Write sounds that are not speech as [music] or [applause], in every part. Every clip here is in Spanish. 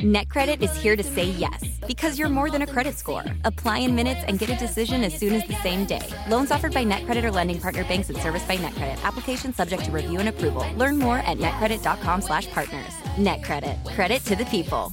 NetCredit is here to say yes because you're more than a credit score. Apply in minutes and get a decision as soon as the same day. Loans offered by NetCredit or lending partner banks and serviced by NetCredit. Application subject to review and approval. Learn more at netcredit.com/partners. NetCredit. Credit to the people.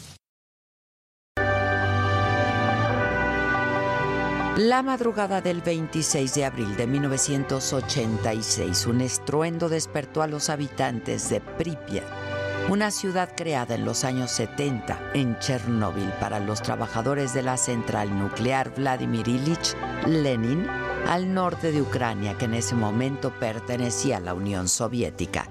La madrugada del 26 de abril de 1986, un estruendo despertó a los habitantes de Pripyat, una ciudad creada en los años 70 en Chernóbil para los trabajadores de la central nuclear Vladimir Ilich Lenin, al norte de Ucrania, que en ese momento pertenecía a la Unión Soviética.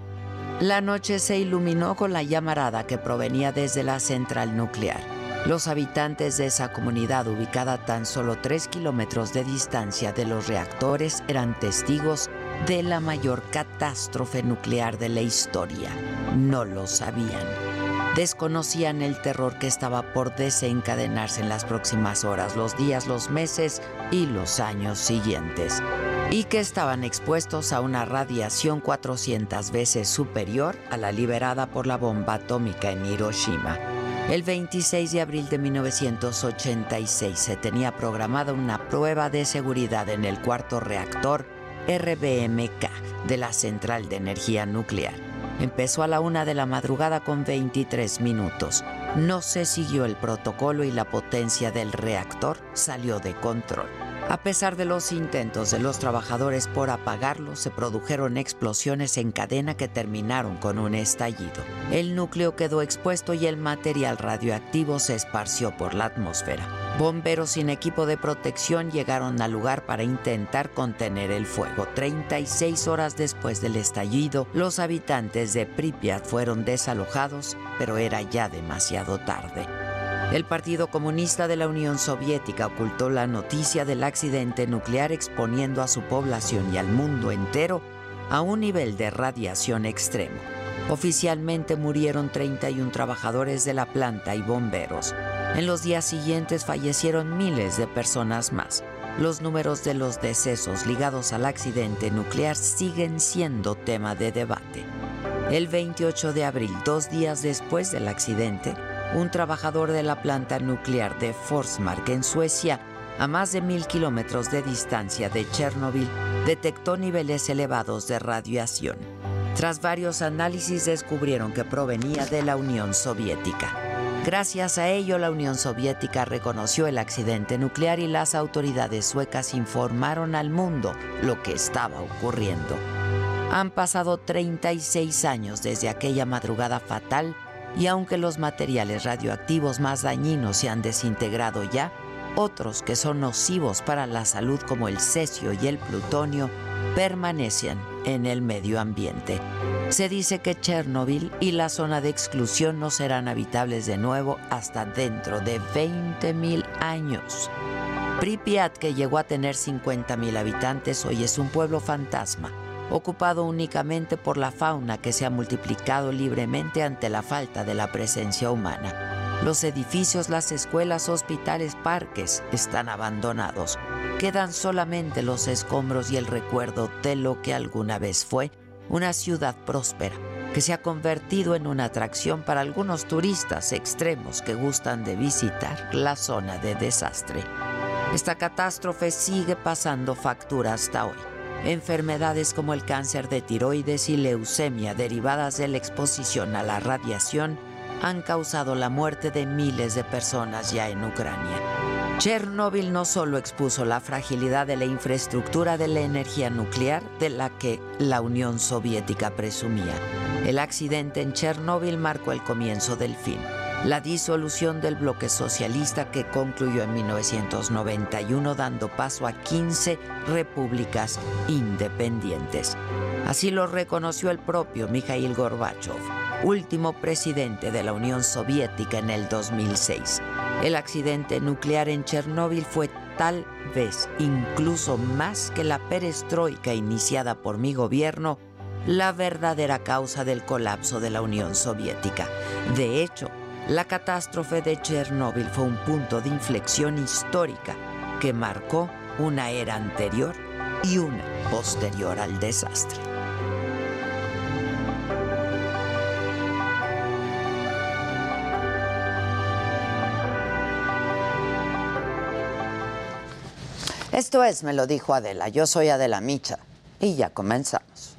La noche se iluminó con la llamarada que provenía desde la central nuclear. Los habitantes de esa comunidad, ubicada tan solo tres kilómetros de distancia de los reactores, eran testigos de la mayor catástrofe nuclear de la historia. No lo sabían. Desconocían el terror que estaba por desencadenarse en las próximas horas, los días, los meses y los años siguientes. Y que estaban expuestos a una radiación 400 veces superior a la liberada por la bomba atómica en Hiroshima. El 26 de abril de 1986 se tenía programada una prueba de seguridad en el cuarto reactor RBMK de la Central de Energía Nuclear. Empezó a la una de la madrugada con 23 minutos. No se siguió el protocolo y la potencia del reactor salió de control. A pesar de los intentos de los trabajadores por apagarlo, se produjeron explosiones en cadena que terminaron con un estallido. El núcleo quedó expuesto y el material radioactivo se esparció por la atmósfera. Bomberos sin equipo de protección llegaron al lugar para intentar contener el fuego. 36 horas después del estallido, los habitantes de Pripyat fueron desalojados, pero era ya demasiado tarde. El Partido Comunista de la Unión Soviética ocultó la noticia del accidente nuclear exponiendo a su población y al mundo entero a un nivel de radiación extremo. Oficialmente murieron 31 trabajadores de la planta y bomberos. En los días siguientes fallecieron miles de personas más. Los números de los decesos ligados al accidente nuclear siguen siendo tema de debate. El 28 de abril, dos días después del accidente, un trabajador de la planta nuclear de Forsmark en Suecia, a más de mil kilómetros de distancia de Chernobyl, detectó niveles elevados de radiación. Tras varios análisis descubrieron que provenía de la Unión Soviética. Gracias a ello, la Unión Soviética reconoció el accidente nuclear y las autoridades suecas informaron al mundo lo que estaba ocurriendo. Han pasado 36 años desde aquella madrugada fatal y aunque los materiales radioactivos más dañinos se han desintegrado ya, otros que son nocivos para la salud como el cesio y el plutonio permanecen en el medio ambiente. Se dice que Chernobyl y la zona de exclusión no serán habitables de nuevo hasta dentro de 20.000 años. Pripyat, que llegó a tener 50.000 habitantes, hoy es un pueblo fantasma ocupado únicamente por la fauna que se ha multiplicado libremente ante la falta de la presencia humana. Los edificios, las escuelas, hospitales, parques están abandonados. Quedan solamente los escombros y el recuerdo de lo que alguna vez fue una ciudad próspera, que se ha convertido en una atracción para algunos turistas extremos que gustan de visitar la zona de desastre. Esta catástrofe sigue pasando factura hasta hoy. Enfermedades como el cáncer de tiroides y leucemia derivadas de la exposición a la radiación han causado la muerte de miles de personas ya en Ucrania. Chernóbil no solo expuso la fragilidad de la infraestructura de la energía nuclear de la que la Unión Soviética presumía. El accidente en Chernóbil marcó el comienzo del fin la disolución del bloque socialista que concluyó en 1991 dando paso a 15 repúblicas independientes. Así lo reconoció el propio Mikhail Gorbachev. último presidente de la Unión Soviética en el 2006. El accidente nuclear en Chernóbil fue tal vez, incluso más que la perestroika iniciada por mi gobierno, la verdadera causa del colapso de la Unión Soviética. De hecho, la catástrofe de Chernóbil fue un punto de inflexión histórica que marcó una era anterior y una posterior al desastre. Esto es, me lo dijo Adela, yo soy Adela Micha y ya comenzamos.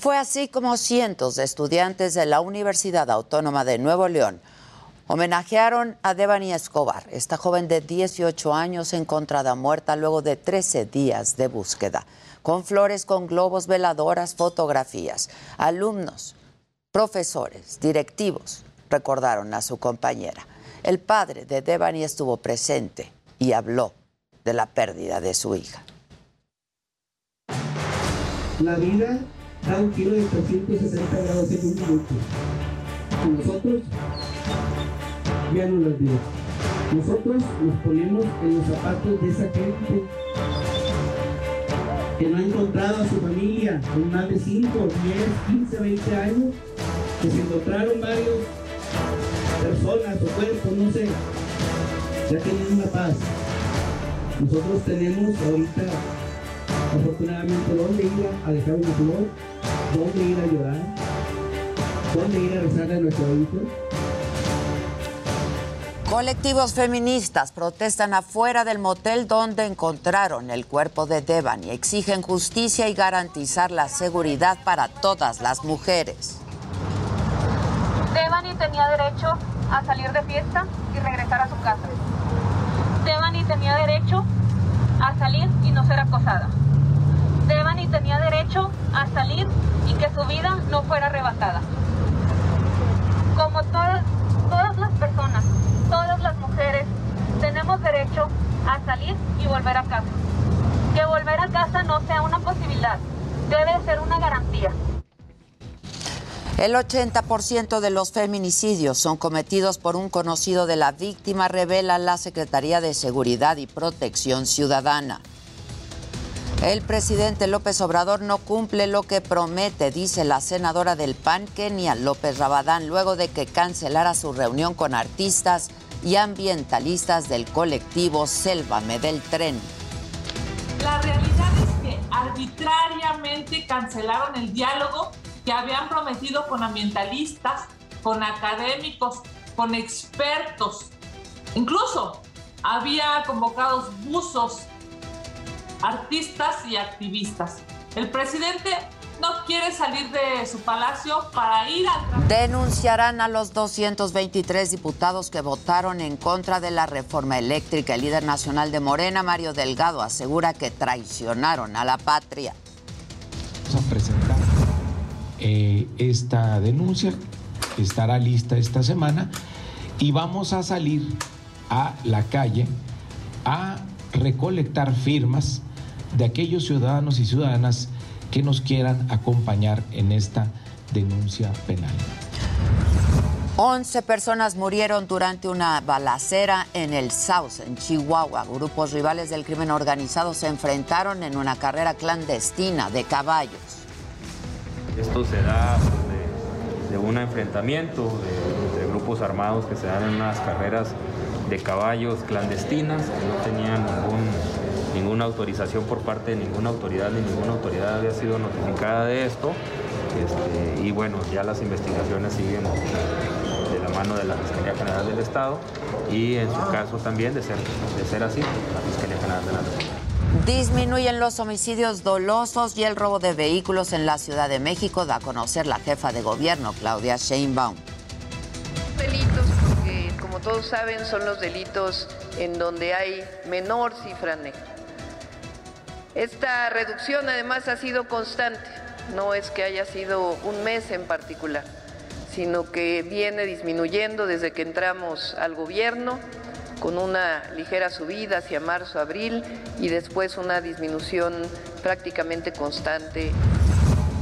Fue así como cientos de estudiantes de la Universidad Autónoma de Nuevo León homenajearon a Devani Escobar, esta joven de 18 años encontrada muerta luego de 13 días de búsqueda, con flores, con globos, veladoras, fotografías. Alumnos, profesores, directivos recordaron a su compañera. El padre de Devani estuvo presente y habló de la pérdida de su hija. La vida da un giro de 360 grados en un minuto. Y nosotros ya no las vemos. Nosotros nos ponemos en los zapatos de esa gente que no ha encontrado a su familia en más de 5, 10, 15, 20 años, que se encontraron varios personas o cuerpos, no sé, ya tienen una paz. Nosotros tenemos ahorita, afortunadamente, dónde ir a dejar una flor, dónde ir a llorar, dónde ir a rezarle a nuestro hijo. Colectivos feministas protestan afuera del motel donde encontraron el cuerpo de Devani. Exigen justicia y garantizar la seguridad para todas las mujeres. Devani tenía derecho a salir de fiesta y regresar a su casa. Devani tenía derecho a salir y no ser acosada. Devani tenía derecho a salir y que su vida no fuera arrebatada. Como todas, todas las personas, todas las mujeres, tenemos derecho a salir y volver a casa. Que volver a casa no sea una posibilidad, debe ser una garantía. El 80% de los feminicidios son cometidos por un conocido de la víctima, revela la Secretaría de Seguridad y Protección Ciudadana. El presidente López Obrador no cumple lo que promete, dice la senadora del PAN, Kenia López Rabadán, luego de que cancelara su reunión con artistas y ambientalistas del colectivo Sélvame del Tren. La realidad es que arbitrariamente cancelaron el diálogo que habían prometido con ambientalistas, con académicos, con expertos. Incluso había convocados buzos, artistas y activistas. El presidente no quiere salir de su palacio para ir al... Denunciarán a los 223 diputados que votaron en contra de la reforma eléctrica. El líder nacional de Morena, Mario Delgado, asegura que traicionaron a la patria. Vamos a presentar eh, esta denuncia, que estará lista esta semana, y vamos a salir a la calle a recolectar firmas de aquellos ciudadanos y ciudadanas que nos quieran acompañar en esta denuncia penal. 11 personas murieron durante una balacera en el South, en Chihuahua. Grupos rivales del crimen organizado se enfrentaron en una carrera clandestina de caballos. Esto se da de un enfrentamiento de, grupos armados que se dan en unas carreras de caballos clandestinas que no tenían ninguna autorización por parte de ninguna autoridad, ni ninguna autoridad había sido notificada de esto. Este, y bueno, ya las investigaciones siguen de la mano de la Fiscalía General del Estado y en su caso también, de ser, de ser así, la Fiscalía General de la República. Disminuyen los homicidios dolosos y el robo de vehículos en la Ciudad de México, da a conocer la jefa de gobierno, Claudia Sheinbaum. Delitos, porque como todos saben, son los delitos en donde hay menor cifra negra. Esta reducción además ha sido constante, no es que haya sido un mes en particular, sino que viene disminuyendo desde que entramos al gobierno con una ligera subida hacia marzo, abril y después una disminución prácticamente constante.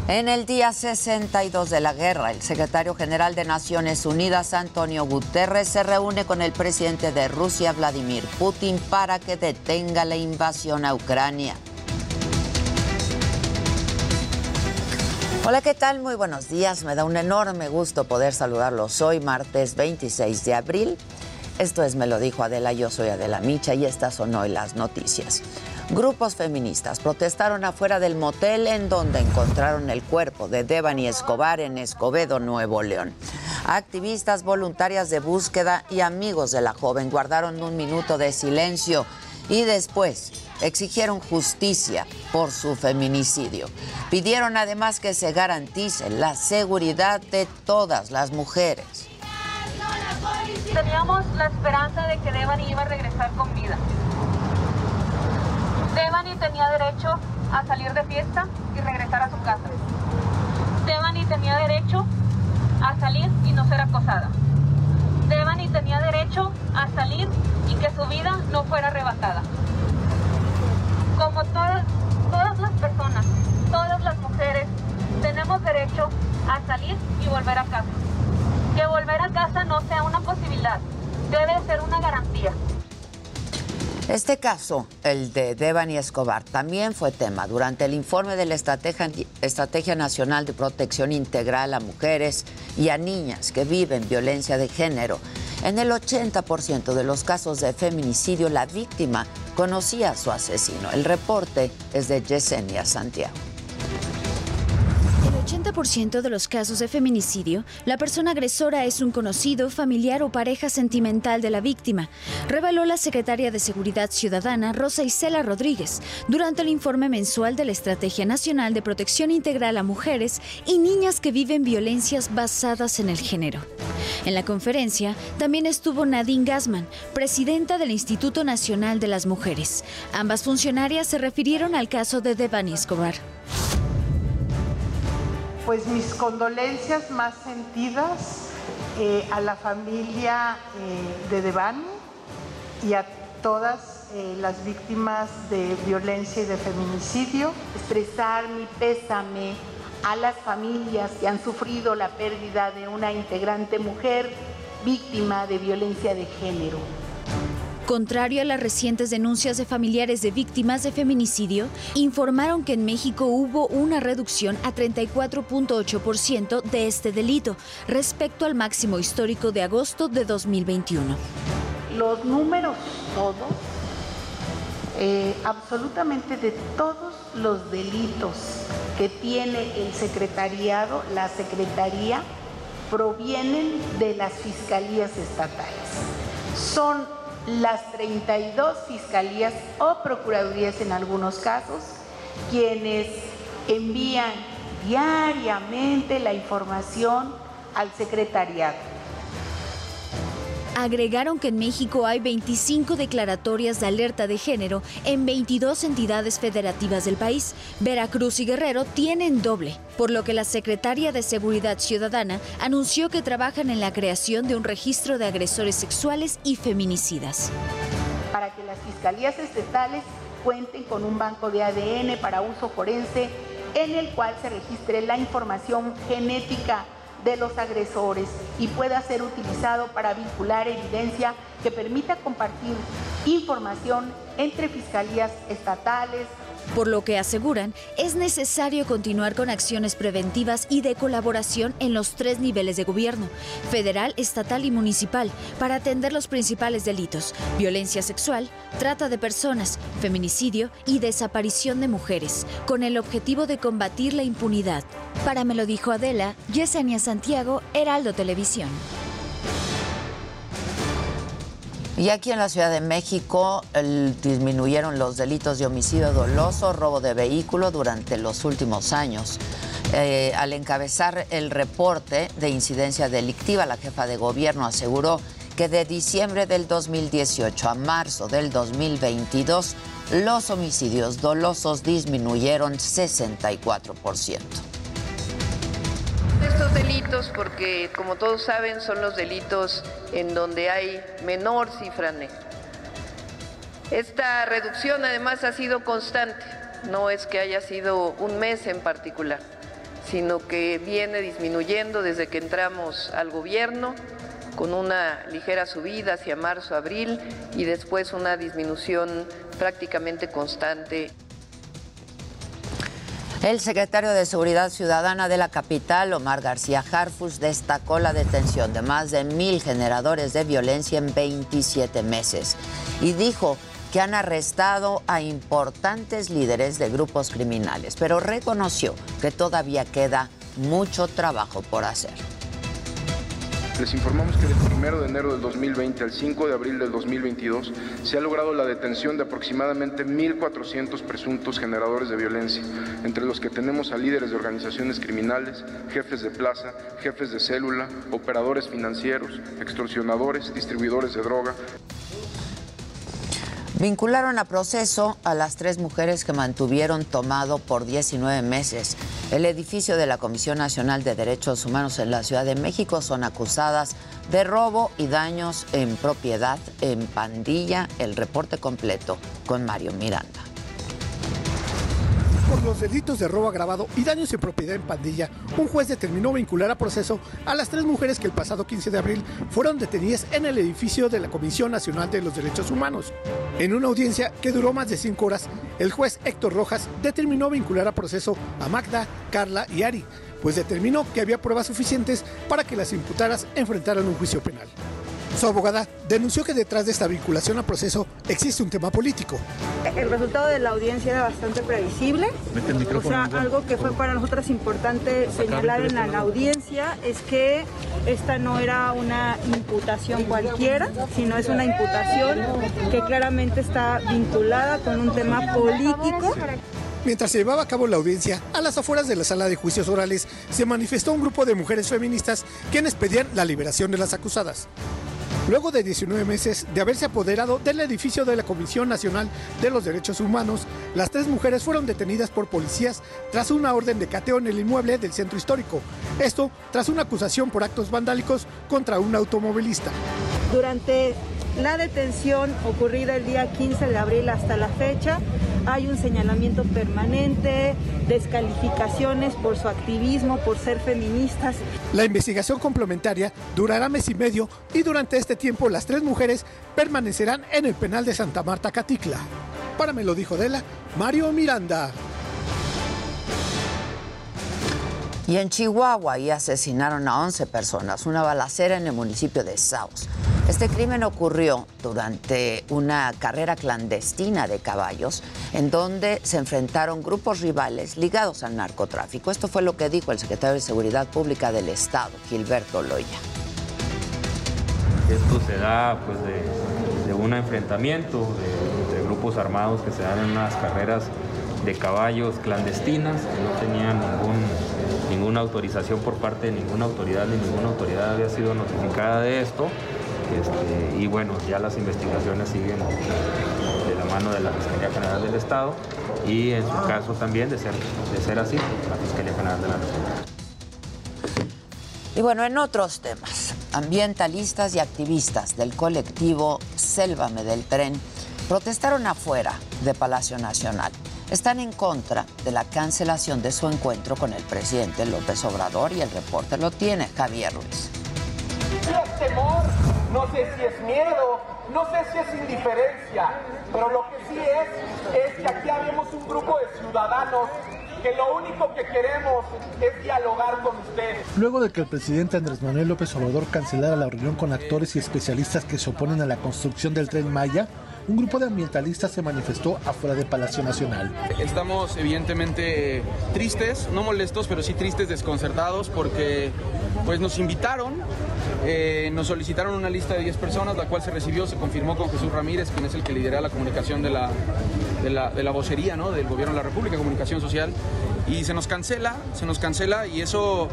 En el día 62 de la guerra, el secretario general de Naciones Unidas, Antonio Guterres, se reúne con el presidente de Rusia, Vladimir Putin, para que detenga la invasión a Ucrania. Hola, ¿qué tal? Muy buenos días. Me da un enorme gusto poder saludarlos hoy, martes 26 de abril. Esto es Me lo dijo Adela, yo soy Adela Micha y estas son hoy las noticias. Grupos feministas protestaron afuera del motel en donde encontraron el cuerpo de Devani Escobar en Escobedo, Nuevo León. Activistas, voluntarias de búsqueda y amigos de la joven guardaron un minuto de silencio y después exigieron justicia por su feminicidio. Pidieron además que se garantice la seguridad de todas las mujeres. Teníamos la esperanza de que Devani iba a regresar con vida. Devani tenía derecho a salir de fiesta y regresar a su casa. Devani tenía derecho a salir y no ser acosada. Devani tenía derecho a salir y que su vida no fuera arrebatada. Como todas, todas las personas, todas las mujeres, tenemos derecho a salir y volver a casa que volver a casa no sea una posibilidad, debe ser una garantía. Este caso, el de Devani Escobar, también fue tema durante el informe de la Estrategia, Nacional de Protección Integral a Mujeres y a Niñas que viven violencia de género. En el 80% de los casos de feminicidio, la víctima conocía a su asesino. El reporte es de Yesenia Santiago. 80% de los casos de feminicidio, la persona agresora es un conocido, familiar o pareja sentimental de la víctima, reveló la secretaria de Seguridad Ciudadana Rosa Isela Rodríguez durante el informe mensual de la Estrategia Nacional de Protección Integral a Mujeres y Niñas que viven violencias basadas en el género. En la conferencia también estuvo Nadine Gassman, presidenta del Instituto Nacional de las Mujeres. Ambas funcionarias se refirieron al caso de Devani Escobar pues mis condolencias más sentidas eh, a la familia eh, de Devani y a todas eh, las víctimas de violencia y de feminicidio. Expresar mi pésame a las familias que han sufrido la pérdida de una integrante mujer víctima de violencia de género. Contrario a las recientes denuncias de familiares de víctimas de feminicidio, informaron que en México hubo una reducción a 34.8% de este delito respecto al máximo histórico de agosto de 2021. Los números todos, eh, absolutamente de todos los delitos que tiene el secretariado, la secretaría, provienen de las fiscalías estatales. Son las 32 fiscalías o procuradurías en algunos casos, quienes envían diariamente la información al secretariado. Agregaron que en México hay 25 declaratorias de alerta de género en 22 entidades federativas del país. Veracruz y Guerrero tienen doble, por lo que la secretaria de Seguridad Ciudadana anunció que trabajan en la creación de un registro de agresores sexuales y feminicidas. Para que las fiscalías estatales cuenten con un banco de ADN para uso forense en el cual se registre la información genética de los agresores y pueda ser utilizado para vincular evidencia que permita compartir información entre fiscalías estatales, por lo que aseguran es necesario continuar con acciones preventivas y de colaboración en los tres niveles de gobierno, federal, estatal y municipal, para atender los principales delitos, violencia sexual, trata de personas, feminicidio y desaparición de mujeres, con el objetivo de combatir la impunidad. Para me lo dijo Adela, Yesenia Santiago, Heraldo Televisión. Y aquí en la Ciudad de México disminuyeron los delitos de homicidio doloso, robo de vehículo durante los últimos años. Eh, al encabezar el reporte de incidencia delictiva, la jefa de gobierno aseguró que de diciembre del 2018 a marzo del 2022 los homicidios dolosos disminuyeron 64%. Estos delitos, porque como todos saben, son los delitos en donde hay menor cifra negra. Esta reducción además ha sido constante, no es que haya sido un mes en particular, sino que viene disminuyendo desde que entramos al gobierno con una ligera subida hacia marzo, abril y después una disminución prácticamente constante. El secretario de Seguridad Ciudadana de la capital, Omar García Harfus, destacó la detención de más de mil generadores de violencia en 27 meses y dijo que han arrestado a importantes líderes de grupos criminales, pero reconoció que todavía queda mucho trabajo por hacer. Les informamos que del 1 de enero del 2020 al 5 de abril del 2022 se ha logrado la detención de aproximadamente 1.400 presuntos generadores de violencia, entre los que tenemos a líderes de organizaciones criminales, jefes de plaza, jefes de célula, operadores financieros, extorsionadores, distribuidores de droga. Vincularon a proceso a las tres mujeres que mantuvieron tomado por 19 meses el edificio de la Comisión Nacional de Derechos Humanos en la Ciudad de México. Son acusadas de robo y daños en propiedad en pandilla. El reporte completo con Mario Miranda por los delitos de robo agravado y daños en propiedad en pandilla, un juez determinó vincular a proceso a las tres mujeres que el pasado 15 de abril fueron detenidas en el edificio de la Comisión Nacional de los Derechos Humanos. En una audiencia que duró más de cinco horas, el juez Héctor Rojas determinó vincular a proceso a Magda, Carla y Ari, pues determinó que había pruebas suficientes para que las imputaras enfrentaran un juicio penal. Su abogada denunció que detrás de esta vinculación al proceso existe un tema político. El resultado de la audiencia era bastante previsible. O sea, algo que fue para nosotros importante señalar en la audiencia es que esta no era una imputación cualquiera, sino es una imputación que claramente está vinculada con un tema político. Mientras se llevaba a cabo la audiencia, a las afueras de la sala de juicios orales se manifestó un grupo de mujeres feministas quienes pedían la liberación de las acusadas. Luego de 19 meses de haberse apoderado del edificio de la Comisión Nacional de los Derechos Humanos, las tres mujeres fueron detenidas por policías tras una orden de cateo en el inmueble del centro histórico. Esto tras una acusación por actos vandálicos contra un automovilista. Durante la detención ocurrida el día 15 de abril hasta la fecha, hay un señalamiento permanente, descalificaciones por su activismo, por ser feministas. La investigación complementaria durará mes y medio y durante este tiempo las tres mujeres permanecerán en el penal de Santa Marta Caticla. Para me lo dijo Dela, Mario Miranda. Y en Chihuahua y asesinaron a 11 personas, una balacera en el municipio de Saus. Este crimen ocurrió durante una carrera clandestina de caballos en donde se enfrentaron grupos rivales ligados al narcotráfico. Esto fue lo que dijo el secretario de Seguridad Pública del Estado, Gilberto Loya. Esto se da pues, de, un enfrentamiento de, grupos armados que se dan en unas carreras de caballos clandestinas que no tenían ningún, ninguna autorización por parte de ninguna autoridad, ni ninguna autoridad había sido notificada de esto. Este, y bueno, ya las investigaciones siguen de la mano de la Fiscalía General del Estado y en su caso también, de ser, de ser así, la Fiscalía General de la República. Y bueno, en otros temas, ambientalistas y activistas del colectivo Sélvame del Tren protestaron afuera de Palacio Nacional. Están en contra de la cancelación de su encuentro con el presidente López Obrador y el reporte lo tiene Javier Ruiz. temor no sé si es miedo, no sé si es indiferencia, pero lo que sí es, es que aquí habemos un grupo de ciudadanos que lo único que queremos es dialogar con ustedes. Luego de que el presidente Andrés Manuel López Obrador cancelara la reunión con actores y especialistas que se oponen a la construcción del tren Maya, un grupo de ambientalistas se manifestó afuera de Palacio Nacional. Estamos evidentemente tristes, no molestos, pero sí tristes, desconcertados, porque pues nos invitaron, eh, nos solicitaron una lista de 10 personas, la cual se recibió, se confirmó con Jesús Ramírez, quien es el que lidera la comunicación de la, de la, de la vocería ¿no? del Gobierno de la República, Comunicación Social, y se nos cancela, se nos cancela y eso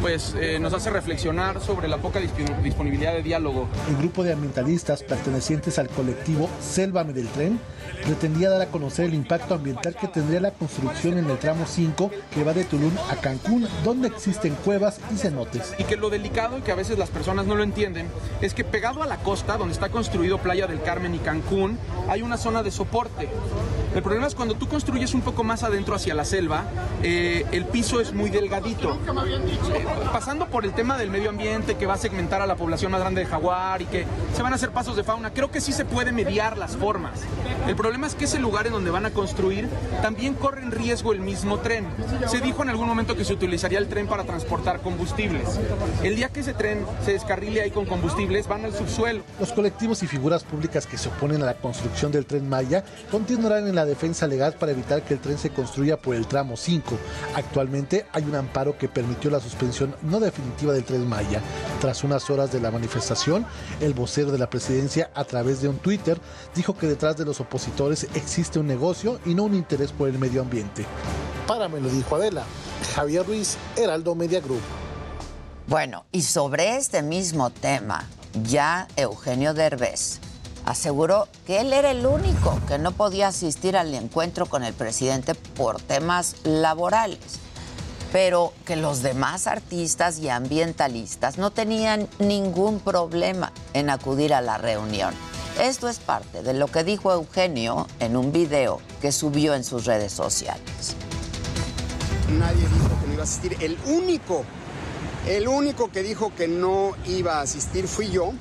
pues eh, nos hace reflexionar sobre la poca disponibilidad de diálogo. El grupo de ambientalistas pertenecientes al colectivo Sélvame del Tren pretendía dar a conocer el impacto ambiental que tendría la construcción en el tramo 5 que va de Tulum a Cancún, donde existen cuevas y cenotes. Y que lo delicado y que a veces las personas no lo entienden es que pegado a la costa, donde está construido Playa del Carmen y Cancún, hay una zona de soporte. El problema es cuando tú construyes un poco más adentro hacia la selva, eh, el piso es muy delgadito. Eh, pasando por el tema del medio ambiente que va a segmentar a la población más grande de jaguar y que se van a hacer pasos de fauna, creo que sí se puede mediar las formas. Problema es que ese lugar en donde van a construir también corre en riesgo el mismo tren. Se dijo en algún momento que se utilizaría el tren para transportar combustibles. El día que ese tren se descarrile ahí con combustibles, van al subsuelo. Los colectivos y figuras públicas que se oponen a la construcción del tren Maya continuarán en la defensa legal para evitar que el tren se construya por el tramo 5. Actualmente hay un amparo que permitió la suspensión no definitiva del tren Maya. Tras unas horas de la manifestación, el vocero de la presidencia, a través de un Twitter, dijo que detrás de los opositores existe un negocio y no un interés por el medio ambiente. Para me lo dijo Adela. Javier Ruiz, Heraldo Media Group. Bueno, y sobre este mismo tema, ya Eugenio Derbez aseguró que él era el único que no podía asistir al encuentro con el presidente por temas laborales, pero que los demás artistas y ambientalistas no tenían ningún problema en acudir a la reunión. Esto es parte de lo que dijo Eugenio en un video que subió en sus redes sociales. Nadie dijo que no iba a asistir. El único, el único que dijo que no iba a asistir fui yo,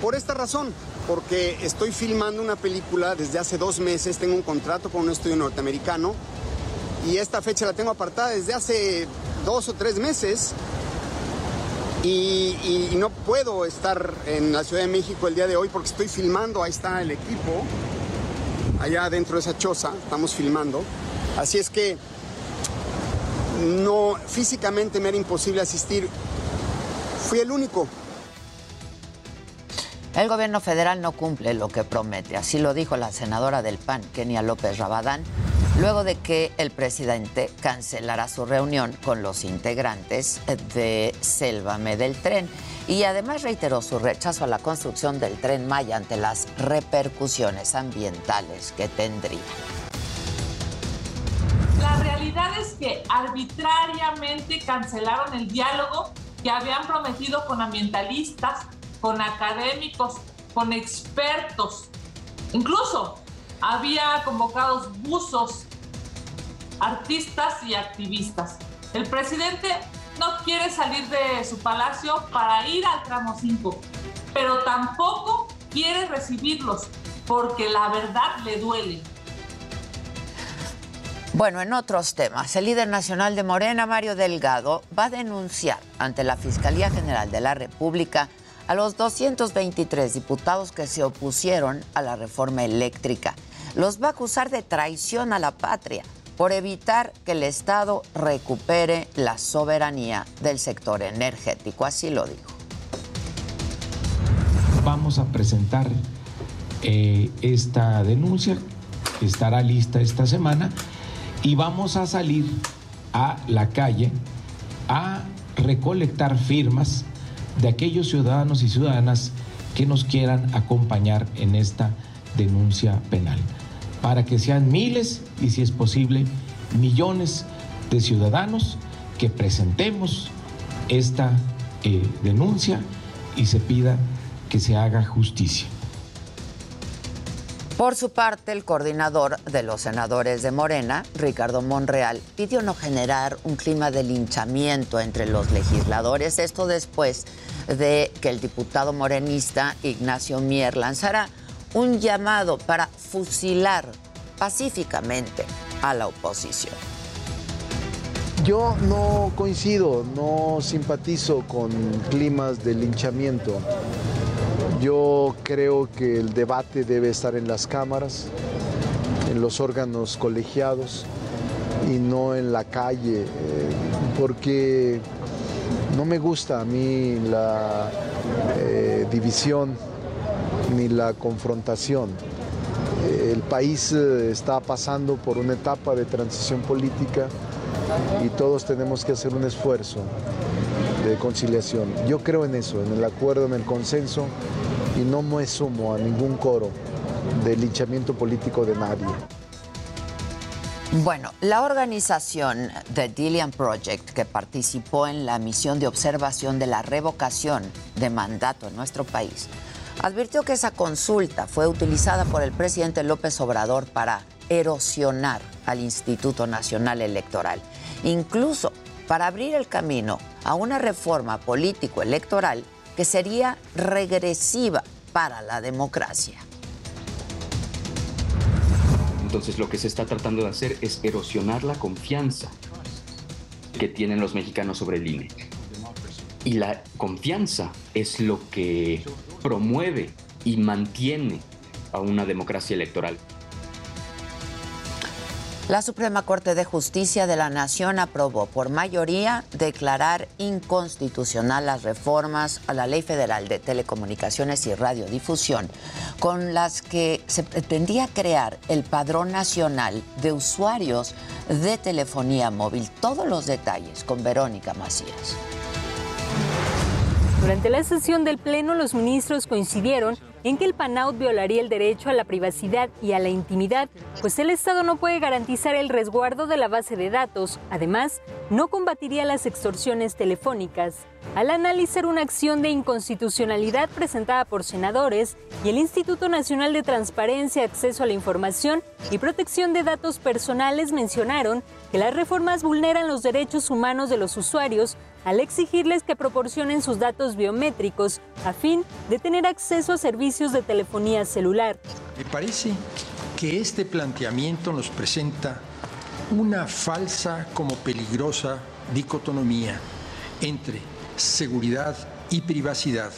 por esta razón porque estoy filmando una película desde hace dos meses, tengo un contrato con un estudio norteamericano y esta fecha la tengo apartada desde hace dos o tres meses y, no puedo estar en la Ciudad de México el día de hoy porque estoy filmando, ahí está el equipo, allá dentro de esa choza, estamos filmando, así es que no, físicamente me era imposible asistir, fui el único el gobierno federal no cumple lo que promete, así lo dijo la senadora del PAN, Kenia López Rabadán, luego de que el presidente cancelara su reunión con los integrantes de Sélvame del Tren y además reiteró su rechazo a la construcción del tren Maya ante las repercusiones ambientales que tendría. La realidad es que arbitrariamente cancelaron el diálogo que habían prometido con ambientalistas, con académicos, con expertos. Incluso había convocados buzos, artistas y activistas. El presidente no quiere salir de su palacio para ir al tramo 5, pero tampoco quiere recibirlos porque la verdad le duele. Bueno, en otros temas, el líder nacional de Morena, Mario Delgado, va a denunciar ante la Fiscalía General de la República a los 223 diputados que se opusieron a la reforma eléctrica. Los va a acusar de traición a la patria por evitar que el Estado recupere la soberanía del sector energético. Así lo dijo. Vamos a presentar eh, esta denuncia, estará lista esta semana, y vamos a salir a la calle a recolectar firmas de aquellos ciudadanos y ciudadanas que nos quieran acompañar en esta denuncia penal, para que sean miles y si es posible millones de ciudadanos que presentemos esta eh, denuncia y se pida que se haga justicia. Por su parte, el coordinador de los senadores de Morena, Ricardo Monreal, pidió no generar un clima de linchamiento entre los legisladores, esto después de que el diputado morenista Ignacio Mier lanzara un llamado para fusilar pacíficamente a la oposición. Yo no coincido, no simpatizo con climas de linchamiento. Yo creo que el debate debe estar en las cámaras, en los órganos colegiados y no en la calle, eh, porque no me gusta a mí la eh, división ni la confrontación. El país eh, está pasando por una etapa de transición política y todos tenemos que hacer un esfuerzo de conciliación. Yo creo en eso, en el acuerdo, en el consenso y no me sumo a ningún coro de linchamiento político de nadie. Bueno, la organización The Dillian Project, que participó en la misión de observación de la revocación de mandato en nuestro país, advirtió que esa consulta fue utilizada por el presidente López Obrador para erosionar al Instituto Nacional Electoral, incluso para abrir el camino a una reforma político-electoral que sería regresiva para la democracia. Entonces lo que se está tratando de hacer es erosionar la confianza que tienen los mexicanos sobre el INE. Y la confianza es lo que promueve y mantiene a una democracia electoral. La Suprema Corte de Justicia de la Nación aprobó por mayoría declarar inconstitucional las reformas a la Ley Federal de Telecomunicaciones y Radiodifusión, con las que se pretendía crear el Padrón Nacional de Usuarios de Telefonía Móvil. Todos los detalles con Verónica Macías. Durante la sesión del Pleno, los ministros coincidieron en que el PANAUT violaría el derecho a la privacidad y a la intimidad, pues el Estado no puede garantizar el resguardo de la base de datos. Además, no combatiría las extorsiones telefónicas. Al analizar una acción de inconstitucionalidad presentada por senadores y el Instituto Nacional de Transparencia, Acceso a la Información y Protección de Datos Personales mencionaron que las reformas vulneran los derechos humanos de los usuarios al exigirles que proporcionen sus datos biométricos a fin de tener acceso a servicios de telefonía celular. Me parece que este planteamiento nos presenta una falsa como peligrosa dicotomía entre seguridad y privacidad,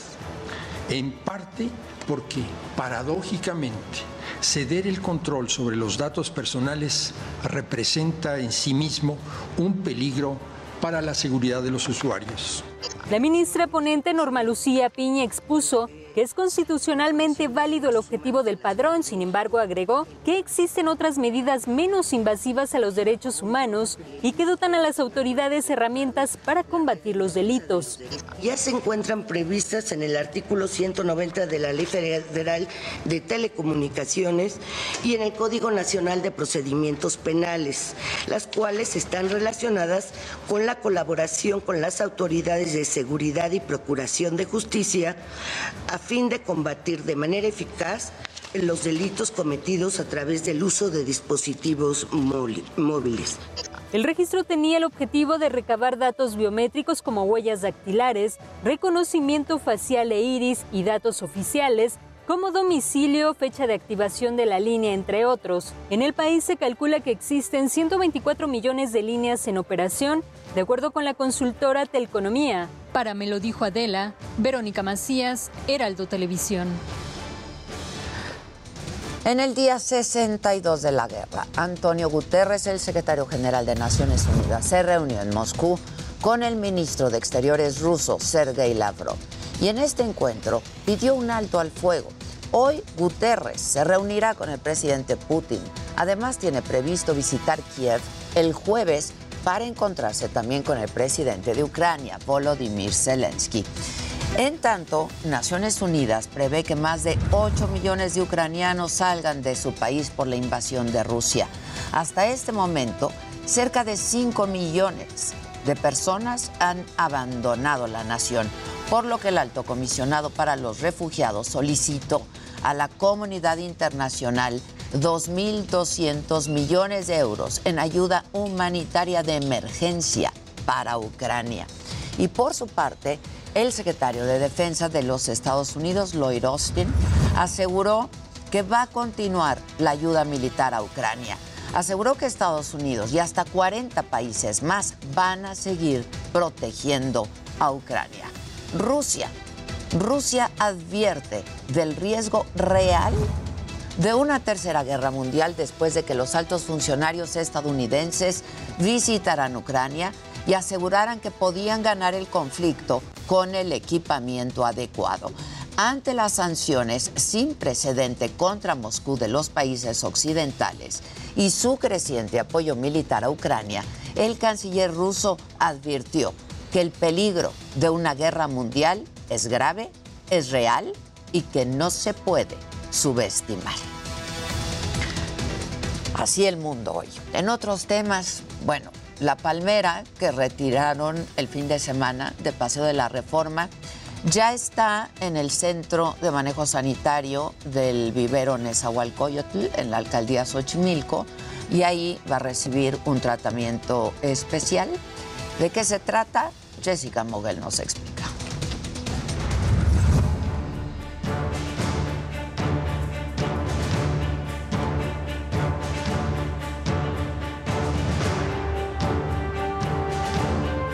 en parte porque paradójicamente ceder el control sobre los datos personales representa en sí mismo un peligro para la seguridad de los usuarios. La ministra ponente Norma Lucía Piña expuso es constitucionalmente válido el objetivo del padrón, sin embargo agregó que existen otras medidas menos invasivas a los derechos humanos y que dotan a las autoridades herramientas para combatir los delitos. Ya se encuentran previstas en el artículo 190 de la Ley Federal de Telecomunicaciones y en el Código Nacional de Procedimientos Penales, las cuales están relacionadas con la colaboración con las autoridades de seguridad y procuración de justicia a fin de combatir de manera eficaz los delitos cometidos a través del uso de dispositivos móviles. El registro tenía el objetivo de recabar datos biométricos como huellas dactilares, reconocimiento facial e iris y datos oficiales como domicilio, fecha de activación de la línea, entre otros. En el país se calcula que existen 124 millones de líneas en operación, de acuerdo con la consultora Telconomía. Para me lo dijo Adela, Verónica Macías, Heraldo Televisión. En el día 62 de la guerra, Antonio Guterres, el secretario general de Naciones Unidas, se reunió en Moscú con el ministro de Exteriores ruso, Sergei Lavrov. Y en este encuentro pidió un alto al fuego Hoy Guterres se reunirá con el presidente Putin. Además tiene previsto visitar Kiev el jueves para encontrarse también con el presidente de Ucrania, Volodymyr Zelensky. En tanto, Naciones Unidas prevé que más de 8 millones de ucranianos salgan de su país por la invasión de Rusia. Hasta este momento, cerca de 5 millones de personas han abandonado la nación. Por lo que el alto comisionado para los refugiados solicitó a la comunidad internacional 2.200 millones de euros en ayuda humanitaria de emergencia para Ucrania. Y por su parte, el secretario de Defensa de los Estados Unidos, Lloyd Austin, aseguró que va a continuar la ayuda militar a Ucrania. Aseguró que Estados Unidos y hasta 40 países más van a seguir protegiendo a Ucrania. Rusia. Rusia advierte del riesgo real de una tercera guerra mundial después de que los altos funcionarios estadounidenses visitaran Ucrania y aseguraran que podían ganar el conflicto con el equipamiento adecuado. Ante las sanciones sin precedente contra Moscú de los países occidentales y su creciente apoyo militar a Ucrania, el canciller ruso advirtió que el peligro de una guerra mundial es grave, es real y que no se puede subestimar. Así el mundo hoy. En otros temas, bueno, la palmera que retiraron el fin de semana de Paseo de la Reforma ya está en el centro de manejo sanitario del vivero Nezahualcóyotl en la alcaldía Xochimilco y ahí va a recibir un tratamiento especial. ¿De qué se trata? Jessica Moguel nos explica.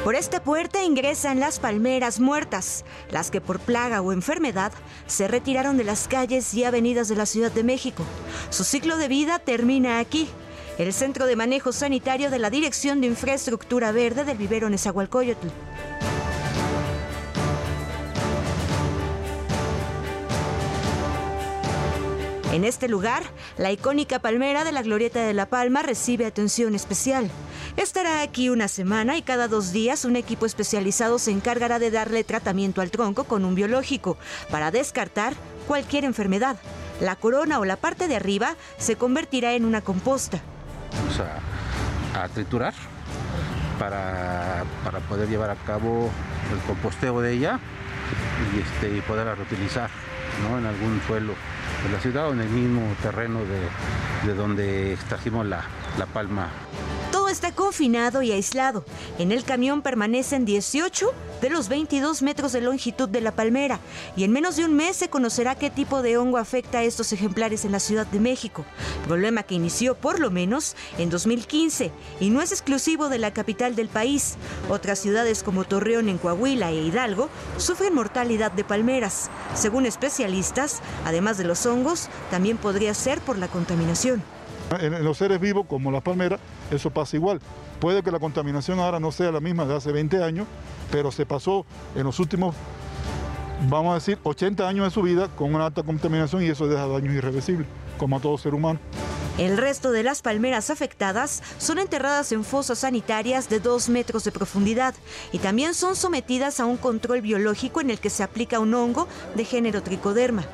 Por esta puerta ingresan las palmeras muertas, las que por plaga o enfermedad se retiraron de las calles y avenidas de la Ciudad de México. Su ciclo de vida termina aquí, el Centro de Manejo Sanitario de la Dirección de Infraestructura Verde del vivero Nezahualcóyotl. En este lugar, la icónica palmera de la Glorieta de la Palma recibe atención especial. Estará aquí una semana y cada dos días un equipo especializado se encargará de darle tratamiento al tronco con un biológico para descartar cualquier enfermedad. La corona o la parte de arriba se convertirá en una composta. Vamos a, triturar para, poder llevar a cabo el composteo de ella y, este, y poderla reutilizar en algún suelo de la ciudad o en el mismo terreno de, donde extrajimos la, la palma está confinado y aislado. En el camión permanecen 18 de los 22 metros de longitud de la palmera y en menos de un mes se conocerá qué tipo de hongo afecta a estos ejemplares en la Ciudad de México, problema que inició por lo menos en 2015 y no es exclusivo de la capital del país. Otras ciudades como Torreón en Coahuila e Hidalgo sufren mortalidad de palmeras. Según especialistas, además de los hongos, también podría ser por la contaminación. En los seres vivos, como las palmeras, eso pasa igual. Puede que la contaminación ahora no sea la misma de hace 20 años, pero se pasó en los últimos, vamos a decir, 80 años de su vida con una alta contaminación y eso deja daños irreversibles, como a todo ser humano. El resto de las palmeras afectadas son enterradas en fosas sanitarias de 2 metros de profundidad y también son sometidas a un control biológico en el que se aplica un hongo de género tricoderma.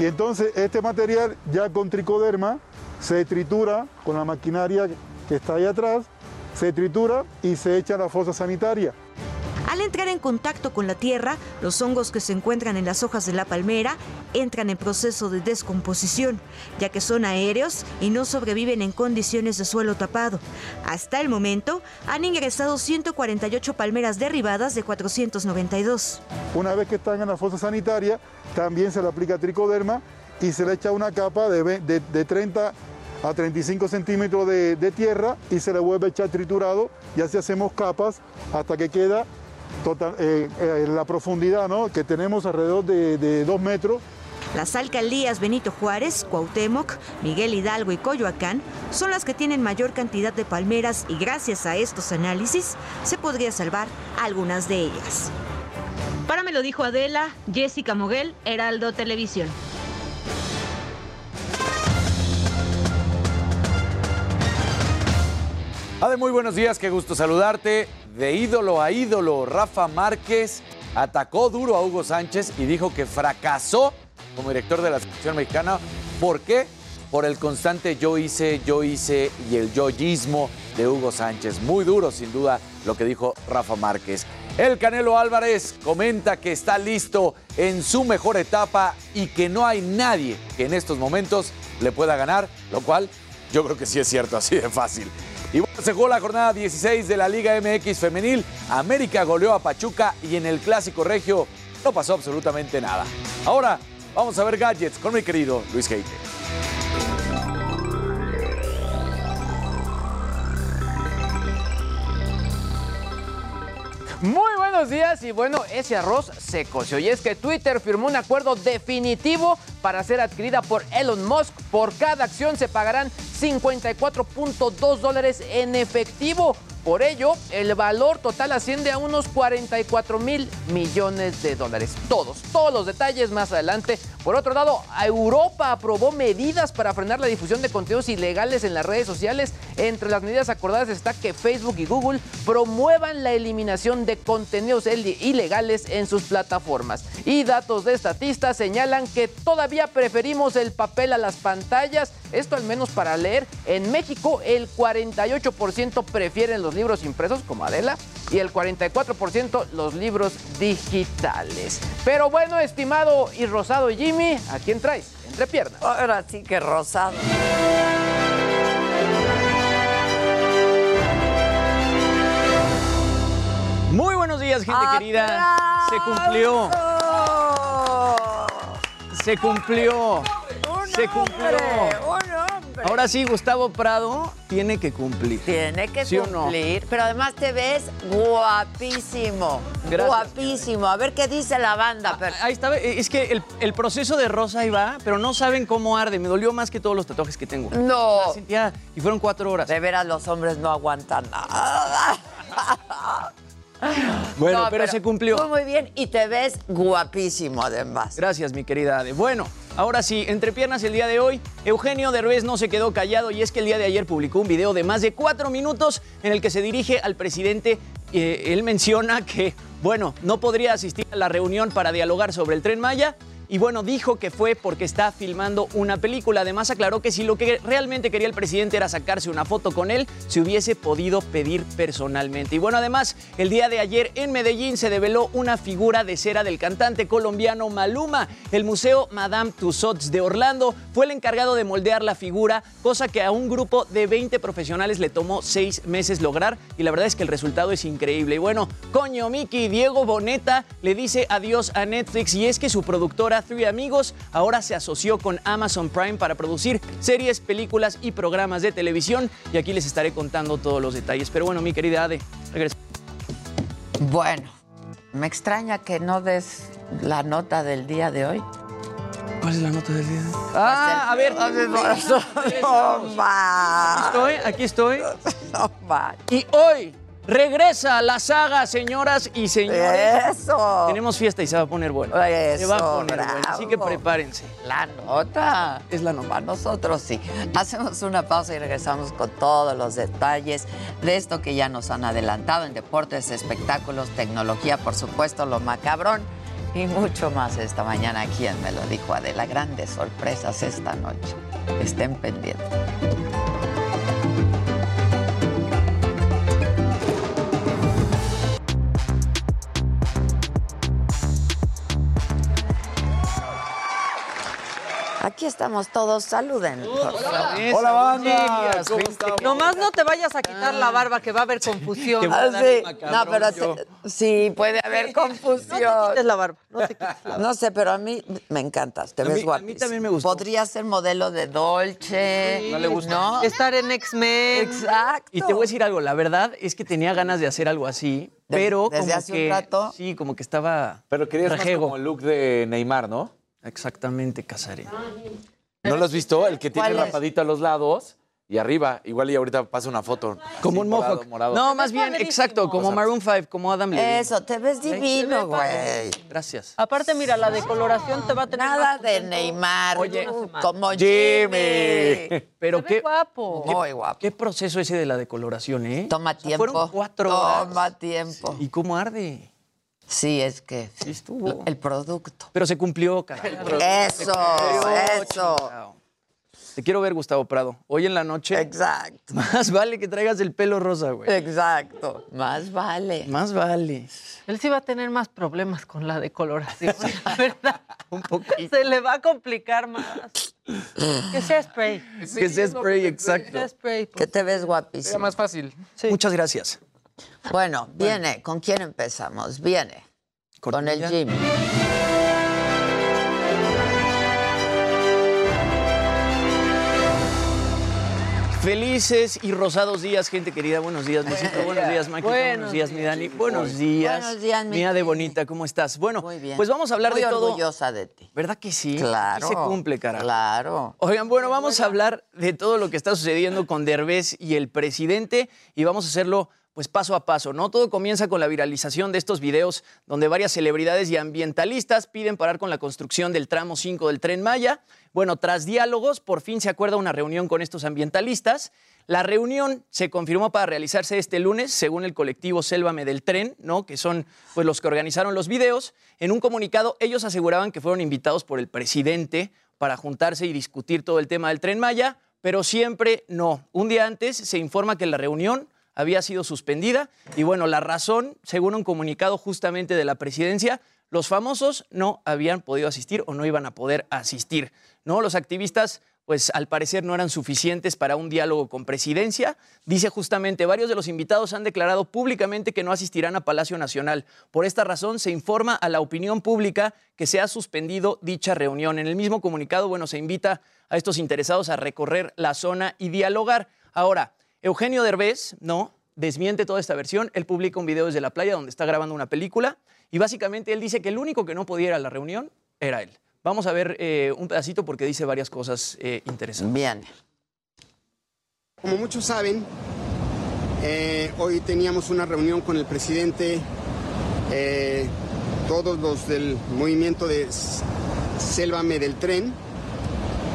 Y entonces este material ya con tricoderma se tritura con la maquinaria que está ahí atrás, se tritura y se echa a la fosa sanitaria. Al entrar en contacto con la tierra, los hongos que se encuentran en las hojas de la palmera entran en proceso de descomposición, ya que son aéreos y no sobreviven en condiciones de suelo tapado. Hasta el momento han ingresado 148 palmeras derribadas de 492. Una vez que están en la fosa sanitaria, también se le aplica tricoderma y se le echa una capa de, de 30 a 35 centímetros de, tierra y se le vuelve a echar triturado y así hacemos capas hasta que queda total, eh, eh, la profundidad que tenemos alrededor de, de 2 metros. Las alcaldías Benito Juárez, Cuauhtémoc, Miguel Hidalgo y Coyoacán son las que tienen mayor cantidad de palmeras y gracias a estos análisis se podría salvar algunas de ellas. Para me lo dijo Adela, Jessica Moguel, Heraldo Televisión. Muy buenos días, qué gusto saludarte. De ídolo a ídolo, Rafa Márquez atacó duro a Hugo Sánchez y dijo que fracasó como director de la selección mexicana. ¿Por qué? Por el constante yo hice, yo hice y el yoyismo de Hugo Sánchez. Muy duro, sin duda, lo que dijo Rafa Márquez. El Canelo Álvarez comenta que está listo en su mejor etapa y que no hay nadie que en estos momentos le pueda ganar, lo cual yo creo que sí es cierto, así de fácil. Y bueno, se jugó la jornada 16 de la Liga MX femenil. América goleó a Pachuca y en el Clásico Regio no pasó absolutamente nada. Ahora vamos a ver gadgets con mi querido Luis Heike. Muy buenos días y bueno, ese arroz se coció y es que Twitter firmó un acuerdo definitivo para ser adquirida por Elon Musk. Por cada acción se pagarán 54.2 dólares en efectivo. Por ello, el valor total asciende a unos 44 mil millones de dólares. Todos, todos los detalles más adelante. Por otro lado, Europa aprobó medidas para frenar la difusión de contenidos ilegales en las redes sociales. Entre las medidas acordadas está que Facebook y Google promuevan la eliminación de contenidos ilegales en sus plataformas. Y datos de estatistas señalan que todavía preferimos el papel a las pantallas. Esto al menos para leer. En México, el 48% prefieren los libros impresos, como Adela, y el 44% los libros digitales. Pero bueno, estimado y rosado Jimmy, ¿a quién traes? Entre piernas. Ahora sí que rosado. Muy buenos días, gente querida. Se cumplió. Se cumplió. Se cumplió. Ahora sí, Gustavo Prado tiene que cumplir. Tiene que ¿Sí o no? cumplir, pero además te ves guapísimo. Gracias, guapísimo. A ver qué dice la banda. pero- Ahí está, es que el, el proceso de rosa ahí va, pero no saben cómo arde. Me dolió más que todos los tatuajes que tengo. No. La sentía- y fueron cuatro horas. De veras, los hombres no aguantan nada. [laughs] Bueno, No, pero, se cumplió. Tú muy bien y te ves guapísimo además. Gracias, mi querida Ade. Bueno, ahora sí, entre piernas el día de hoy, Eugenio Derbez no se quedó callado y es que el día de ayer publicó un video de más de cuatro minutos en el que se dirige al presidente. Eh, él menciona que, bueno, no podría asistir a la reunión para dialogar sobre el tren Maya. Y bueno, dijo que fue porque está filmando una película. Además aclaró que si lo que realmente quería el presidente era sacarse una foto con él, se hubiese podido pedir personalmente. Y bueno, además, el día de ayer en Medellín se develó una figura de cera del cantante colombiano Maluma. El Museo Madame Tussauds de Orlando fue el encargado de moldear la figura, cosa que a un grupo de 20 profesionales le tomó seis meses lograr. Y la verdad es que el resultado es increíble. Y bueno, coño, Miki, Diego Boneta le dice adiós a Netflix y es que su productora Three Amigos ahora se asoció con Amazon Prime para producir series, películas y programas de televisión. Y aquí les estaré contando todos los detalles. Pero bueno, mi querida Ade, regresa. Bueno, me extraña que no des la nota del día de hoy. ¿Cuál es la nota del día? Ah, a ver. No, ma. Aquí estoy, aquí estoy. No. Y hoy regresa la saga, señoras y señores. Eso. Tenemos fiesta y se va a poner bueno. Eso, se va a poner bueno. Así que bravo. prepárense. La nota. Es la nota. Nosotros sí. Hacemos una pausa y regresamos con todos los detalles de esto que ya nos han adelantado en deportes, espectáculos, tecnología, por supuesto, lo macabrón y mucho más esta mañana. aquí en Me lo dijo Adela? Grandes sorpresas esta noche. Estén pendientes. Aquí estamos todos, saluden. Hola, banda. Chicas, ¿Cómo vente. estamos? Nomás no te vayas a quitar la barba, que va a haber confusión. Ah, sí. No, pero sí, puede haber No te confusión. quites la barba, no te quites la barba. No sé, pero a mí me encantas, te A ves mí- a mí guapísimo. también me gustó. Podría ser modelo de Dolce. No le gusta. ¿no? Estar en X-Men. Exacto. Y te voy a decir algo, la verdad es que tenía ganas de hacer algo así, Desde- pero desde como hace un que rato. sí, como que estaba Pero querías más como el look de Neymar, ¿no? Exactamente, Casarín. ¿No lo has visto? El que tiene rapadito a los lados y arriba. Igual y ahorita pasa una foto. Como un morado, mohawk. morado. No, más bien, padrísimo. exacto, como Maroon 5, como Adam Levine. Eso, te ves divino, güey. Gracias. Aparte, mira, la decoloración te va a tener Nada de. Neymar. Oye, tú, como Jimmy. Jimmy. Pero qué, guapo. Muy guapo. qué proceso ese de la decoloración, ¿eh? Toma O sea, tiempo. Fueron cuatro horas. Toma tiempo. ¿Y cómo arde? Sí, es que Sí estuvo. el producto. Pero se cumplió, caray. Eso, eso. Te quiero ver, Gustavo Prado. Hoy en la noche. Exacto. Más vale que traigas el pelo rosa, güey. Exacto. Más vale. Más vale. Él sí va a tener más problemas con la decoloración, [laughs] la verdad. Un poco. [laughs] Se le va a complicar más. Que sea spray. Que sea spray, exacto. Que sea spray. Que te ves guapísimo. Era más fácil. Muchas gracias. Bueno, viene. ¿Con quién empezamos? Viene. Con el. Jimmy. Felices y rosados días, gente querida. Buenos días, Luisito. Buenos días, Mike. Buenos, días, mi Dani. Buenos días. Buenos días, mi Mía de bonita, ¿cómo estás? Bueno, Muy bien. pues vamos a hablar Muy de todo. orgullosa de ti. ¿Verdad que sí? Claro. Se cumple, cara. Claro. Oigan, bueno, vamos a hablar de todo lo que está sucediendo con Derbez y el presidente y vamos a hacerlo pues paso a paso, ¿no? Todo comienza con la viralización de estos videos donde varias celebridades y ambientalistas piden parar con la construcción del tramo 5 del Tren Maya. Bueno, tras diálogos, por fin se acuerda una reunión con estos ambientalistas. La reunión se confirmó para realizarse este lunes, según el colectivo Sélvame del Tren, ¿no? que son pues, los que organizaron los videos. En un comunicado, ellos aseguraban que fueron invitados por el presidente para juntarse y discutir todo el tema del Tren Maya, pero siempre no. Un día antes se informa que la reunión había sido suspendida y bueno, la razón, según un comunicado justamente de la presidencia, los famosos no habían podido asistir o no iban a poder asistir. ¿no? Los activistas, pues al parecer no eran suficientes para un diálogo con presidencia. Dice justamente, varios de los invitados han declarado públicamente que no asistirán a Palacio Nacional. Por esta razón, se informa a la opinión pública que se ha suspendido dicha reunión. En el mismo comunicado, bueno, se invita a estos interesados a recorrer la zona y dialogar. Ahora, Eugenio Derbez, no, desmiente toda esta versión. Él publica un video desde la playa donde está grabando una película y básicamente él dice que el único que no podía ir a la reunión era él. Vamos a ver eh, un pedacito porque dice varias cosas eh, interesantes. Bien. Como muchos saben, eh, hoy teníamos una reunión con el presidente, eh, todos los del movimiento de Sélvame del Tren,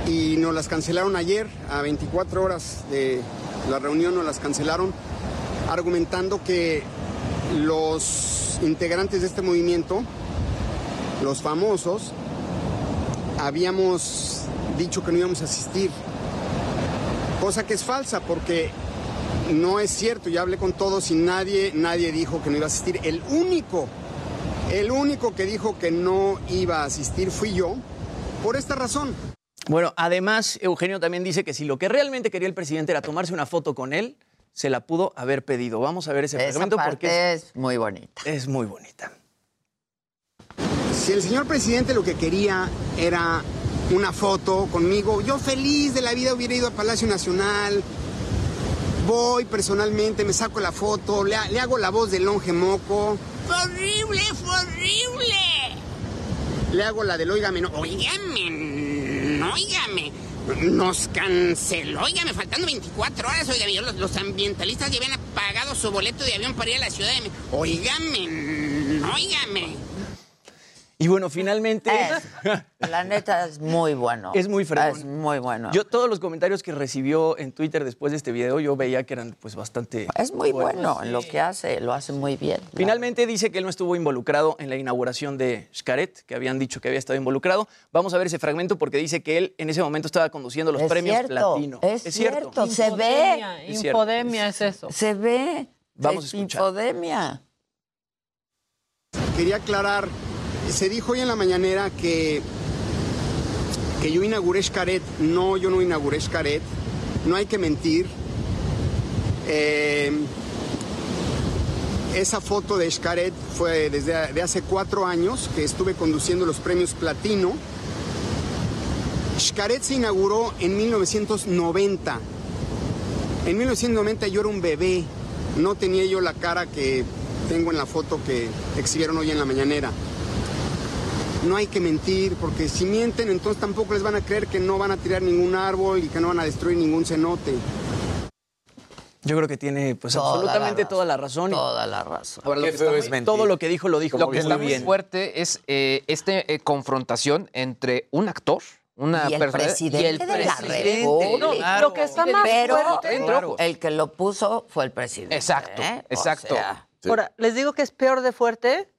y nos las cancelaron ayer, a 24 horas de la reunión nos las cancelaron, argumentando que los integrantes de este movimiento, los famosos, habíamos dicho que no íbamos a asistir cosa que es falsa porque no es cierto. Ya hablé con todos y nadie, nadie dijo que no iba a asistir. El único, el único que dijo que no iba a asistir fui yo por esta razón. Bueno, además, Eugenio también dice que si lo que realmente quería el presidente era tomarse una foto con él, se la pudo haber pedido. Vamos a ver ese Esa fragmento porque es muy bonita. es muy bonita. Si el señor presidente lo que quería era una foto conmigo, yo feliz de la vida hubiera ido a Palacio Nacional. Voy personalmente, me saco la foto, le, ha- le hago la voz del longe moco. Fue horrible, fue horrible. Le hago la del óigame, no, Óigame, no, óigame. Nos canceló, óigame, faltando 24 horas, óigame, yo, los, los ambientalistas ya habían pagado su boleto de avión para ir a la ciudad de. Óigame, óigame. Y bueno, finalmente... La neta es muy bueno. Es muy fregón. Es muy bueno. Yo todos los comentarios que recibió en Twitter después de este video, yo veía que eran pues bastante... es muy buenos. bueno en lo que hace, lo hace muy bien. Finalmente dice que él no estuvo involucrado en la inauguración de Xcaret, que habían dicho que había estado involucrado. Vamos a ver ese fragmento porque dice que él en ese momento estaba conduciendo los Es premios cierto, Platino. Es, cierto, se ve. Infodemia, Es cierto. Infodemia es eso. Se ve. Vamos a es escuchar. infodemia. Quería aclarar, se dijo hoy en la mañanera que, que yo inauguré Xcaret. No, yo no inauguré Xcaret. No hay que mentir. Eh, esa foto de Xcaret fue desde de hace cuatro años que estuve conduciendo los premios Platino. Xcaret se inauguró en 1990. En 1990 yo era un bebé, no tenía yo la cara que tengo en la foto que exhibieron hoy en la mañanera. No hay que mentir, porque si mienten, entonces tampoco les van a creer que no van a tirar ningún árbol y que no van a destruir ningún cenote. Yo creo que tiene pues Toda absolutamente toda la razón. Toda la razón. Ahora, lo que feo es muy-. Todo lo que dijo lo dijo Lo que está muy bien. fuerte es eh, esta confrontación entre un actor, una Y el persona presidente y el de la presidente. República. Claro. Lo que está más Pero fuerte. Ojos. el que lo puso fue el presidente. Exacto, ¿eh? O exacto. sea, Sí. Ahora, les digo que es peor de fuerte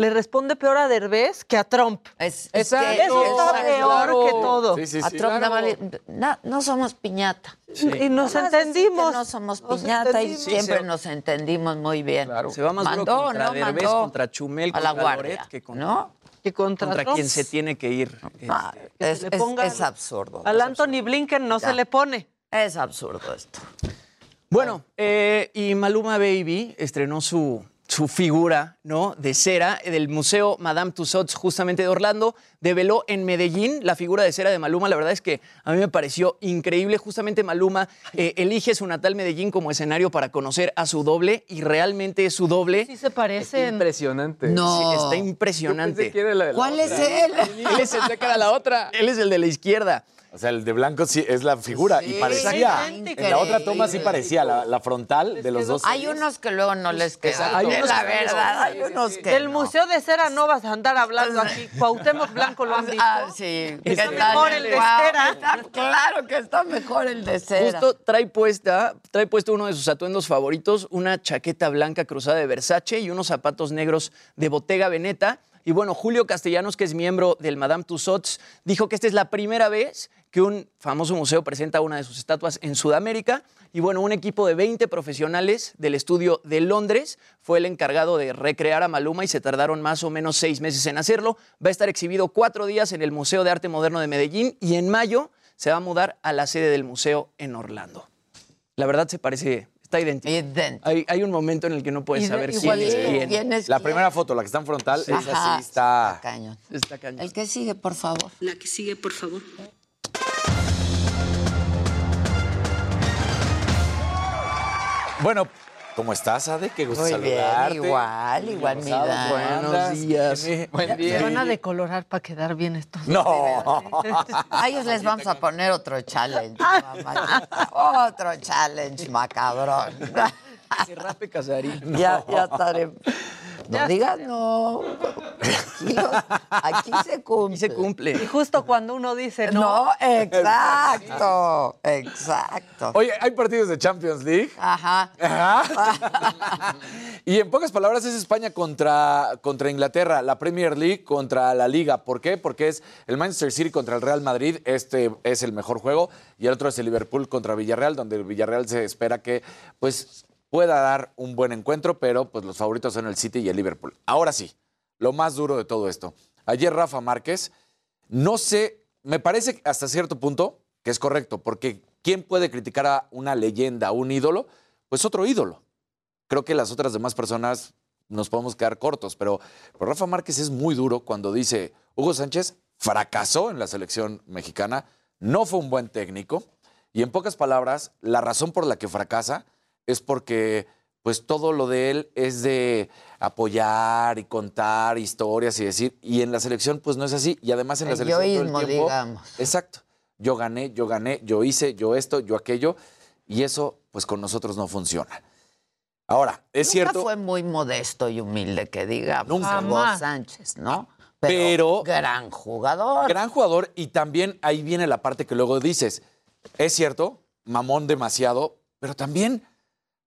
le responde peor a Derbez que a Trump. Es, Exacto. que- Eso está peor que todo. a Trump nada más le- no, no somos piñata. Y nos entendimos. No somos Nos piñata y siempre nos entendimos muy bien. Se va más duro mandó, contra ¿no? Derbez, Mandó contra Chumel, a la contra guardia, Loret, que contra, ¿no? Que contra, contra quien se tiene que ir. Ah, Que es, es- ponga es absurdo. Al Anthony Blinken no Ya. se le pone. Es absurdo esto. Bueno, eh, y Maluma Baby estrenó su, su figura ¿no? de cera del Museo Madame Tussauds justamente de Orlando. Develó en Medellín la figura de cera de Maluma. La verdad es que a mí me pareció increíble. Justamente Maluma eh, elige su natal Medellín como escenario para conocer a su doble y realmente es su doble. Sí se parecen. Impresionante. No. Sí, está impresionante. Yo pensé que era la de la ¿Cuál es él? [laughs] Él es el de cara a la otra. Él es el de la izquierda. O sea, el de blanco sí es la figura y parecía. En la otra toma sí parecía, la, la frontal de los dos. Hay unos que luego no les queda. Hay unos la que- verdad, hay unos que. Del no. Museo de Cera no vas a andar hablando [laughs] aquí. Cuauhtémoc Blanco lo han visto. Ah, sí. Está mejor el de cera. está claro que está mejor el de cera. Justo trae puesta, trae puesto uno de sus atuendos favoritos, una chaqueta blanca cruzada de Versace y unos zapatos negros de Bottega Veneta. Y bueno, Julio Castellanos, que es miembro del Madame Tussauds, dijo que esta es la primera vez que un famoso museo presenta una de sus estatuas en Sudamérica. Y bueno, un equipo de 20 profesionales del estudio de Londres fue el encargado de recrear a Maluma y se tardaron más o menos seis meses en hacerlo. Va a estar exhibido cuatro días en el Museo de Arte Moderno de Medellín y en mayo se va a mudar a la sede del museo en Orlando. La verdad se parece, está idéntico. Idéntico. Hay, hay un momento en el que no puedes saber quién es Sí, quién. ¿quién es La quién? primera foto, la que está en frontal, esa Ajá, sí está. cañón. Está cañón. El que sigue, por favor. La que sigue, por favor. Bueno, ¿cómo estás, Ade? Qué gusto Muy bien, saludarte. igual, igual, mi Rosado, Dan. ¿cómo Buenos días. Buen Se día. van a decolorar para quedar bien estos. No. A ellos [laughs] les vamos a poner otro challenge. mamachita. Otro challenge, macabrón. Se rape Casarín. Ya, ya estaré. No Ya digas no. [laughs] Aquí, los- aquí se cumple. Y se cumple. Y justo cuando uno dice no. No, exacto. Exacto. Oye, hay partidos de Champions League. Ajá. Ajá. [laughs] y en pocas palabras es España contra, contra Inglaterra, la Premier League contra la Liga. ¿Por qué? Porque es el Manchester City contra el Real Madrid, este es el mejor juego, y el otro es el Liverpool contra Villarreal, donde el Villarreal se espera que pues pueda dar un buen encuentro, pero pues los favoritos son el City y el Liverpool. Ahora sí, lo más duro de todo esto. Ayer Rafa Márquez, no sé, me parece hasta cierto punto que es correcto, porque ¿quién puede criticar a una leyenda, a un ídolo? Pues otro ídolo. Creo que las otras demás personas nos podemos quedar cortos, pero, pero Rafa Márquez es muy duro cuando dice, Hugo Sánchez fracasó en la selección mexicana, no fue un buen técnico, y en pocas palabras, la razón por la que fracasa es porque pues todo lo de él es de apoyar y contar historias y decir, y en la selección pues no es así, y además en la El selección todo yoísmo, el tiempo, digamos. exacto, yo gané, yo gané, yo hice, yo esto, yo aquello, y eso pues con nosotros no funciona. Ahora, es Nunca cierto, fue muy modesto y humilde, que diga Nunca. Hugo Jamás. Sánchez, ¿no? Pero- gran jugador. gran jugador, y también ahí viene la parte que luego dices, es cierto, mamón demasiado, pero también,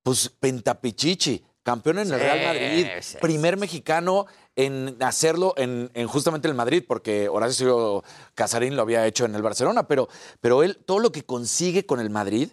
pues Pentapichichi, campeón en el Sí, Real Madrid, sí, primer mexicano en hacerlo en, en justamente el Madrid, porque Horacio Casarín lo había hecho en el Barcelona, pero, pero él, todo lo que consigue con el Madrid,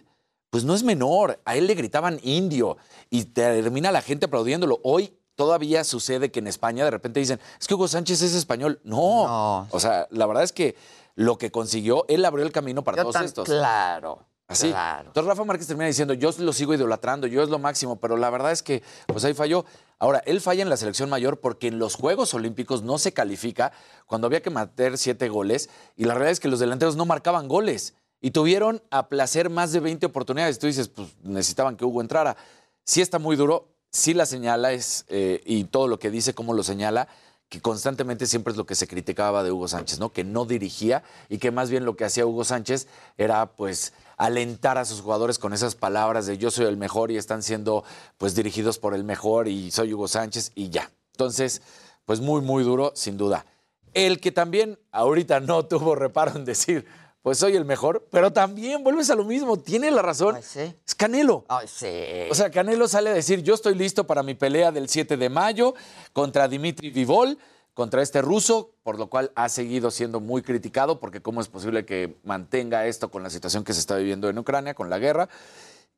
pues no es menor. A él le gritaban indio y termina la gente aplaudiéndolo. Hoy todavía sucede que en España de repente dicen, es que Hugo Sánchez es español. No. No. O sea, la verdad es que lo que consiguió, él abrió el camino para Yo todos tan- estos. Claro. Así. Claro. Entonces Rafa Márquez termina diciendo, yo lo sigo idolatrando, yo es lo máximo, pero la verdad es que pues ahí falló. Ahora, él falla en la selección mayor porque en los Juegos Olímpicos no se califica cuando había que meter siete goles y la realidad es que los delanteros no marcaban goles y tuvieron a placer más de 20 oportunidades. Tú dices, pues necesitaban que Hugo entrara. Sí está muy duro, sí la señala es, eh, y todo lo que dice, cómo lo señala, que constantemente siempre es lo que se criticaba de Hugo Sánchez, ¿no? Que no dirigía y que más bien lo que hacía Hugo Sánchez era pues alentar a sus jugadores con esas palabras de yo soy el mejor y están siendo pues dirigidos por el mejor y soy Hugo Sánchez y ya. Entonces, pues muy, muy duro, sin duda. El que también ahorita no tuvo reparo en decir, pues soy el mejor, pero también vuelves a lo mismo, tiene la razón. Es Canelo. Ay, sí. O sea, Canelo sale a decir, yo estoy listo para mi pelea del 7 de mayo contra Dimitri Vivol, contra este ruso, por lo cual ha seguido siendo muy criticado, porque cómo es posible que mantenga esto con la situación que se está viviendo en Ucrania, con la guerra.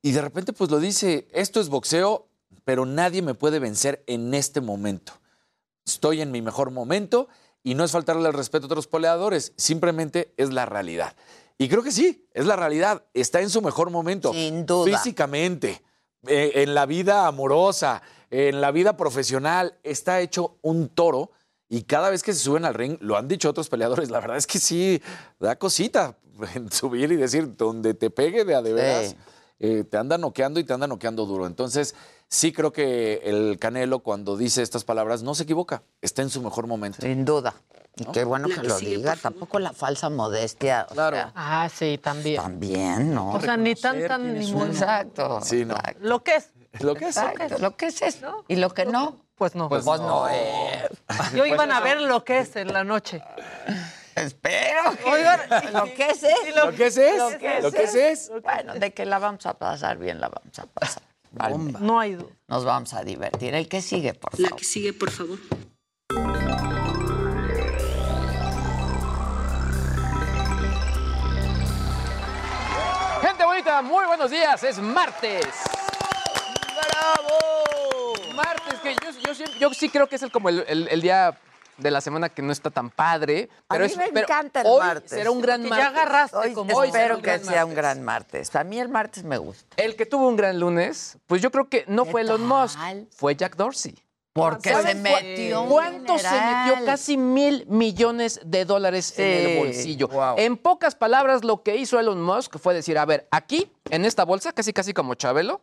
Y de repente pues lo dice, esto es boxeo, pero nadie me puede vencer en este momento. Estoy en mi mejor momento y no es faltarle el respeto a otros peleadores, simplemente es la realidad. Y creo que sí, es la realidad. Está en su mejor momento. Sin duda. Físicamente, eh, en la vida amorosa, en la vida profesional, está hecho un toro. Y cada vez que se suben al ring, lo han dicho otros peleadores, la verdad es que sí, da cosita [laughs] en subir y decir, donde te pegue de a de veras, Sí. eh, te anda noqueando y te anda noqueando duro. Entonces, sí creo que el Canelo, cuando dice estas palabras, no se equivoca, está en su mejor momento. Sin duda. Y ¿No? qué bueno que que lo diga. Tampoco la falsa modestia. o Claro. sea, Ah, sí, también. también, ¿no? O sea, ni tan, tan, ni. Exacto. Sí, no. Lo que es. Lo que es. Exacto. Lo que es eso. Y lo que no. Pues no. Pues, no es. Yo iban a ver lo que es en la noche. Espero. Oigan, [laughs] Lo que es es. Lo que es es. Lo que Lo que es es. Bueno, de que la vamos a pasar bien, la vamos a pasar. Al- No hay duda. Nos vamos a divertir. El que sigue, por La favor. que sigue, por favor. Gente bonita, muy buenos días. Es martes. ¡Bravo! Martes, que yo, yo siempre- yo sí creo que es el, como el, el- el día de la semana que no está tan padre. Pero a mí es, me pero encanta el hoy martes. será un gran Que martes. ya agarraste Hoy como Hoy espero un que gran sea un martes. gran martes. A mí el martes me gusta. El que tuvo un gran lunes, pues yo creo que no ¿Qué fue Elon Musk, tal? fue Jack Dorsey. Porque ¿Sabes se cu- metió un ¿Cuánto se metió? Casi mil millones de dólares en Sí, el bolsillo. wow. En pocas palabras, lo que hizo Elon Musk fue decir, a ver, aquí, en esta bolsa, casi casi como Chabelo,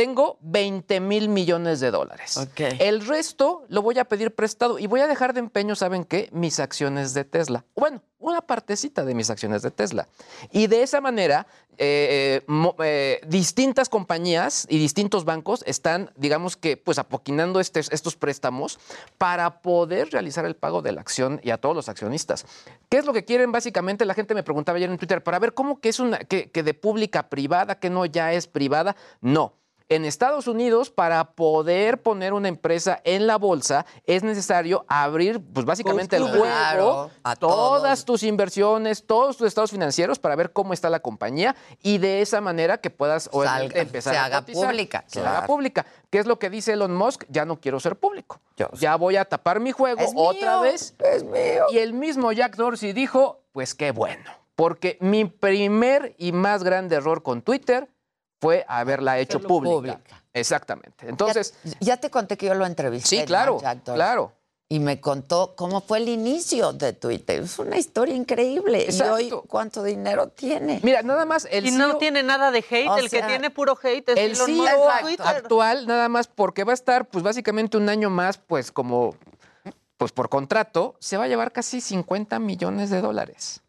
tengo 20 mil millones de dólares. El resto lo voy a pedir prestado y voy a dejar de empeño, ¿saben qué? Mis acciones de Tesla. Bueno, una partecita de mis acciones de Tesla. Y de esa manera, eh, eh, eh, distintas compañías y distintos bancos están, digamos que, pues apoquinando estes- estos préstamos para poder realizar el pago de la acción y a todos los accionistas. ¿Qué es lo que quieren? Básicamente, la gente me preguntaba ayer en Twitter, para ver cómo que es una, que, que de pública a privada, que no ya es privada. No. En Estados Unidos, para poder poner una empresa en la bolsa, es necesario abrir, pues básicamente el juego, Claro, a todas todos. tus inversiones, todos tus estados financieros para ver cómo está la compañía y de esa manera que puedas Salga, empezar se a haga cotizar, pública, se claro. haga pública. ¿Qué es lo que dice Elon Musk? Ya no quiero ser público. Yo ya voy a tapar mi juego Es otra mío, vez. es mío. Y el mismo Jack Dorsey dijo, pues qué bueno, porque mi primer y más grande error con Twitter fue haberla hecho pública. pública. Exactamente. Entonces, ya, ya te conté que yo lo entrevisté. sí, ¿no? claro, claro. Y me contó cómo fue el inicio de Twitter. Es una historia increíble. Exacto. Y hoy, ¿cuánto dinero tiene? Mira, nada más el Y no CEO tiene nada de hate. O el que tiene puro hate es El Elon CEO Musk Twitter. actual, nada más porque va a estar, pues básicamente un año más, pues como, pues por contrato, se va a llevar casi 50 millones de dólares.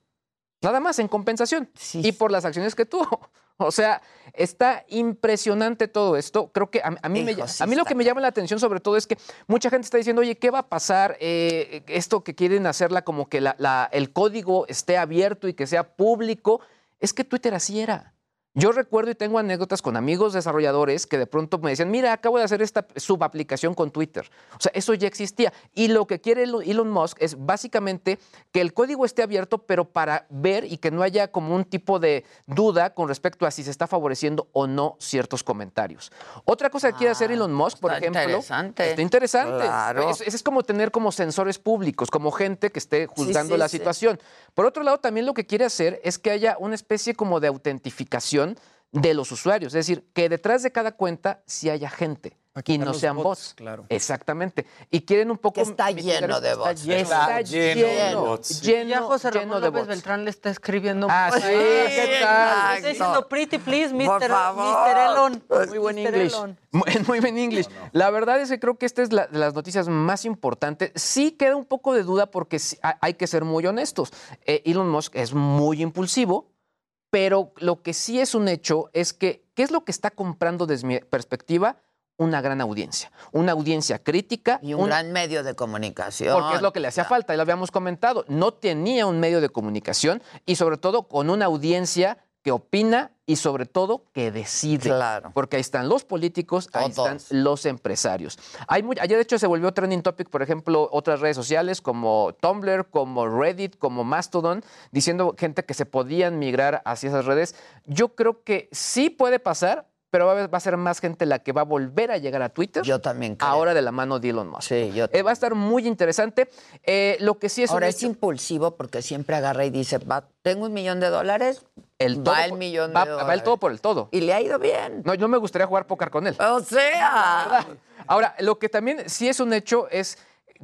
Nada más en compensación. Sí. Y por las acciones que tuvo. O sea, está impresionante todo esto. Creo que a, a mí, me, a mí lo que me llama la atención sobre todo es que mucha gente está diciendo, oye, ¿qué va a pasar? Eh, esto que quieren hacerla como que la- la- el código esté abierto y que sea público. Es que Twitter así era. Yo recuerdo y tengo anécdotas con amigos desarrolladores que de pronto me decían, mira, acabo de hacer esta subaplicación con Twitter. O sea, eso ya existía. Y lo que quiere Elon Musk es básicamente que el código esté abierto, pero para ver y que no haya como un tipo de duda con respecto a si se está favoreciendo o no ciertos comentarios. Otra cosa que quiere hacer Elon Musk, por Ah, ejemplo, interesante. está interesante. Claro. Es, es como tener como sensores públicos, como gente que esté juzgando sí, la sí. situación. Por otro lado, también lo que quiere hacer es que haya una especie como de autentificación de los usuarios, es decir, que detrás de cada cuenta sí haya gente y quitar no sean bots, bots. claro. Exactamente. Y quieren un poco Que está lleno de bots. lleno, Está Está lleno lleno, de lleno, bots. ya José lleno Ramón López bots. Beltrán le está escribiendo. Ah, sí, ¿qué tal? Está diciendo pretty please, Mr. Elon. Muy buen inglés. Elon. Muy, buen inglés. La verdad es que creo que esta es la, de las noticias más importantes. Sí queda un poco de duda porque hay que ser muy honestos. Eh, Elon Musk es muy impulsivo, pero lo que sí es un hecho es que, ¿qué es lo que está comprando desde mi perspectiva? Una gran audiencia, una audiencia crítica. Y un, gran medio de comunicación. Porque es lo que le hacía falta, y lo habíamos comentado. No tenía un medio de comunicación y sobre todo con una audiencia que opina y sobre todo que decide. Claro. Porque ahí están los políticos, ahí están los empresarios. Hay muy- ayer de hecho se volvió trending topic, por ejemplo, otras redes sociales como Tumblr, como Reddit, como Mastodon, diciendo gente que se podían migrar hacia esas redes. Yo creo que sí puede pasar, pero va a, haber- va a ser más gente la que va a volver a llegar a Twitter. Yo también creo. Ahora de la mano de Elon Musk. Sí, yo Eh, va a estar muy interesante. Eh, lo que sí es un Ahora es hecho- impulsivo porque siempre agarra y dice, va, tengo un millón de dólares, el va el por- millón de va, dólares. va el todo por el todo. Y le ha ido bien. No, yo me gustaría jugar póker con él. O sea. [laughs] Ahora, lo que también sí es un hecho es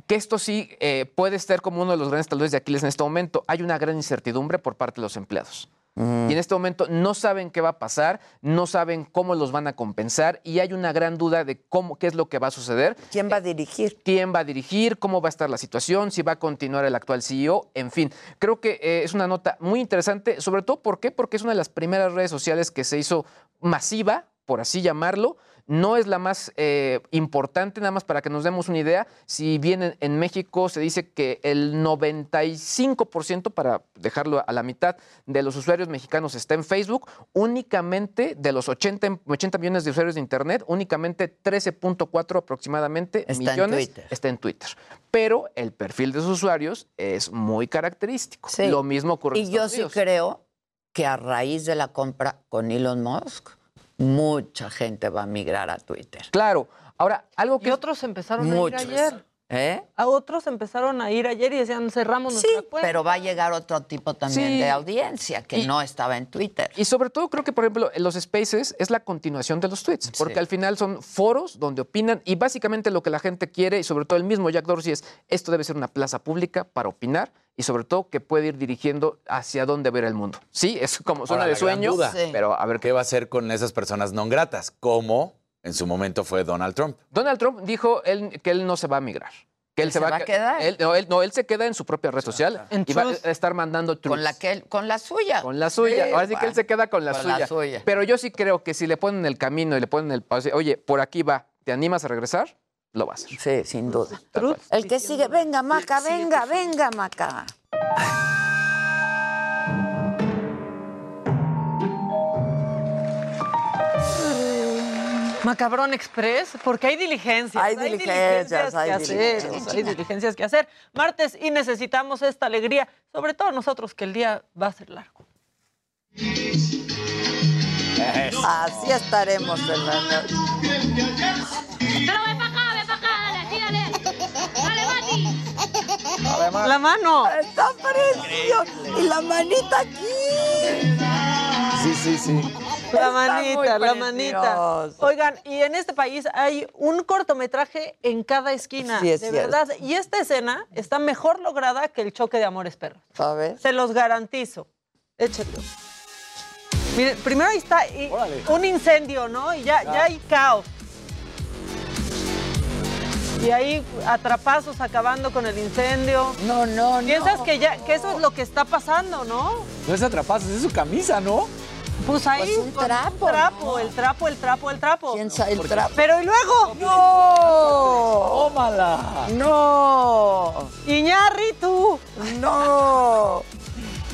que esto sí eh, puede ser como uno de los grandes talones de Aquiles en este momento. Hay una gran incertidumbre por parte de los empleados. Y en este momento no saben qué va a pasar, no saben cómo los van a compensar y hay una gran duda de cómo, qué es lo que va a suceder. ¿Quién va a dirigir? ¿Quién va a dirigir? ¿Cómo va a estar la situación? ¿Si va a continuar el actual CEO? En fin, creo que eh, es una nota muy interesante, sobre todo ¿por qué? Porque es una de las primeras redes sociales que se hizo masiva, por así llamarlo. No es la más eh, importante, nada más para que nos demos una idea. Si bien en, en México se dice que el 95%, para dejarlo a la mitad, de los usuarios mexicanos está en Facebook, únicamente de los 80, 80 millones de usuarios de Internet, únicamente 13.4 aproximadamente Está millones está en Twitter. Pero el perfil de sus usuarios es muy característico. Sí. Lo mismo ocurre en Y yo sí creo que a raíz de la compra con Elon Musk, mucha gente va a migrar a Twitter. Claro. Ahora, algo Y otros empezaron Muchos. a ir ayer. ¿Eh? A otros empezaron a ir ayer y decían, cerramos Sí, nuestra cuenta. pero va a llegar otro tipo también Sí. de audiencia que Y- no estaba en Twitter. Y sobre todo creo que, por ejemplo, en los spaces es la continuación de los tweets, porque Sí. al final son foros donde opinan y básicamente lo que la gente quiere, y sobre todo el mismo Jack Dorsey, es esto debe ser una plaza pública para opinar y sobre todo que puede ir dirigiendo hacia dónde ver el mundo. Sí, es como suena Ahora, de sueño, duda, pero a ver ¿Qué va a hacer con esas personas no gratas? Como en su momento fue Donald Trump. Donald Trump dijo él, que él no se va a migrar. Que él ¿Que se va a que- quedar? Él, no, él, no, él se queda en su propia red social En y va Truth. a estar mandando Con tweets. la, que él- con la suya. Con la suya. Sí, Ahora sí que él se queda con la, con suya. la suya. Pero yo sí creo que si le ponen el camino y le ponen el... sea, Oye, por aquí va, ¿te animas a regresar? Lo va a hacer. Sí, sin duda. El que sigue, venga, Maca, venga, venga, Maca. Macabrón Express, porque hay diligencias. Hay diligencias, hay que hacer. diligencias. Hay diligencias que hacer. Martes y necesitamos esta alegría, sobre todo nosotros que el día va a ser largo. Así estaremos en la noche. Pero ven para acá, ven para acá, dale, tírale. Dale, Mati. La mano. Está precioso. Y la manita aquí. Sí, sí, sí. La manita, la manita. Oigan, y en este país hay un cortometraje en cada esquina. Sí, es de cierto. verdad. Y esta escena está mejor lograda que el choque de amores perros. ¿Sabes? Se los garantizo. Échenlo. Miren, primero ahí está y- un incendio, ¿no? Y ya, ya hay caos. Y ahí atrapazos acabando con el incendio. No, no, Piensas no. que ya que eso es lo que está pasando, ¿no? No es atrapazos, es su camisa, ¿no? Pues ahí Pues un trapo, trapo, el trapo, el trapo, el trapo. ¿Quién sabe el trapo? Pero y luego, ¡No! ¡Tómala! ¡No! Iñárritu, ¡No!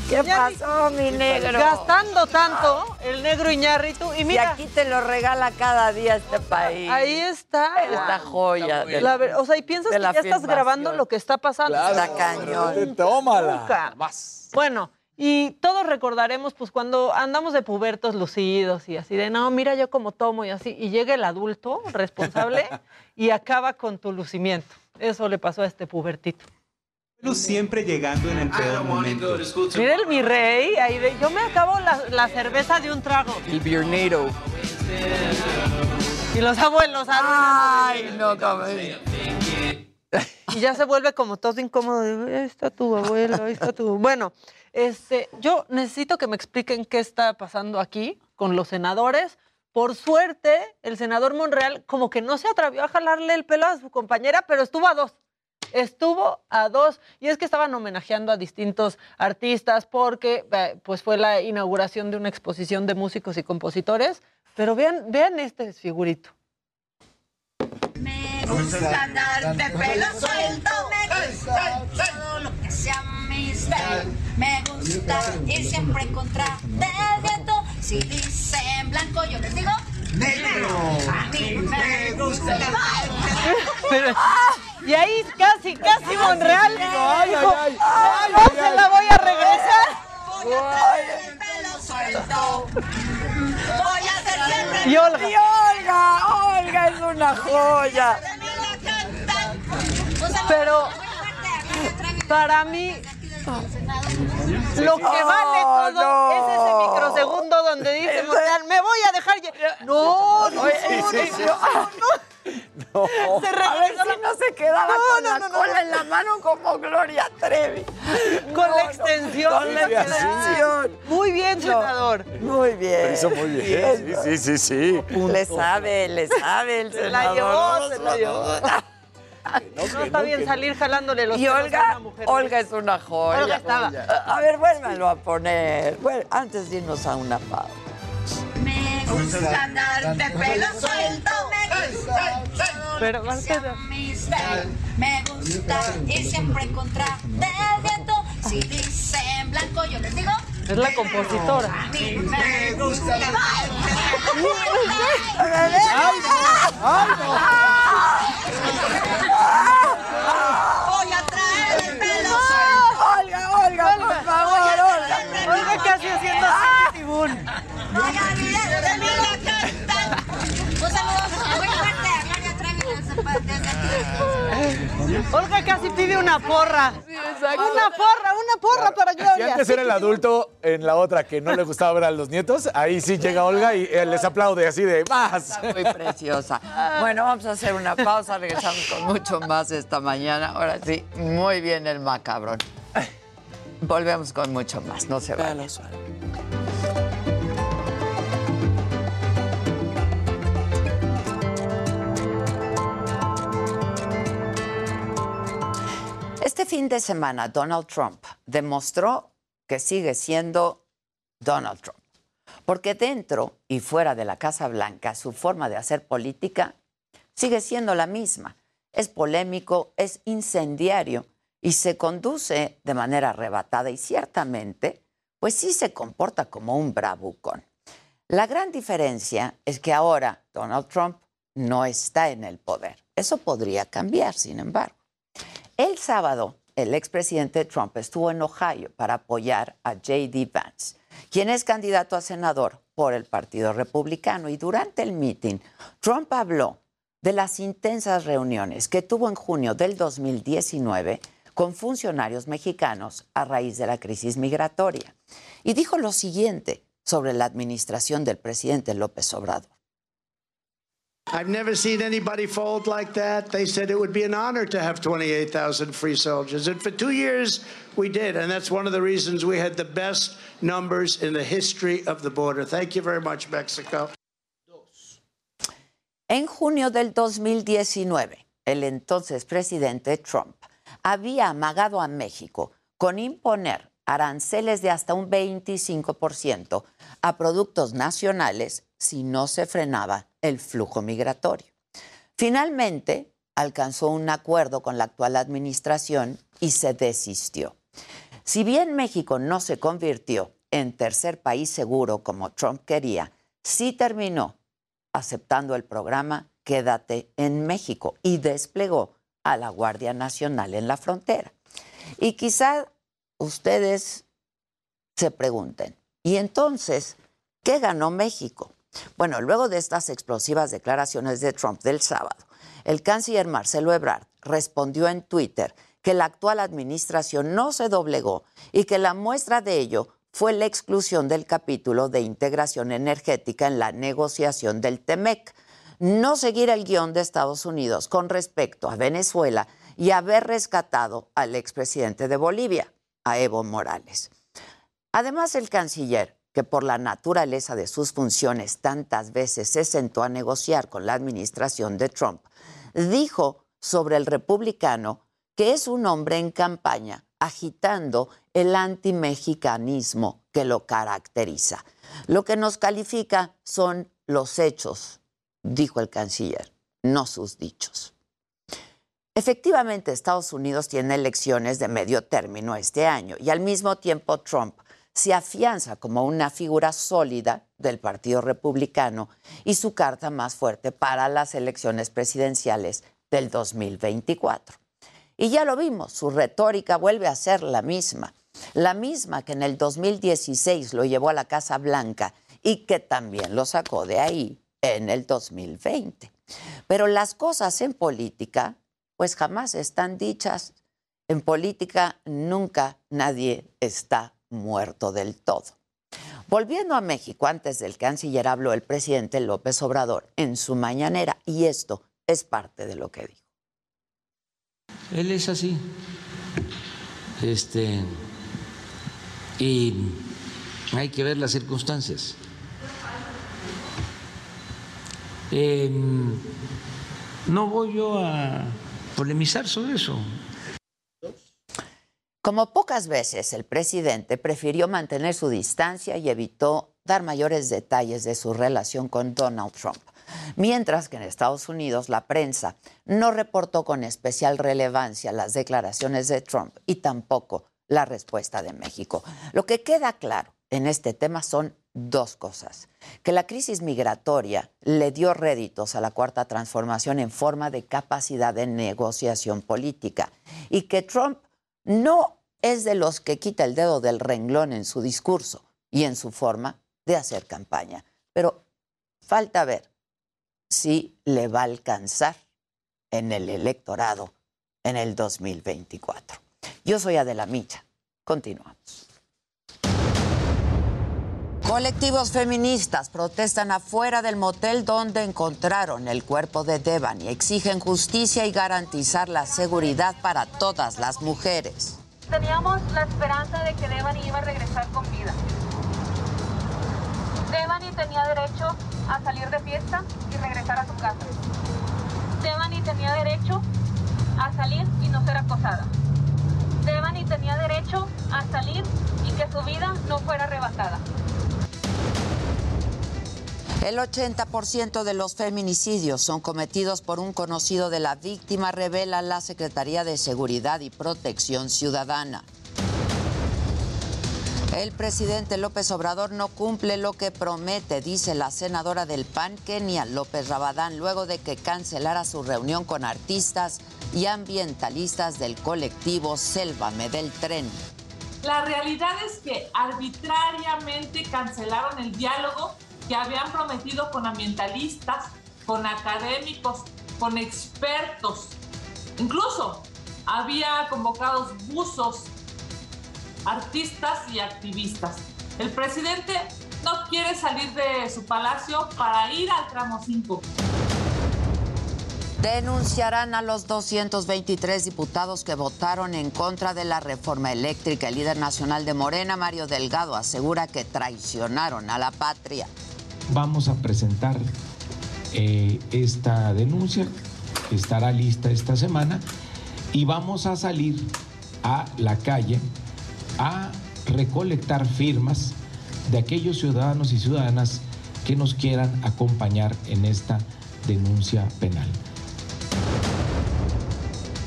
¿Qué pasó, mi negro? Gastando tanto el negro Iñárritu y Y mira, aquí te lo regala cada día este país. ahí está. Esta joya. de La ver- o sea, y piensas que ya estás grabando lo que está pasando. Está cañón. Tómala. Nunca. Vas. Bueno, y todos recordaremos pues cuando andamos de pubertos lucidos y así de, no, mira yo como tomo y así, y llega el adulto responsable [laughs] y acaba con tu lucimiento. Eso le pasó a este pubertito. Siempre llegando en el peor momento. Mira el mi rey, ahí de, yo me acabo la, la cerveza de un trago. El Biernado. Y los abuelos, Ay, no, cabrón. Y ya se vuelve como todo incómodo. Ahí está tu abuelo, ahí está tu. Bueno, este, yo necesito que me expliquen qué está pasando aquí con los senadores. Por suerte, el senador Monreal como que no se atrevió a jalarle el pelo a su compañera, pero estuvo a dos. Estuvo a dos. Y es que estaban homenajeando a distintos artistas porque eh, pues fue la inauguración de una exposición de músicos y compositores. Pero vean, vean este desfigurito. Me gusta andar de pelo suelto, me gusta todo lo que sea style. Me gusta ir siempre en contra del viento. Si dicen blanco, yo les digo negro. A mí me gusta Pero- y ahí casi, casi Monreal. Ay, dijo, ay, ay. "No Ay, se la voy a regresar. Voy a traer el pelo suelto. Voy a hacer siempre. Y Olga. Y Olga, Olga es una joya. Pero para mí lo que No, vale todo no. es ese microsegundo donde [laughs] dice Monreal, me voy a dejar. lle-". No, no, Oye, no, sí, sí, no, sí. no. Se a ver regresó si no se quedaba No, con no, la no, no, cola no. en la mano como Gloria Trevi. [laughs] Con No, la no, extensión. Con la extensión. Muy bien, No, senador. Muy bien. Lo hizo muy bien. Sí, sí, sí, sí. Le sabe, le sabe el Se la senador. llevó, se la llevó. [laughs] No, No está bien salir jalándole los Y pelos a Olga, una mujer. Olga es una joya. Olga estaba. A ver, vuélvalo a poner. Bueno, antes de irnos a una pausa. Me gusta andar de pelo suelto, me gusta Pero style. Me gusta ir siempre en contra del viento. Si dicen blanco, yo les digo. Es la compositora. A mí me gusta el Voy a traer el pelo suelto. Olga, por favor, Olga. Olga casi haciendo así, tibún. Voy a olvidar de mí la canta. Un saludo muy fuerte a Gloria Trevi desde aquí. Olga casi pide una porra. Una porra, una porra para Si Gloria. antes era el adulto en la otra que no le gustaba ver a los nietos, ahí sí llega Olga y eh, les aplaude así de más. Muy preciosa. Bueno, vamos a hacer una pausa. Regresamos con mucho más esta mañana. Ahora sí, muy bien el macabrón. Volvemos con mucho más. No se vayan. Este fin de semana, Donald Trump demostró que sigue siendo Donald Trump. Porque dentro y fuera de la Casa Blanca, su forma de hacer política sigue siendo la misma. Es polémico, es incendiario y se conduce de manera arrebatada y ciertamente, pues sí se comporta como un bravucón. La gran diferencia es que ahora Donald Trump no está en el poder. Eso podría cambiar, sin embargo. El sábado, el expresidente Trump estuvo en Ohio para apoyar a J.D. Vance, quien es candidato a senador por el Partido Republicano. Y durante el meeting, Trump habló de las intensas reuniones que tuvo en junio del 2019 con funcionarios mexicanos a raíz de la crisis migratoria. Y dijo lo siguiente sobre la administración del presidente López Obrador. I've never seen anybody fold like that. They said it would be an honor to have 28,000 free soldiers. And for two years, we did. And that's one of the reasons we had the best numbers in the history of the border. Thank you very much, Mexico. En junio del 2019, el entonces presidente Trump había amagado a México con imponer aranceles de hasta un 25% a productos nacionales si no se frenaba el flujo migratorio. Finalmente, alcanzó un acuerdo con la actual administración y se desistió. Si bien México no se convirtió en tercer país seguro como Trump quería, sí terminó aceptando el programa Quédate en México y desplegó a la Guardia Nacional en la frontera. Y quizá ustedes se pregunten, ¿y entonces qué ganó México? Bueno, luego de estas explosivas declaraciones de Trump del sábado, el canciller Marcelo Ebrard respondió en Twitter que la actual administración no se doblegó y que la muestra de ello fue la exclusión del capítulo de integración energética en la negociación del TEMEC, no seguir el guion de Estados Unidos con respecto a Venezuela y haber rescatado al expresidente de Bolivia, a Evo Morales. Además, el canciller, que por la naturaleza de sus funciones tantas veces se sentó a negociar con la administración de Trump, dijo sobre el republicano que es un hombre en campaña agitando el antimexicanismo que lo caracteriza. Lo que nos califica son los hechos, dijo el canciller. no sus dichos. Efectivamente, Estados Unidos tiene elecciones de medio término este año y al mismo tiempo Trump se afianza como una figura sólida del Partido Republicano y su carta más fuerte para las elecciones presidenciales del 2024. Y ya lo vimos, su retórica vuelve a ser la misma, la misma que en el 2016 lo llevó a la Casa Blanca y que también lo sacó de ahí en el 2020. Pero las cosas en política, pues jamás están dichas. En política nunca nadie está muerto del todo. Volviendo a México, antes del canciller habló el presidente López Obrador en su mañanera y esto es parte de lo que dijo. Él es así. Este y hay que ver las circunstancias. Em, no voy yo a polemizar sobre eso. Como pocas veces, el presidente prefirió mantener su distancia y evitó dar mayores detalles de su relación con Donald Trump. Mientras que en Estados Unidos la prensa no reportó con especial relevancia las declaraciones de Trump y tampoco la respuesta de México. Lo que queda claro en este tema son dos cosas. Que la crisis migratoria le dio réditos a la cuarta transformación en forma de capacidad de negociación política y que Trump no es de los que quita el dedo del renglón en su discurso y en su forma de hacer campaña. Pero falta ver si le va a alcanzar en el electorado en el 2024. Yo soy Adela Micha. Continuamos. Colectivos feministas protestan afuera del motel donde encontraron el cuerpo de Devani. Exigen justicia y garantizar la seguridad para todas las mujeres. Teníamos la esperanza de que Devani iba a regresar con vida. Devani tenía derecho a salir de fiesta y regresar a su casa. Devani tenía derecho a salir y no ser acosada. Devani tenía derecho a salir y que su vida no fuera arrebatada. El 80% de los feminicidios son cometidos por un conocido de la víctima, revela la Secretaría de Seguridad y Protección Ciudadana. El presidente López Obrador no cumple lo que promete, dice la senadora del PAN, Kenia López Rabadán, luego de que cancelara su reunión con artistas y ambientalistas del colectivo Sélvame del Tren. La realidad es que arbitrariamente cancelaron el diálogo habían prometido con ambientalistas, con académicos, con expertos. Incluso había convocados buzos, artistas y activistas. El presidente no quiere salir de su palacio para ir al tramo 5. Denunciarán a los 223 diputados que votaron en contra de la reforma eléctrica. El líder nacional de Morena, Mario Delgado, asegura que traicionaron a la patria. Vamos a presentar eh, esta denuncia, que estará lista esta semana, y vamos a salir a la calle a recolectar firmas de aquellos ciudadanos y ciudadanas que nos quieran acompañar en esta denuncia penal.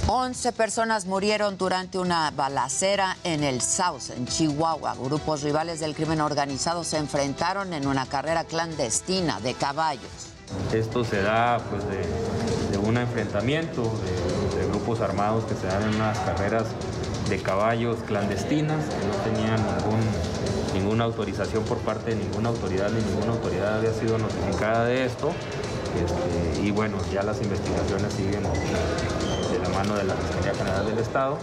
11 personas murieron durante una balacera en el South, en Chihuahua. Grupos rivales del crimen organizado se enfrentaron en una carrera clandestina de caballos. Esto se da pues, de, un enfrentamiento de, grupos armados que se dan en unas carreras de caballos clandestinas que no tenían ningún, ninguna autorización por parte de ninguna autoridad ni ninguna autoridad había sido notificada de esto. Este, y bueno, ya las investigaciones siguen la mano de la Fiscalía General del Estado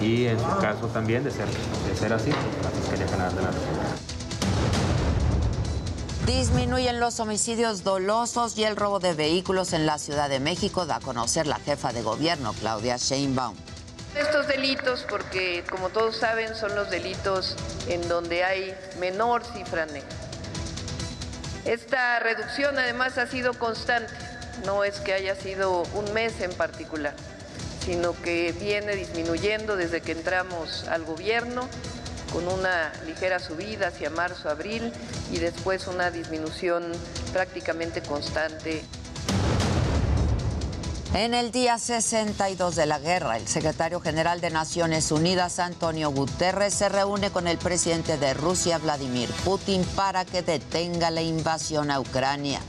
y en su caso también, de ser, de ser así, la Fiscalía General de la República. Disminuyen los homicidios dolosos y el robo de vehículos en la Ciudad de México, da a conocer la jefa de gobierno, Claudia Sheinbaum. Estos delitos, porque como todos saben, son los delitos en donde hay menor cifra negra. Esta reducción además ha sido constante, no es que haya sido un mes en particular, sino que viene disminuyendo desde que entramos al gobierno, con una ligera subida hacia marzo, abril y después una disminución prácticamente constante. En el día 62 de la guerra, el secretario general de Naciones Unidas, Antonio Guterres, se reúne con el presidente de Rusia, Vladimir Putin, para que detenga la invasión a Ucrania.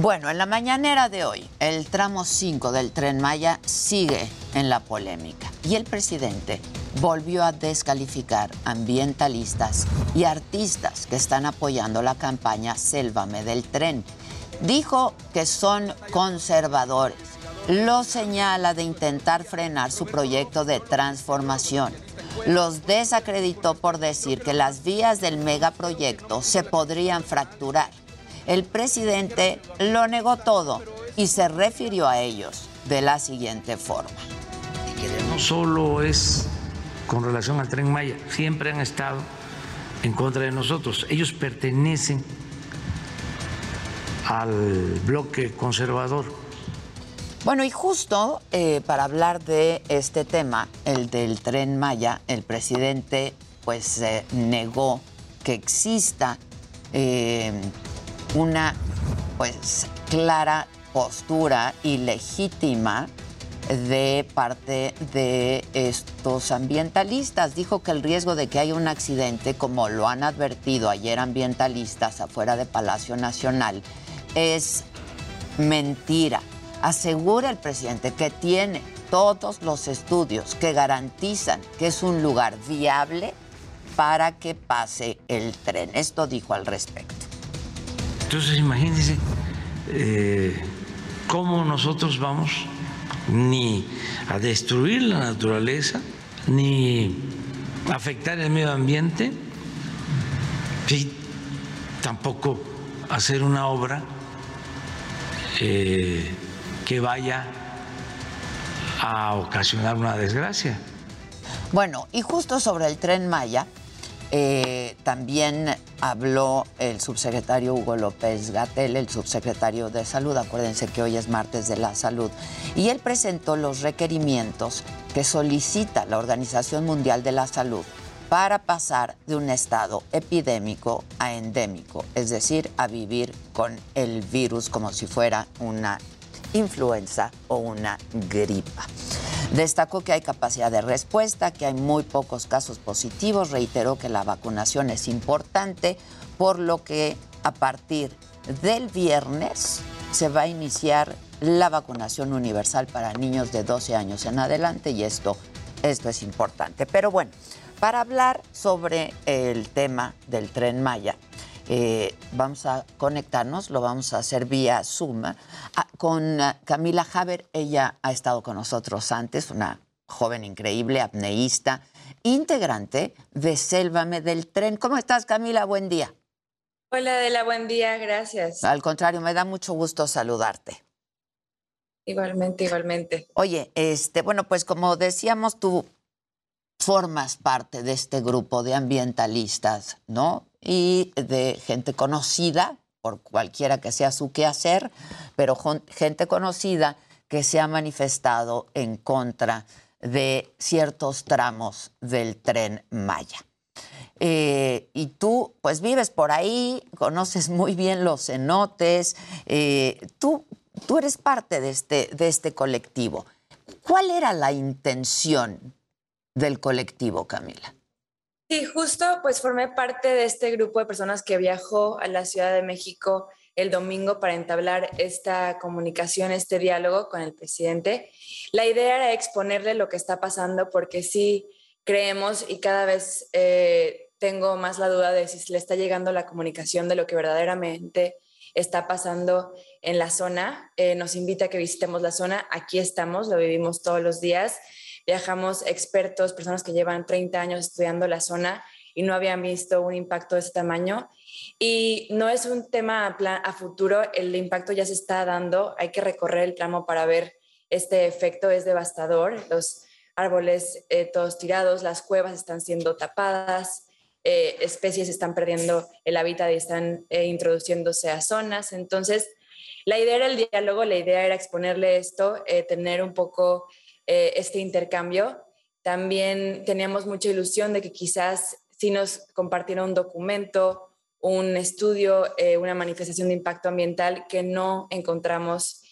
Bueno, en la mañanera de hoy, el tramo 5 del tren Maya sigue en la polémica y el presidente volvió a descalificar ambientalistas y artistas que están apoyando la campaña Sélvame del tren. Dijo que son conservadores. Lo señala de intentar frenar su proyecto de transformación. Los desacreditó por decir que las vías del megaproyecto se podrían fracturar. El presidente lo negó todo y se refirió a ellos de la siguiente forma. no solo es con relación al tren Maya, siempre han estado en contra de nosotros. Ellos pertenecen al bloque conservador. Bueno, y justo eh, para hablar de este tema, el del tren Maya, el presidente pues eh, negó que exista eh, una pues clara postura ilegítima de parte de estos ambientalistas. Dijo que el riesgo de que haya un accidente, como lo han advertido ayer ambientalistas afuera de Palacio Nacional, es mentira. Asegura el presidente que tiene todos los estudios que garantizan que es un lugar viable para que pase el tren. Esto dijo al respecto. Entonces imagínense eh, cómo nosotros vamos ni a destruir la naturaleza, ni afectar el medio ambiente, y tampoco hacer una obra eh, que vaya a ocasionar una desgracia. Bueno, y justo sobre el tren Maya, eh, también habló el subsecretario Hugo López Gatel, el subsecretario de Salud. Acuérdense que hoy es martes de la salud. Y él presentó los requerimientos que solicita la Organización Mundial de la Salud para pasar de un estado epidémico a endémico, es decir, a vivir con el virus como si fuera una influenza o una gripa. Destacó que hay capacidad de respuesta, que hay muy pocos casos positivos, reiteró que la vacunación es importante, por lo que a partir del viernes se va a iniciar la vacunación universal para niños de 12 años en adelante y esto, esto es importante. Pero bueno, para hablar sobre el tema del tren Maya, eh, vamos a conectarnos, lo vamos a hacer vía Zoom, ah, con ah, Camila Haber. Ella ha estado con nosotros antes, una joven increíble, apneísta, integrante de Sélvame del Tren. ¿Cómo estás, Camila? Buen día. Hola, Adela, buen día, gracias. Al contrario, me da mucho gusto saludarte. Igualmente, igualmente. Oye, este, bueno, pues como decíamos, tú formas parte de este grupo de ambientalistas, ¿no? y de gente conocida, por cualquiera que sea su quehacer, pero gente conocida que se ha manifestado en contra de ciertos tramos del tren Maya. Eh, y tú, pues vives por ahí, conoces muy bien los cenotes, eh, tú, tú eres parte de este, de este colectivo. ¿Cuál era la intención del colectivo, Camila? Sí, justo pues formé parte de este grupo de personas que viajó a la Ciudad de México el domingo para entablar esta comunicación, este diálogo con el presidente. La idea era exponerle lo que está pasando porque sí creemos y cada vez eh, tengo más la duda de si le está llegando la comunicación de lo que verdaderamente está pasando en la zona. Eh, nos invita a que visitemos la zona, aquí estamos, lo vivimos todos los días viajamos expertos, personas que llevan 30 años estudiando la zona y no habían visto un impacto de ese tamaño. Y no es un tema a, plan, a futuro, el impacto ya se está dando, hay que recorrer el tramo para ver este efecto, es devastador, los árboles eh, todos tirados, las cuevas están siendo tapadas, eh, especies están perdiendo el hábitat y están eh, introduciéndose a zonas. Entonces, la idea era el diálogo, la idea era exponerle esto, tener un poco eh, este intercambio. También teníamos mucha ilusión de que quizás si nos compartiera un documento un estudio, eh, una manifestación de impacto ambiental que no encontramos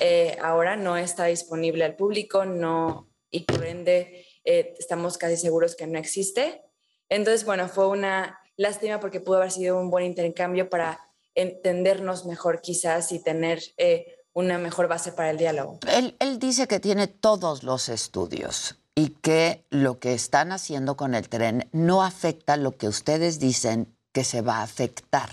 eh, ahora, no está disponible al público, no, y por ende eh, estamos casi seguros que no existe. Entonces, bueno, fue una lástima porque pudo haber sido un buen intercambio para entendernos mejor quizás y tener eh, una mejor base para el diálogo. Él, él dice que tiene todos los estudios y que lo que están haciendo con el tren no afecta lo que ustedes dicen que se va a afectar.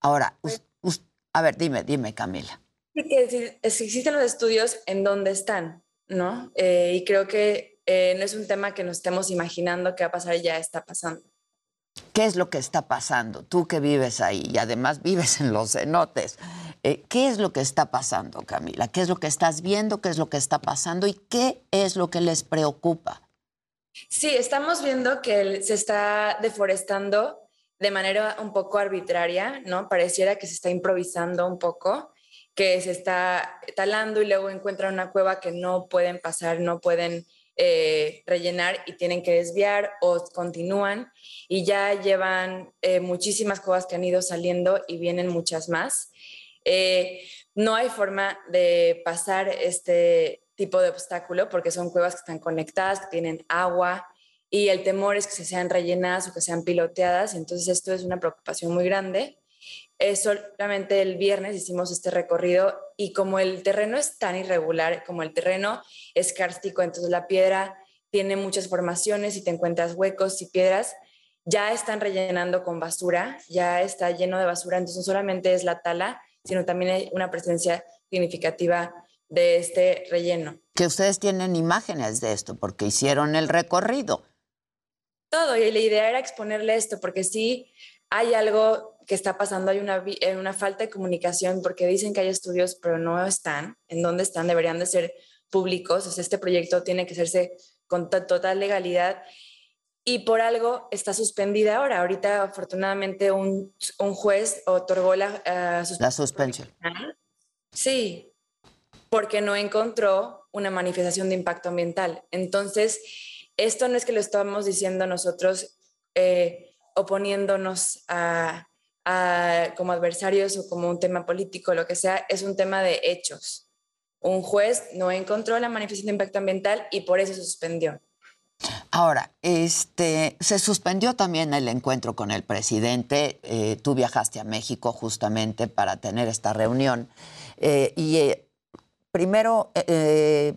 Ahora, us- us- a ver, dime, dime, Camila. Sí, que existen los estudios en dónde están, ¿no? Eh, y creo que eh, no es un tema que nos estemos imaginando que va a pasar, ya está pasando. ¿Qué es lo que está pasando? Tú que vives ahí y además vives en los cenotes. eh, ¿Qué es lo que está pasando, Camila? ¿Qué es lo que estás viendo? ¿Qué es lo que está pasando? ¿Y qué es lo que les preocupa? Sí, estamos viendo que se está deforestando de manera un poco arbitraria, ¿no? Pareciera que se está improvisando un poco, que se está talando y luego encuentran una cueva que no pueden pasar, no pueden eh, rellenar y tienen que desviar o continúan y ya llevan eh, muchísimas cuevas que han ido saliendo y vienen muchas más. Eh, no hay forma de pasar este tipo de obstáculo porque son cuevas que están conectadas, tienen agua y el temor es que se sean rellenadas o que sean piloteadas. Entonces esto es una preocupación muy grande. Eh, solamente el viernes hicimos este recorrido y como el terreno es tan irregular, como el terreno es kárstico, entonces la piedra tiene muchas formaciones y te encuentras huecos y piedras, ya están rellenando con basura, ya está lleno de basura, entonces no solamente es la tala, sino también hay una presencia significativa de este relleno. Que ustedes tienen imágenes de esto porque hicieron el recorrido. todo. Y la idea era exponerle esto, porque sí hay algo que está pasando, hay una, eh, una falta de comunicación, porque dicen que hay estudios, pero no están. ¿En dónde están? Deberían de ser públicos. O sea, este proyecto tiene que hacerse con to- total legalidad. Y por algo está suspendida ahora. Ahorita, afortunadamente, un, un juez otorgó la, ah, sus- La suspensión. Sí, porque no encontró una manifestación de impacto ambiental. Entonces, esto no es que lo estamos diciendo nosotros eh, oponiéndonos a, como adversarios o como un tema político, lo que sea, es un tema de hechos. Un juez no encontró la manifestación de impacto ambiental y por eso suspendió. Ahora, este, se suspendió también el encuentro con el presidente. eh, tú viajaste a México justamente para tener esta reunión. eh, y eh, primero,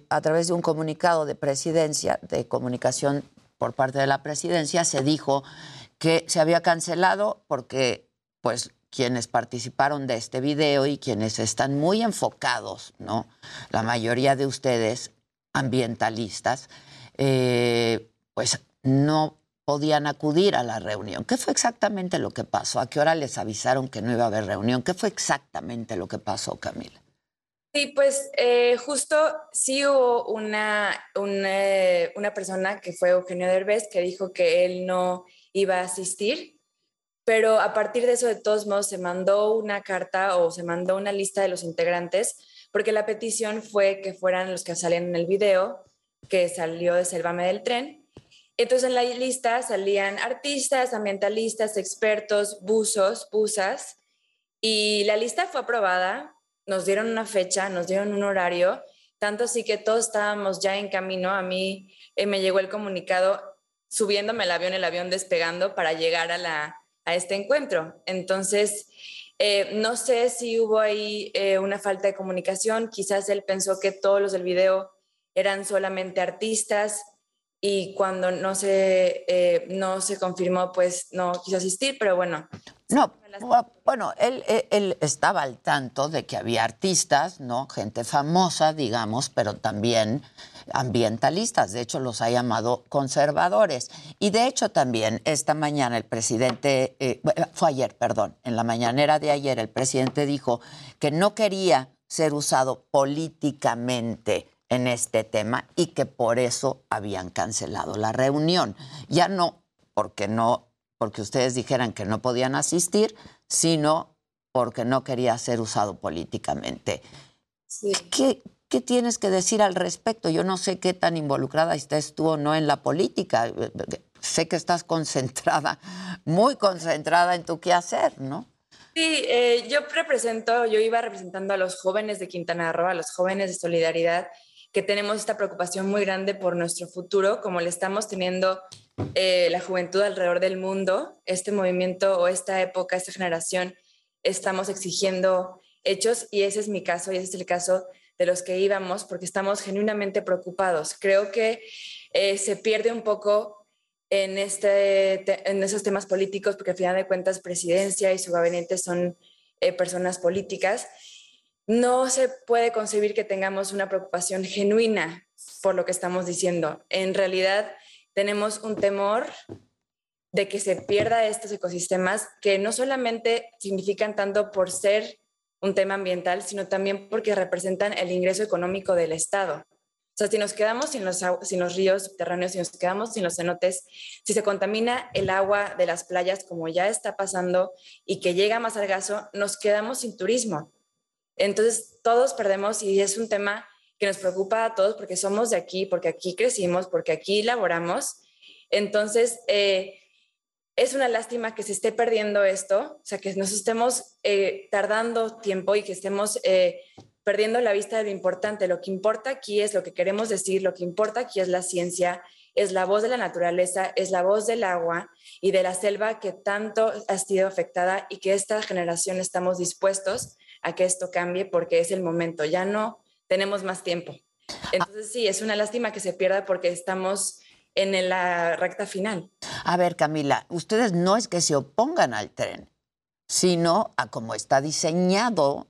a través de un comunicado de presidencia, de comunicación por parte de la presidencia, se dijo que se había cancelado porque, pues, quienes participaron de este video y quienes están muy enfocados, ¿no? La mayoría de ustedes ambientalistas, eh, pues no podían acudir a la reunión. ¿Qué fue exactamente lo que pasó? ¿A qué hora les avisaron que no iba a haber reunión? ¿Qué fue exactamente lo que pasó, Camila? Sí, pues eh, justo sí hubo una, una, una persona que fue Eugenio Derbez que dijo que él no iba a asistir, pero a partir de eso, de todos modos, se mandó una carta o se mandó una lista de los integrantes, porque la petición fue que fueran los que salían en el video que salió de Sélvame del Tren. Entonces en la lista salían artistas, ambientalistas, expertos, buzos, buzas, y la lista fue aprobada, nos dieron una fecha, nos dieron un horario, tanto así que todos estábamos ya en camino. A mí eh, me llegó el comunicado subiéndome el avión, el avión despegando para llegar a, la, a este encuentro. Entonces, eh, no sé si hubo ahí eh, una falta de comunicación, quizás él pensó que todos los del video eran solamente artistas y cuando no se, eh, no se confirmó, pues no quiso asistir, pero bueno, No, bu- bueno, él, él- él estaba al tanto de que había artistas, ¿no? Gente famosa, digamos, pero también ambientalistas. De hecho, los ha llamado conservadores. Y de hecho, también esta mañana el presidente, eh, bueno, fue ayer, perdón, en la mañanera de ayer el presidente dijo que no quería ser usado políticamente en este tema y que por eso habían cancelado la reunión. Ya no porque no porque ustedes dijeran que no podían asistir, sino porque no quería ser usado políticamente. ¿Qué, qué tienes que decir al respecto? Yo no sé qué tan involucrada estés tú o no en la política. Sé que estás concentrada, muy concentrada en tu quehacer, ¿no? Sí, eh, yo represento, yo iba representando a los jóvenes de Quintana Roo, a los jóvenes de Solidaridad, que tenemos esta preocupación muy grande por nuestro futuro, como le estamos teniendo eh, la juventud alrededor del mundo. Este movimiento o esta época, esta generación, estamos exigiendo hechos y ese es mi caso y ese es el caso de los que íbamos porque estamos genuinamente preocupados. Creo que eh, se pierde un poco en, este, en esos temas políticos, porque al final de cuentas presidencia y su gabinete son eh, personas políticas, no se puede concebir que tengamos una preocupación genuina por lo que estamos diciendo. En realidad tenemos un temor de que se pierda estos ecosistemas que no solamente significan tanto por ser un tema ambiental, sino también porque representan el ingreso económico del Estado. O sea, si nos quedamos sin los, ríos subterráneos, si nos quedamos sin los cenotes, si se contamina el agua de las playas como ya está pasando y que llega más al gaso, nos quedamos sin turismo. Entonces, todos perdemos y es un tema que nos preocupa a todos porque somos de aquí, porque aquí crecimos, porque aquí laboramos. Entonces, eh, es una lástima que se esté perdiendo esto, o sea, que nos estemos eh, tardando tiempo y que estemos eh, perdiendo la vista de lo importante. Lo que importa aquí es lo que queremos decir, lo que importa aquí es la ciencia, es la voz de la naturaleza, es la voz del agua y de la selva que tanto ha sido afectada y que esta generación estamos dispuestos a que esto cambie porque es el momento, ya no tenemos más tiempo. Entonces sí, es una lástima que se pierda porque estamos en la recta final. A ver, Camila, ustedes no es que se opongan al tren, sino a cómo está diseñado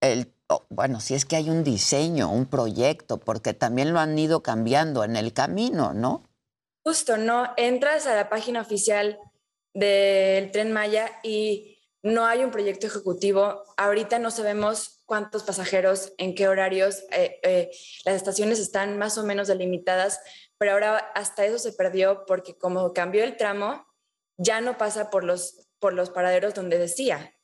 el, bueno, si es que hay un diseño, un proyecto, porque también lo han ido cambiando en el camino, ¿no? Justo, ¿no? Entras a la página oficial del tren Maya y no hay un proyecto ejecutivo. Ahorita no sabemos cuántos pasajeros, en qué horarios. Eh, eh, las estaciones están más o menos delimitadas, pero ahora hasta eso se perdió porque como cambió el tramo, ya no pasa por los, por los paraderos donde decía.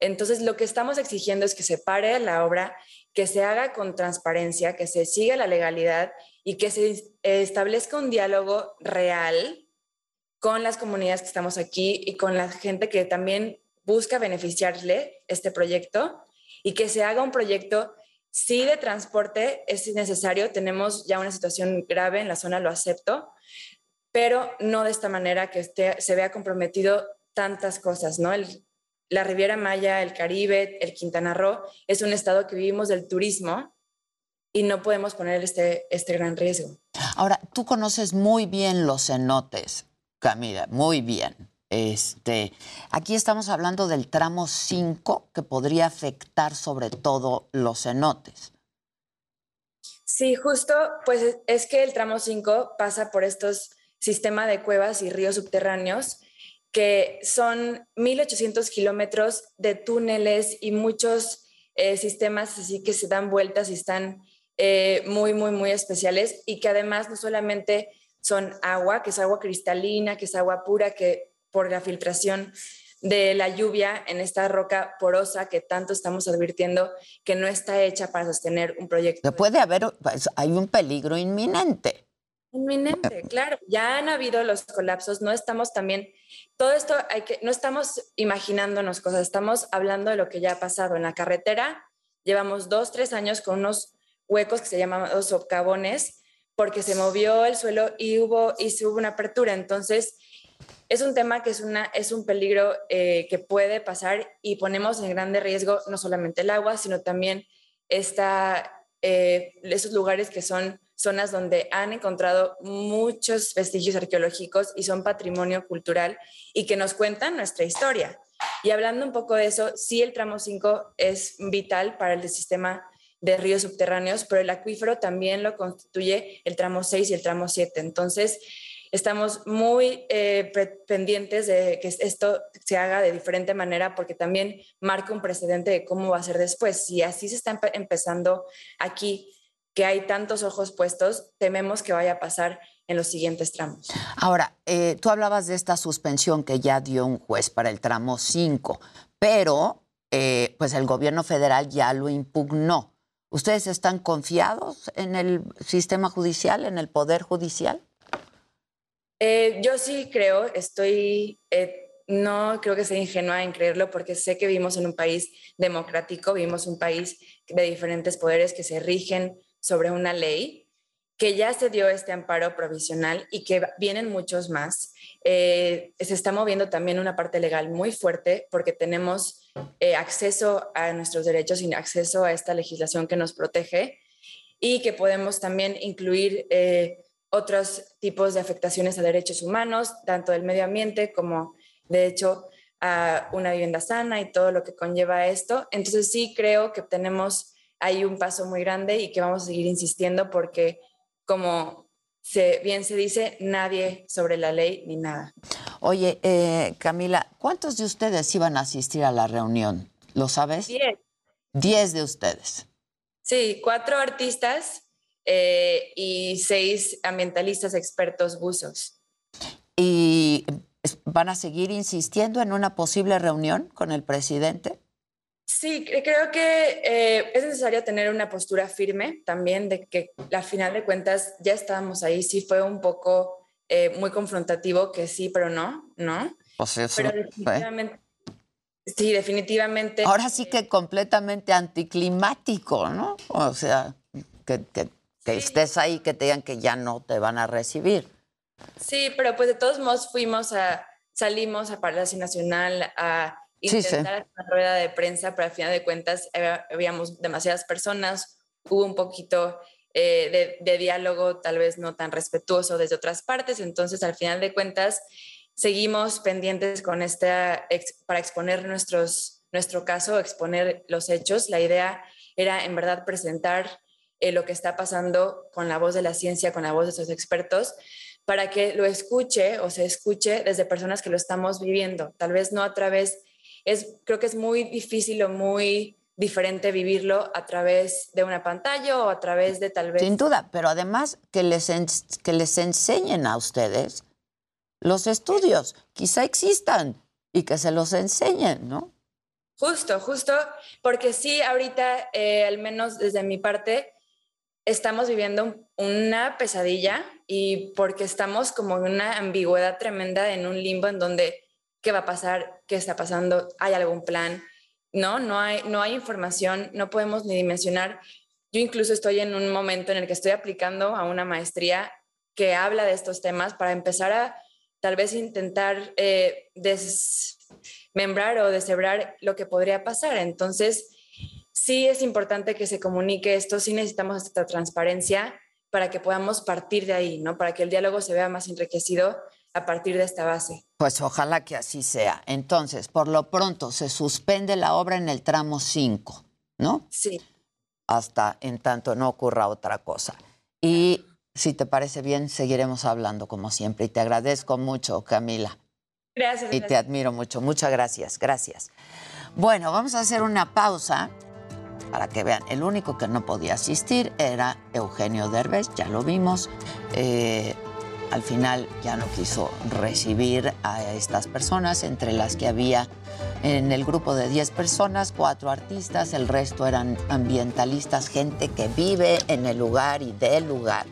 Entonces, lo que estamos exigiendo es que se pare la obra, que se haga con transparencia, que se siga la legalidad y que se establezca un diálogo real con las comunidades que estamos aquí y con la gente que también busca beneficiarle este proyecto y que se haga un proyecto, sí de transporte es necesario, tenemos ya una situación grave en la zona, lo acepto, pero no de esta manera que se vea comprometido tantas cosas, ¿no? El, la Riviera Maya, el Caribe, el Quintana Roo, es un estado que vivimos del turismo y no podemos poner este, este gran riesgo. Ahora, tú conoces muy bien los cenotes, Camila, muy bien. Este, aquí estamos hablando del tramo 5 que podría afectar sobre todo los cenotes. Sí, justo, pues es que el tramo 5 pasa por estos sistemas de cuevas y ríos subterráneos que son 1.800 kilómetros de túneles y muchos eh, sistemas así que se dan vueltas y están eh, muy, muy, muy especiales y que además no solamente son agua, que es agua cristalina, que es agua pura, que por la filtración de la lluvia en esta roca porosa que tanto estamos advirtiendo que no está hecha para sostener un proyecto. Puede haber, pues, hay un peligro inminente. Inminente, claro. Ya han habido los colapsos, no estamos también todo esto hay que, no estamos imaginándonos cosas, estamos hablando de lo que ya ha pasado en la carretera. Llevamos dos, tres años con unos huecos que se llaman socavones, porque se movió el suelo y hubo, y se hubo una apertura. Entonces, es un tema que es, una, es un peligro eh, que puede pasar y ponemos en grande riesgo no solamente el agua, sino también esta, eh, esos lugares que son zonas donde han encontrado muchos vestigios arqueológicos y son patrimonio cultural y que nos cuentan nuestra historia. Y hablando un poco de eso, sí el tramo 5 es vital para el sistema de ríos subterráneos, pero el acuífero también lo constituye el tramo 6 y el tramo 7. Entonces, estamos muy eh, pendientes de que esto se haga de diferente manera porque también marca un precedente de cómo va a ser después. Si así se está empezando aquí que hay tantos ojos puestos, tememos que vaya a pasar en los siguientes tramos. Ahora, eh, tú hablabas de esta suspensión que ya dio un juez para el tramo 5, pero eh, pues el gobierno federal ya lo impugnó. ¿Ustedes están confiados en el sistema judicial, en el poder judicial? Eh, yo sí creo, estoy, eh, no creo que sea ingenua en creerlo porque sé que vivimos en un país democrático, vivimos un país de diferentes poderes que se rigen sobre una ley, que ya se dio este amparo provisional y que vienen muchos más. Eh, se está moviendo también una parte legal muy fuerte porque tenemos eh, acceso a nuestros derechos y acceso a esta legislación que nos protege y que podemos también incluir eh, otros tipos de afectaciones a derechos humanos, tanto del medio ambiente como, de hecho, a una vivienda sana y todo lo que conlleva esto. Entonces sí creo que tenemos ahí un paso muy grande y que vamos a seguir insistiendo porque, como se, bien se dice, nadie sobre la ley ni nada. Oye, eh, Camila, ¿cuántos de ustedes iban a asistir a la reunión? ¿Lo sabes? Diez. Diez de ustedes. Sí, cuatro artistas eh, y seis ambientalistas expertos buzos. ¿Y van a seguir insistiendo en una posible reunión con el presidente? Sí, cre- creo que eh, es necesario tener una postura firme también de que al final de cuentas ya estábamos ahí. Sí fue un poco eh, muy confrontativo, que sí, pero no, ¿no? Pues eso, Pero ¿eh? definitivamente, sí, definitivamente. Ahora sí que completamente anticlimático, ¿no? O sea, que, que- que estés ahí, que te digan que ya no te van a recibir. Sí, pero pues de todos modos fuimos a, salimos a Palacio Nacional a Sí, sí. intentar hacer una rueda de prensa, pero al final de cuentas había- habíamos demasiadas personas, hubo un poquito eh, de, de diálogo tal vez no tan respetuoso desde otras partes, entonces al final de cuentas seguimos pendientes con esta, para exponer nuestros, nuestro caso, exponer los hechos. La idea era en verdad presentar eh, lo que está pasando con la voz de la ciencia, con la voz de esos expertos, para que lo escuche o se escuche desde personas que lo estamos viviendo. Tal vez no a través, es, creo que es muy difícil o muy diferente vivirlo a través de una pantalla o a través de tal vez... Sin duda, pero además que les, que les enseñen a ustedes los estudios, quizá existan y que se los enseñen, ¿no? Justo, justo, porque sí, ahorita, eh, al menos desde mi parte, estamos viviendo una pesadilla y porque estamos como en una ambigüedad tremenda en un limbo en donde qué va a pasar, qué está pasando, hay algún plan, no, no hay, no hay información, no podemos ni dimensionar. Yo incluso estoy en un momento en el que estoy aplicando a una maestría que habla de estos temas para empezar a tal vez intentar eh, desmembrar o deshebrar lo que podría pasar. Entonces, sí es importante que se comunique esto, sí necesitamos esta transparencia para que podamos partir de ahí, ¿no? Para que el diálogo se vea más enriquecido a partir de esta base. Pues ojalá que así sea. Entonces, por lo pronto, se suspende la obra en el tramo 5, ¿no? Sí. Hasta en tanto no ocurra otra cosa. Y si te parece bien, seguiremos hablando como siempre. Y te agradezco mucho, Camila. Gracias. Y te admiro mucho. Muchas gracias. Gracias. Bueno, vamos a hacer una pausa para que vean. El único que no podía asistir era Eugenio Derbez, ya lo vimos. Eh, al final ya no quiso recibir a estas personas, entre las que había en el grupo de 10 personas, cuatro artistas, el resto eran ambientalistas, gente que vive en el lugar y del lugar,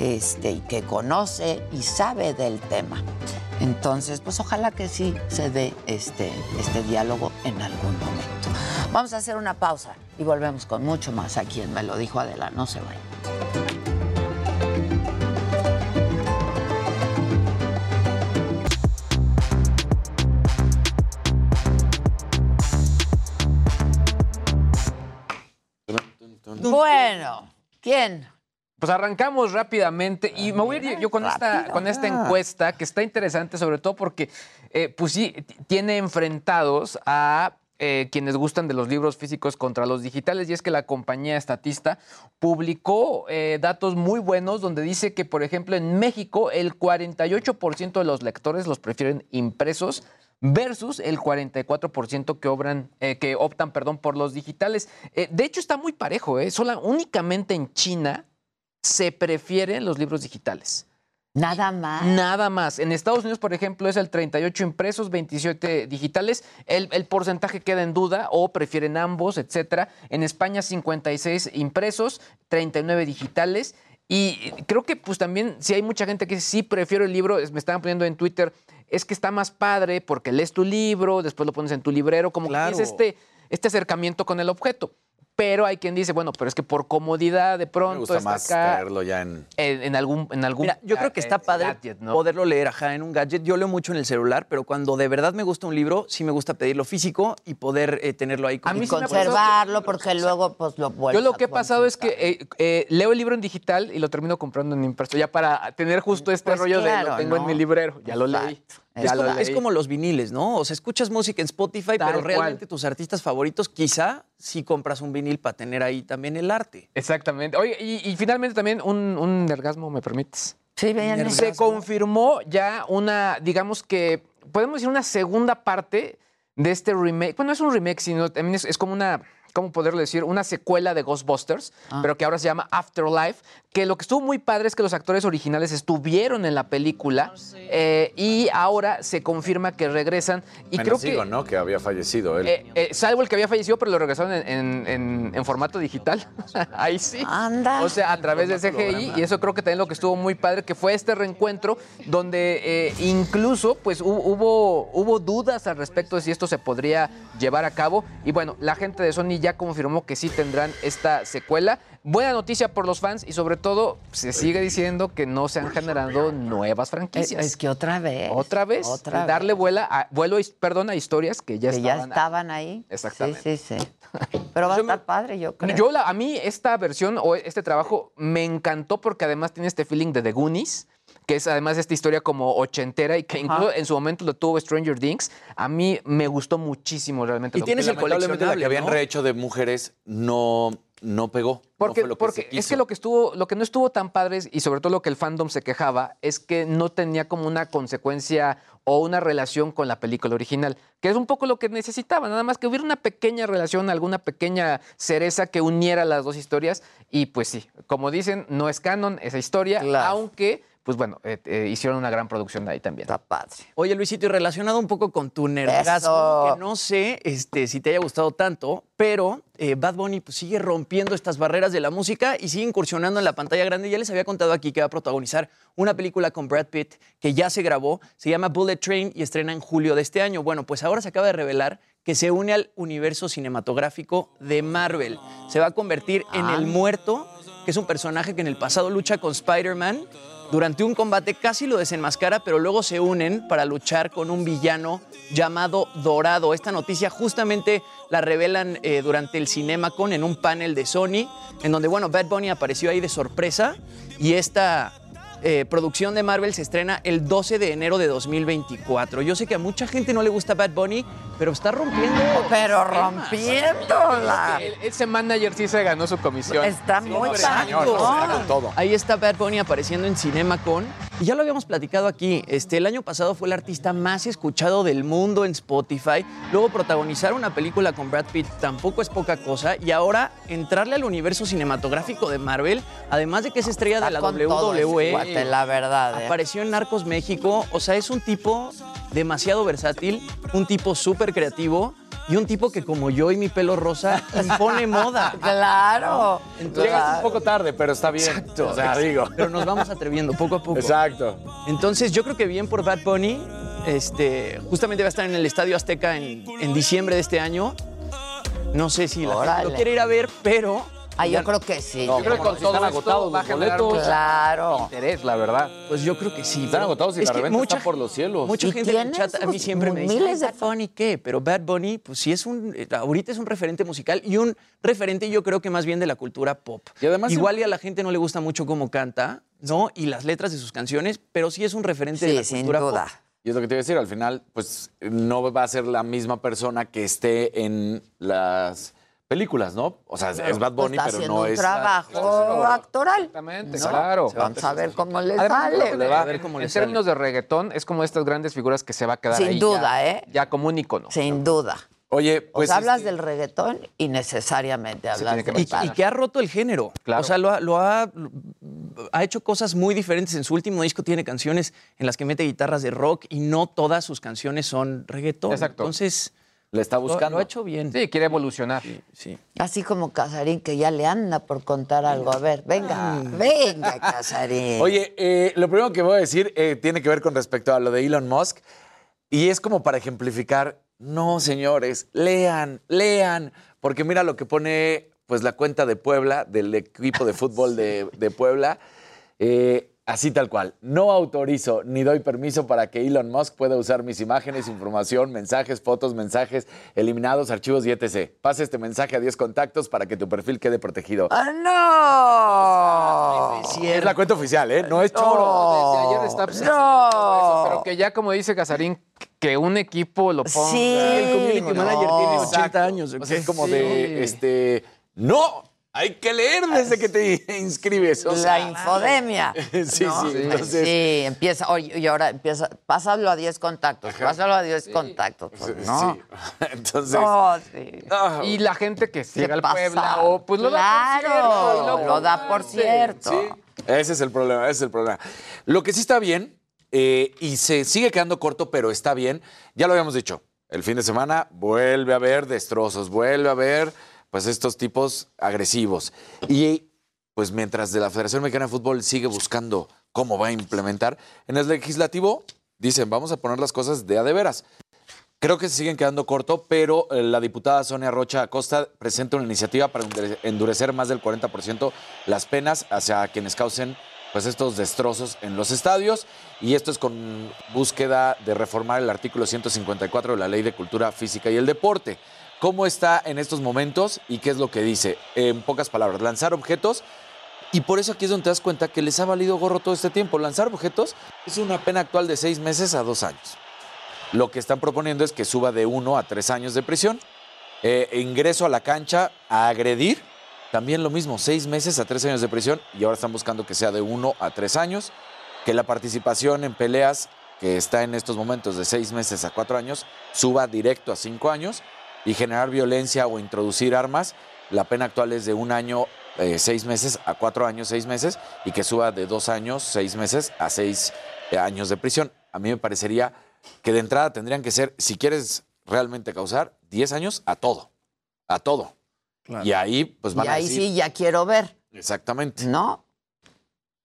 este, y que conoce y sabe del tema. Entonces, pues ojalá que sí se dé este, este diálogo en algún momento. Vamos a hacer una pausa y volvemos con mucho más aquí en Me lo dijo Adela, no se vayan. Bueno, ¿quién? Pues arrancamos rápidamente y me voy a ir yo con esta, con esta encuesta que está interesante, sobre todo porque eh, pues sí, tiene enfrentados a eh, quienes gustan de los libros físicos contra los digitales y es que la compañía estatista publicó eh, datos muy buenos donde dice que, por ejemplo, en México el 48% de los lectores los prefieren impresos versus el 44% que, obran, eh, que optan perdón, por los digitales. Eh, de hecho, está muy parejo. ¿eh? Sola, únicamente en China se prefieren los libros digitales. Nada más. Nada más. En Estados Unidos, por ejemplo, es el 38 impresos, 27 digitales. El, el porcentaje queda en duda o prefieren ambos, etcétera. En España, 56 impresos, 39 digitales. Y creo que pues también si hay mucha gente que dice, sí, prefiero el libro, es- me estaban poniendo en Twitter, es que está más padre porque lees tu libro, después lo pones en tu librero, como Claro. que tienes este, este acercamiento con el objeto. Pero hay quien dice, bueno, pero es que por comodidad de pronto Me gusta está más acá traerlo ya en... en, en algún en algún Mira, yo creo que está eh, padre gadget, ¿no? poderlo leer ajá, en un gadget. Yo leo mucho en el celular, pero cuando de verdad me gusta un libro, sí me gusta pedirlo físico y poder eh, tenerlo ahí. A mí Y sí conservarlo porque luego pues lo Yo vuelves lo que he pasado es que eh, eh, leo el libro en digital y lo termino comprando en impreso, ya para tener justo este Pues rollo de claro, lo tengo en mi librero, ya lo leí. Es como, es leí. como los viniles, ¿no? O sea, escuchas música en Spotify, Tal pero cual. realmente tus artistas favoritos, quizá sí compras un vinil para tener ahí también el arte. Exactamente. Oye, y, y finalmente también un, un nergasmo, ¿me permites? Sí, bien. Se confirmó ya una, digamos que, podemos decir una segunda parte de este remake. Bueno, no es un remake, sino también es, es como una, ¿cómo poderlo decir? Una secuela de Ghostbusters, Ah. pero que ahora se llama Afterlife. Que lo que estuvo muy padre es que los actores originales estuvieron en la película eh, y ahora se confirma que regresan. Y Menos creo que. digo, ¿no? Que había fallecido él. Eh, eh, salvo el que había fallecido, pero lo regresaron en, en- en- en formato digital. [laughs] Ahí sí. Anda. O sea, a través de CGI. Y eso creo que también lo que estuvo muy padre, que fue este reencuentro donde eh, incluso pues hu- hubo, hubo dudas al respecto de si esto se podría llevar a cabo. Y bueno, la gente de Sony ya confirmó que sí tendrán esta secuela. Buena noticia por los fans y sobre todo se sigue diciendo que no se han generado nuevas franquicias. es que otra vez. Otra vez, Otra darle vez. vuela a, vuelo, perdón, a historias que ya que ya estaban estaban ahí. Exactamente. Sí, sí, sí. Pero va a estar padre, yo creo. Yo la- a mí esta versión o este trabajo me encantó porque además tiene este feeling de The Goonies, que es además esta historia como ochentera y que Ajá. incluso en su momento lo tuvo Stranger Things. A mí me gustó muchísimo realmente. Y lo tienes que- el Lamentablemente la que habían ¿no? rehecho de mujeres no, no pegó. Porque, no fue lo que porque se es que lo que estuvo, lo que no estuvo tan padre y sobre todo lo que el fandom se quejaba es que no tenía como una consecuencia o una relación con la película original, que es un poco lo que necesitaba, nada más que hubiera una pequeña relación, alguna pequeña cereza que uniera las dos historias y pues sí, como dicen, no es canon esa historia, aunque pues bueno, eh, eh, hicieron una gran producción ahí también. Está padre. Oye, Luisito, y relacionado un poco con tu nergasmo, Eso. que no sé este, si te haya gustado tanto, pero eh, Bad Bunny pues, sigue rompiendo estas barreras de la música y sigue incursionando en la pantalla grande. Ya les había contado aquí que va a protagonizar una película con Brad Pitt que ya se grabó, se llama Bullet Train y estrena en julio de este año. Bueno, pues ahora se acaba de revelar que se une al universo cinematográfico de Marvel. Se va a convertir en el muerto, que es un personaje que en el pasado lucha con Spider-Man. Durante un combate casi lo desenmascara, pero luego se unen para luchar con un villano llamado Dorado. Esta noticia justamente la revelan eh, durante el CinemaCon en un panel de Sony, en donde, bueno, Bad Bunny apareció ahí de sorpresa y esta eh, producción de Marvel se estrena el 12 de enero de 2024. Yo sé que a mucha gente no le gusta Bad Bunny, pero está rompiendo. Pero rompiéndola. Ese manager sí se ganó su comisión. Está muy señor, no, todo. Ahí está Bad Bunny apareciendo en CinemaCon. Y ya lo habíamos platicado aquí. Este, el año pasado fue el artista más escuchado del mundo en Spotify. Luego protagonizar una película con Brad Pitt tampoco es poca cosa. Y ahora entrarle al universo cinematográfico de Marvel, además de que es estrella de la con WWE. Cuate, la verdad, ¿eh? Apareció en Narcos México. O sea, es un tipo demasiado versátil, un tipo súper creativo. Y un tipo que como yo y mi pelo rosa impone moda. [laughs] Claro. Llegas un poco tarde, pero está bien. Exacto. O sea, digo. Pero nos vamos atreviendo poco a poco. Exacto. Entonces, yo creo que bien por Bad Bunny. Este, justamente va a estar en el Estadio Azteca en, en diciembre de este año. No sé si la gente lo quiere ir a ver, pero. Ah, yo creo que sí. No, Yo creo que con todo están agotados los boletos. Claro. interés, la verdad. Pues yo creo que sí. Están agotados y es la reventa mucha, está por los cielos. Mucha Y gente en el chat a mí siempre me dice, miles "Ay, de Bad Bunny qué? Pero Bad Bunny, pues sí es un, eh, ahorita es un referente musical y un referente yo creo que más bien de la cultura pop. Y además- Igual y a la gente no le gusta mucho cómo canta, ¿no? Y las letras de sus canciones, pero sí es un referente de Sí, la sin cultura duda. pop. Y es lo que te iba a decir, al final, pues no va a ser la misma persona que esté en las películas, ¿no? O sea, es Bad Bunny, está pero haciendo no un es. trabajo actoral. Exactamente, ¿no? claro. Vamos a ver cómo le Además, sale. le va. A ver cómo le en sale. términos de reggaetón, es como estas grandes figuras que se va a quedar Sin ahí duda, ya, ¿eh? ya como un icono. Sin duda. Oye, Pues pues. hablas este, del reggaetón y necesariamente hablas tiene que del Y, que ha roto el género. O sea, lo, ha, lo ha- ha hecho cosas muy diferentes. En su último disco tiene canciones en las que mete guitarras de rock y no todas sus canciones son reggaetón. Exacto. Entonces, Le está buscando. lo ha hecho bien. Sí, quiere evolucionar. Sí. Así como Casarín, que ya le anda por contar algo. A ver, venga, venga, Casarín. [laughs] Oye, eh, lo primero que voy a decir eh, tiene que ver con respecto a lo de Elon Musk. Y es como para ejemplificar, no, señores, lean, lean, porque mira lo que pone pues la cuenta de Puebla, del equipo de fútbol de, de Puebla, eh, así tal cual. No autorizo ni doy permiso para que Elon Musk pueda usar mis imágenes, información, mensajes, fotos, mensajes eliminados, archivos y etc. Pasa este mensaje a 10 contactos para que tu perfil quede protegido. ¡Ah, no! Es la cuenta oficial, ¿eh? No es choro. Desde ayer está no. pero que ya como dice Casarín, que un equipo lo ponga. Sí, el community no. manager tiene 80 Exacto. años. O sea, es como Sí. de, este, no, hay que leer desde que te inscribes. o La infodemia. [laughs] Sí, ¿no? sí, entonces- Sí, empieza, oye, y ahora empieza, pásalo a 10 contactos, pásalo a 10 contactos, pues, ¿no? Sí. [laughs] Entonces, No, sí. Y la gente que sigue al? Puebla, pues lo da por Claro, cierto. y lo da por cierto. sí, ese es el problema, ese es el problema. Lo que sí está bien, eh, y se sigue quedando corto, pero está bien, ya lo habíamos dicho, el fin de semana vuelve a haber destrozos, vuelve a haber pues estos tipos agresivos. Y pues mientras de la Federación Mexicana de Fútbol sigue buscando cómo va a implementar, en el legislativo dicen, vamos a poner las cosas de a de veras. Creo que se siguen quedando corto, pero eh, la diputada Sonia Rocha Acosta presenta una iniciativa para endure- endurecer más del 40% las penas hacia quienes causen pues, estos destrozos en los estadios. Y esto es con búsqueda de reformar el artículo 154 de la Ley de Cultura Física y el Deporte. ¿Cómo está en estos momentos y qué es lo que dice? En pocas palabras, lanzar objetos y por eso aquí es donde te das cuenta que les ha valido gorro todo este tiempo. Lanzar objetos es una pena actual de seis meses a dos años. Lo que están proponiendo es que suba de uno a tres años de prisión. Eh, ingreso a la cancha a agredir, también lo mismo, seis meses a tres años de prisión. Y ahora están buscando que sea de uno a tres años. Que la participación en peleas, que está en estos momentos de seis meses a cuatro años, suba directo a cinco años. Y generar violencia o introducir armas, la pena actual es de un año eh, seis meses a cuatro años, seis meses, y que suba de dos años, seis meses a seis eh, años de prisión. A mí me parecería que de entrada tendrían que ser, si quieres realmente causar, 10 años a todo, a todo. Y ahí, pues van y a ahí decir... sí ya quiero ver, Exactamente. ¿no?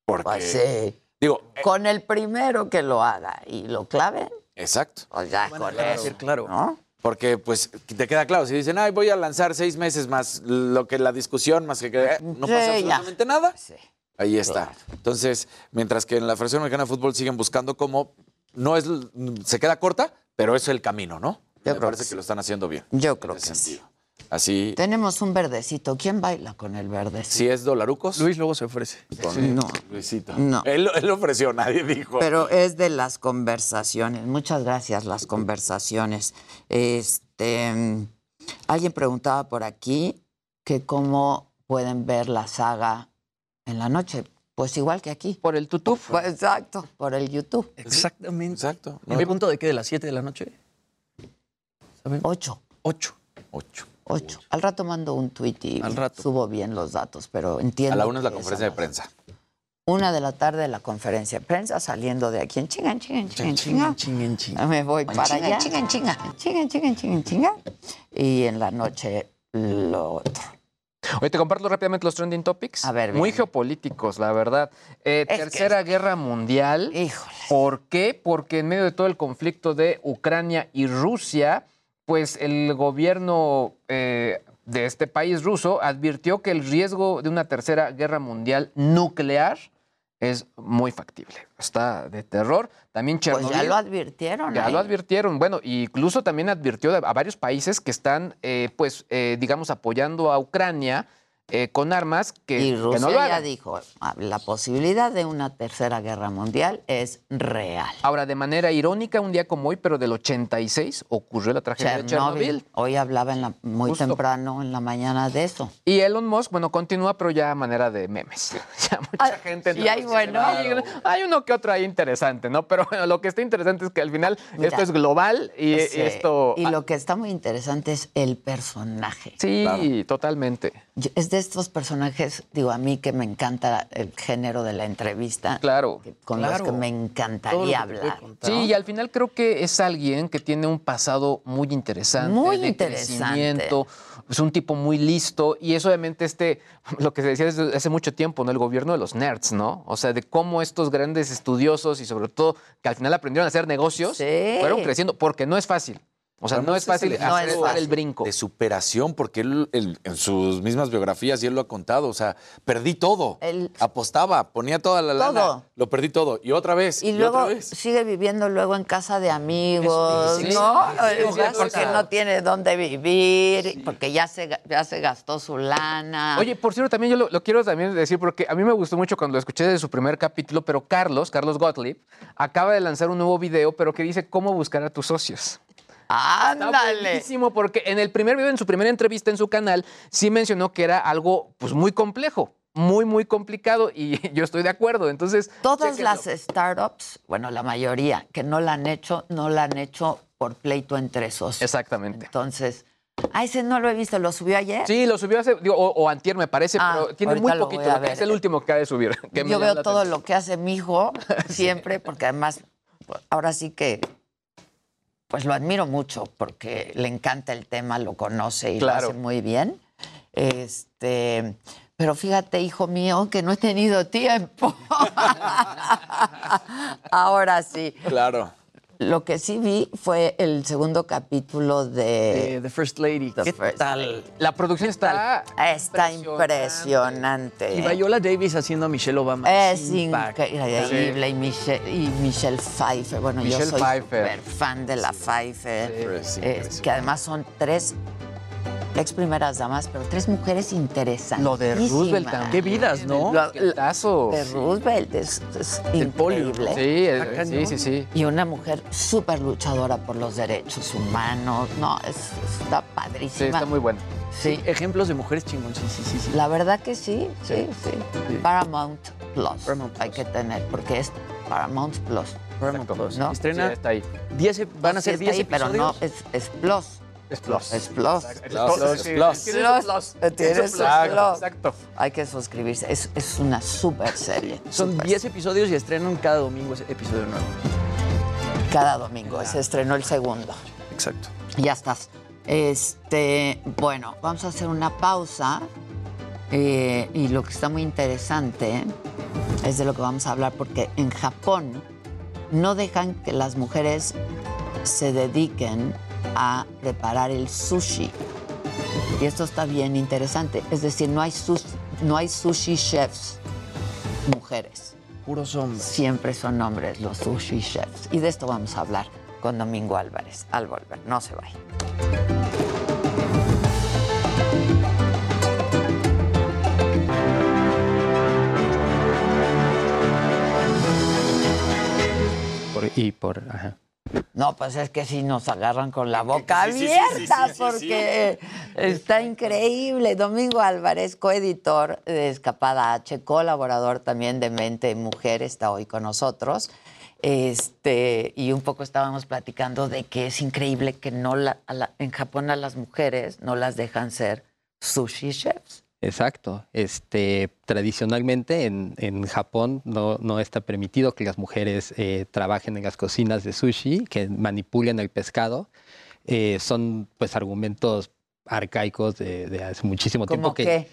Porque, Pues sí. digo, Con el primero que lo haga y lo clave, exacto. pues ya Bueno, con claro, eso. decir claro. ¿no? Porque, pues, te queda claro, si dicen, ay, voy a lanzar seis meses más lo que la discusión, más que, no Sí, pasa ya. absolutamente nada. Sí. Ahí está. Entonces, mientras que en la Federación Mexicana de Fútbol siguen buscando cómo, no es, se queda corta, pero es el camino, ¿no? Yo Me creo parece que que, lo están haciendo bien. Yo creo que sí. Así, Tenemos un verdecito. ¿Quién baila con el verdecito? si es dolarucos, Luis luego se ofrece. con No. Luisito. No. Él, él ofreció, nadie dijo. Pero es de las conversaciones. Muchas gracias, las conversaciones. Este, alguien preguntaba por aquí que cómo pueden ver la saga en la noche. Pues igual que aquí. Por el tutú. Pues, exacto, por el YouTube. Exactamente. Exacto. ¿En qué punto de qué? ¿De las 7 de la noche? ¿Saben? Ocho. 8. Ocho. Ocho. Al rato mando un tuit y Al rato. subo bien los datos, pero entiendo. A la una es la conferencia de prensa. Una de la tarde la conferencia de prensa, saliendo de aquí en chinga, en chinga, en chinga, en chinga. Chinguen, chinguen. Me voy para allá. chinga, en chinga. Chinga, chinga, chinga, chinga. Y en la noche lo otro. Oye, te comparto rápidamente los trending topics. A ver, Muy bien. geopolíticos, la verdad. Eh, que- tercera Guerra Mundial. Híjole. ¿Por qué? Porque en medio de todo el conflicto de Ucrania y Rusia, pues el gobierno eh, de este país ruso advirtió que el riesgo de una tercera guerra mundial nuclear es muy factible. Está de terror. También Pues Chernobyl. ya lo advirtieron. Ya ahí. lo advirtieron. Bueno, incluso también advirtió a varios países que están, eh, pues, eh, digamos, apoyando a Ucrania eh, con armas que, Y que Rusia no lo ya hagan. dijo, "Ah, la posibilidad de una tercera guerra mundial es real. Ahora, de manera irónica, un día como hoy, pero del 86, ocurrió la tragedia de Chernobyl. Hoy hablaba en la- muy Justo. temprano en la mañana de eso. Y Elon Musk, bueno, continúa, pero ya a manera de memes. [laughs] Ya mucha gente. y hay bueno. Hay, hay uno que otro ahí interesante, ¿no? Pero bueno, lo que está interesante es que al final Mira, esto es global y, Sí. y esto. Y lo que está muy interesante es el personaje. Sí, totalmente. Es de estos personajes, digo, a mí que me encanta el género de la entrevista. Claro. Con Claro. los que me que encantaría puede hablar. Sí, y al final creo que es alguien que tiene un pasado muy interesante. Muy de interesante. crecimiento, Es un tipo muy listo y es obviamente este, lo que se decía desde hace mucho tiempo, ¿no? El gobierno de los nerds, ¿no? O sea, de cómo estos grandes estudiosos y sobre todo que al final aprendieron a hacer negocios, fueron creciendo, porque no es fácil. O sea, no es fácil el hacer el brinco. De superación, porque él, él, en sus mismas biografías, y él lo ha contado, o sea, perdí todo. Apostaba, ponía toda la lana. Todo. Lo perdí todo. Y otra vez. Y Y, luego otra vez. sigue viviendo luego en casa de amigos, Sí, ¿no? sí, sí, sí, porque no tiene dónde vivir, porque ya se, ya se gastó su lana. Oye, por cierto, también yo lo, lo quiero también decir porque a mí me gustó mucho cuando lo escuché de su primer capítulo, pero Carlos, Carlos Gottlieb, acaba de lanzar un nuevo video, pero que dice cómo buscar a tus socios. Está ¡Ándale! buenísimo porque en el primer video, en su primera entrevista en su canal, sí mencionó que era algo pues muy complejo, muy, muy complicado y [laughs] yo estoy de acuerdo. Entonces, Todas las startups, bueno, la mayoría que no la han hecho, no la han hecho por pleito entre socios. Exactamente. Entonces, ah, ese no lo he visto, ¿lo subió ayer? Sí, lo subió hace, digo, o, o antier me parece, Ah, pero tiene muy poquito. Es el último que ha de subir. [laughs] que Yo veo todo atención. lo que hace mi hijo [laughs] siempre, porque además, ahora sí que, pues lo admiro mucho, porque le encanta el tema, lo conoce y Claro. lo hace muy bien. Este, pero fíjate, hijo mío, que no he tenido tiempo. [laughs] ahora sí. Claro. Lo que sí vi fue el segundo capítulo de Eh, The First Lady. The ¿Qué First tal? Lady. La producción está. Está impresionante. Y Viola Davis haciendo a Michelle Obama. Es increíble. Y Michelle, y Michelle Pfeiffer. Bueno, Michelle yo soy Pfeiffer. súper fan de la Pfeiffer. Sí, eh, que además son tres ex primeras damas, pero tres mujeres interesantes. Lo de Roosevelt también. Qué vidas, ¿no? Tazo. De Roosevelt es, es. Sí, eh, cañón. sí, sí, sí. Y una mujer súper luchadora por los derechos humanos. No, es, está Sí, padrísima. está muy bueno. Sí, Ejemplos de mujeres chingón, sí, sí, sí. sí. La verdad que sí, sí, sí. Sí. Paramount Plus. Paramount Hay que tener, porque es Paramount Plus. Paramount Plus. ¿No? Sí, Estrena está ahí. 10, ep- van a Sí ser está 10 ahí, episodios. Pero no, es, es Plus. Es plus. Es Plus. Plus, sí, es plus. tiene su Plus. plus. Tiene Tiene su su plus. plus. Exacto. Hay que suscribirse. Es, es una súper serie. Son súper 10 episodios y estrenan cada domingo ese episodio nuevo. Cada domingo. Se estrenó el segundo. Exacto. Ya estás. Este, bueno, vamos a hacer una pausa. eh, y lo que está muy interesante es de lo que vamos a hablar, porque en Japón no dejan que las mujeres se dediquen a preparar el sushi. Y esto está bien interesante. Es decir, no hay, sus- no hay sushi chefs mujeres. Puros hombres. Siempre son hombres los sushi chefs. Y de esto vamos a hablar con Domingo Álvarez al volver. No se vaya. Por- y por. Ajá. No, pues es que sí nos agarran con la boca sí, abierta sí, sí, sí, porque está increíble. Domingo Álvarez, coeditor de Escapada H, colaborador también de Mente Mujer, está hoy con nosotros. Este, y un poco estábamos platicando de que es increíble que no la- la- en Japón a las mujeres no las dejan ser sushi chefs. Exacto. Este, tradicionalmente en, en Japón no, no está permitido que las mujeres eh, trabajen en las cocinas de sushi, que manipulen el pescado. Eh, son pues argumentos arcaicos de, de hace muchísimo tiempo ¿Cómo qué?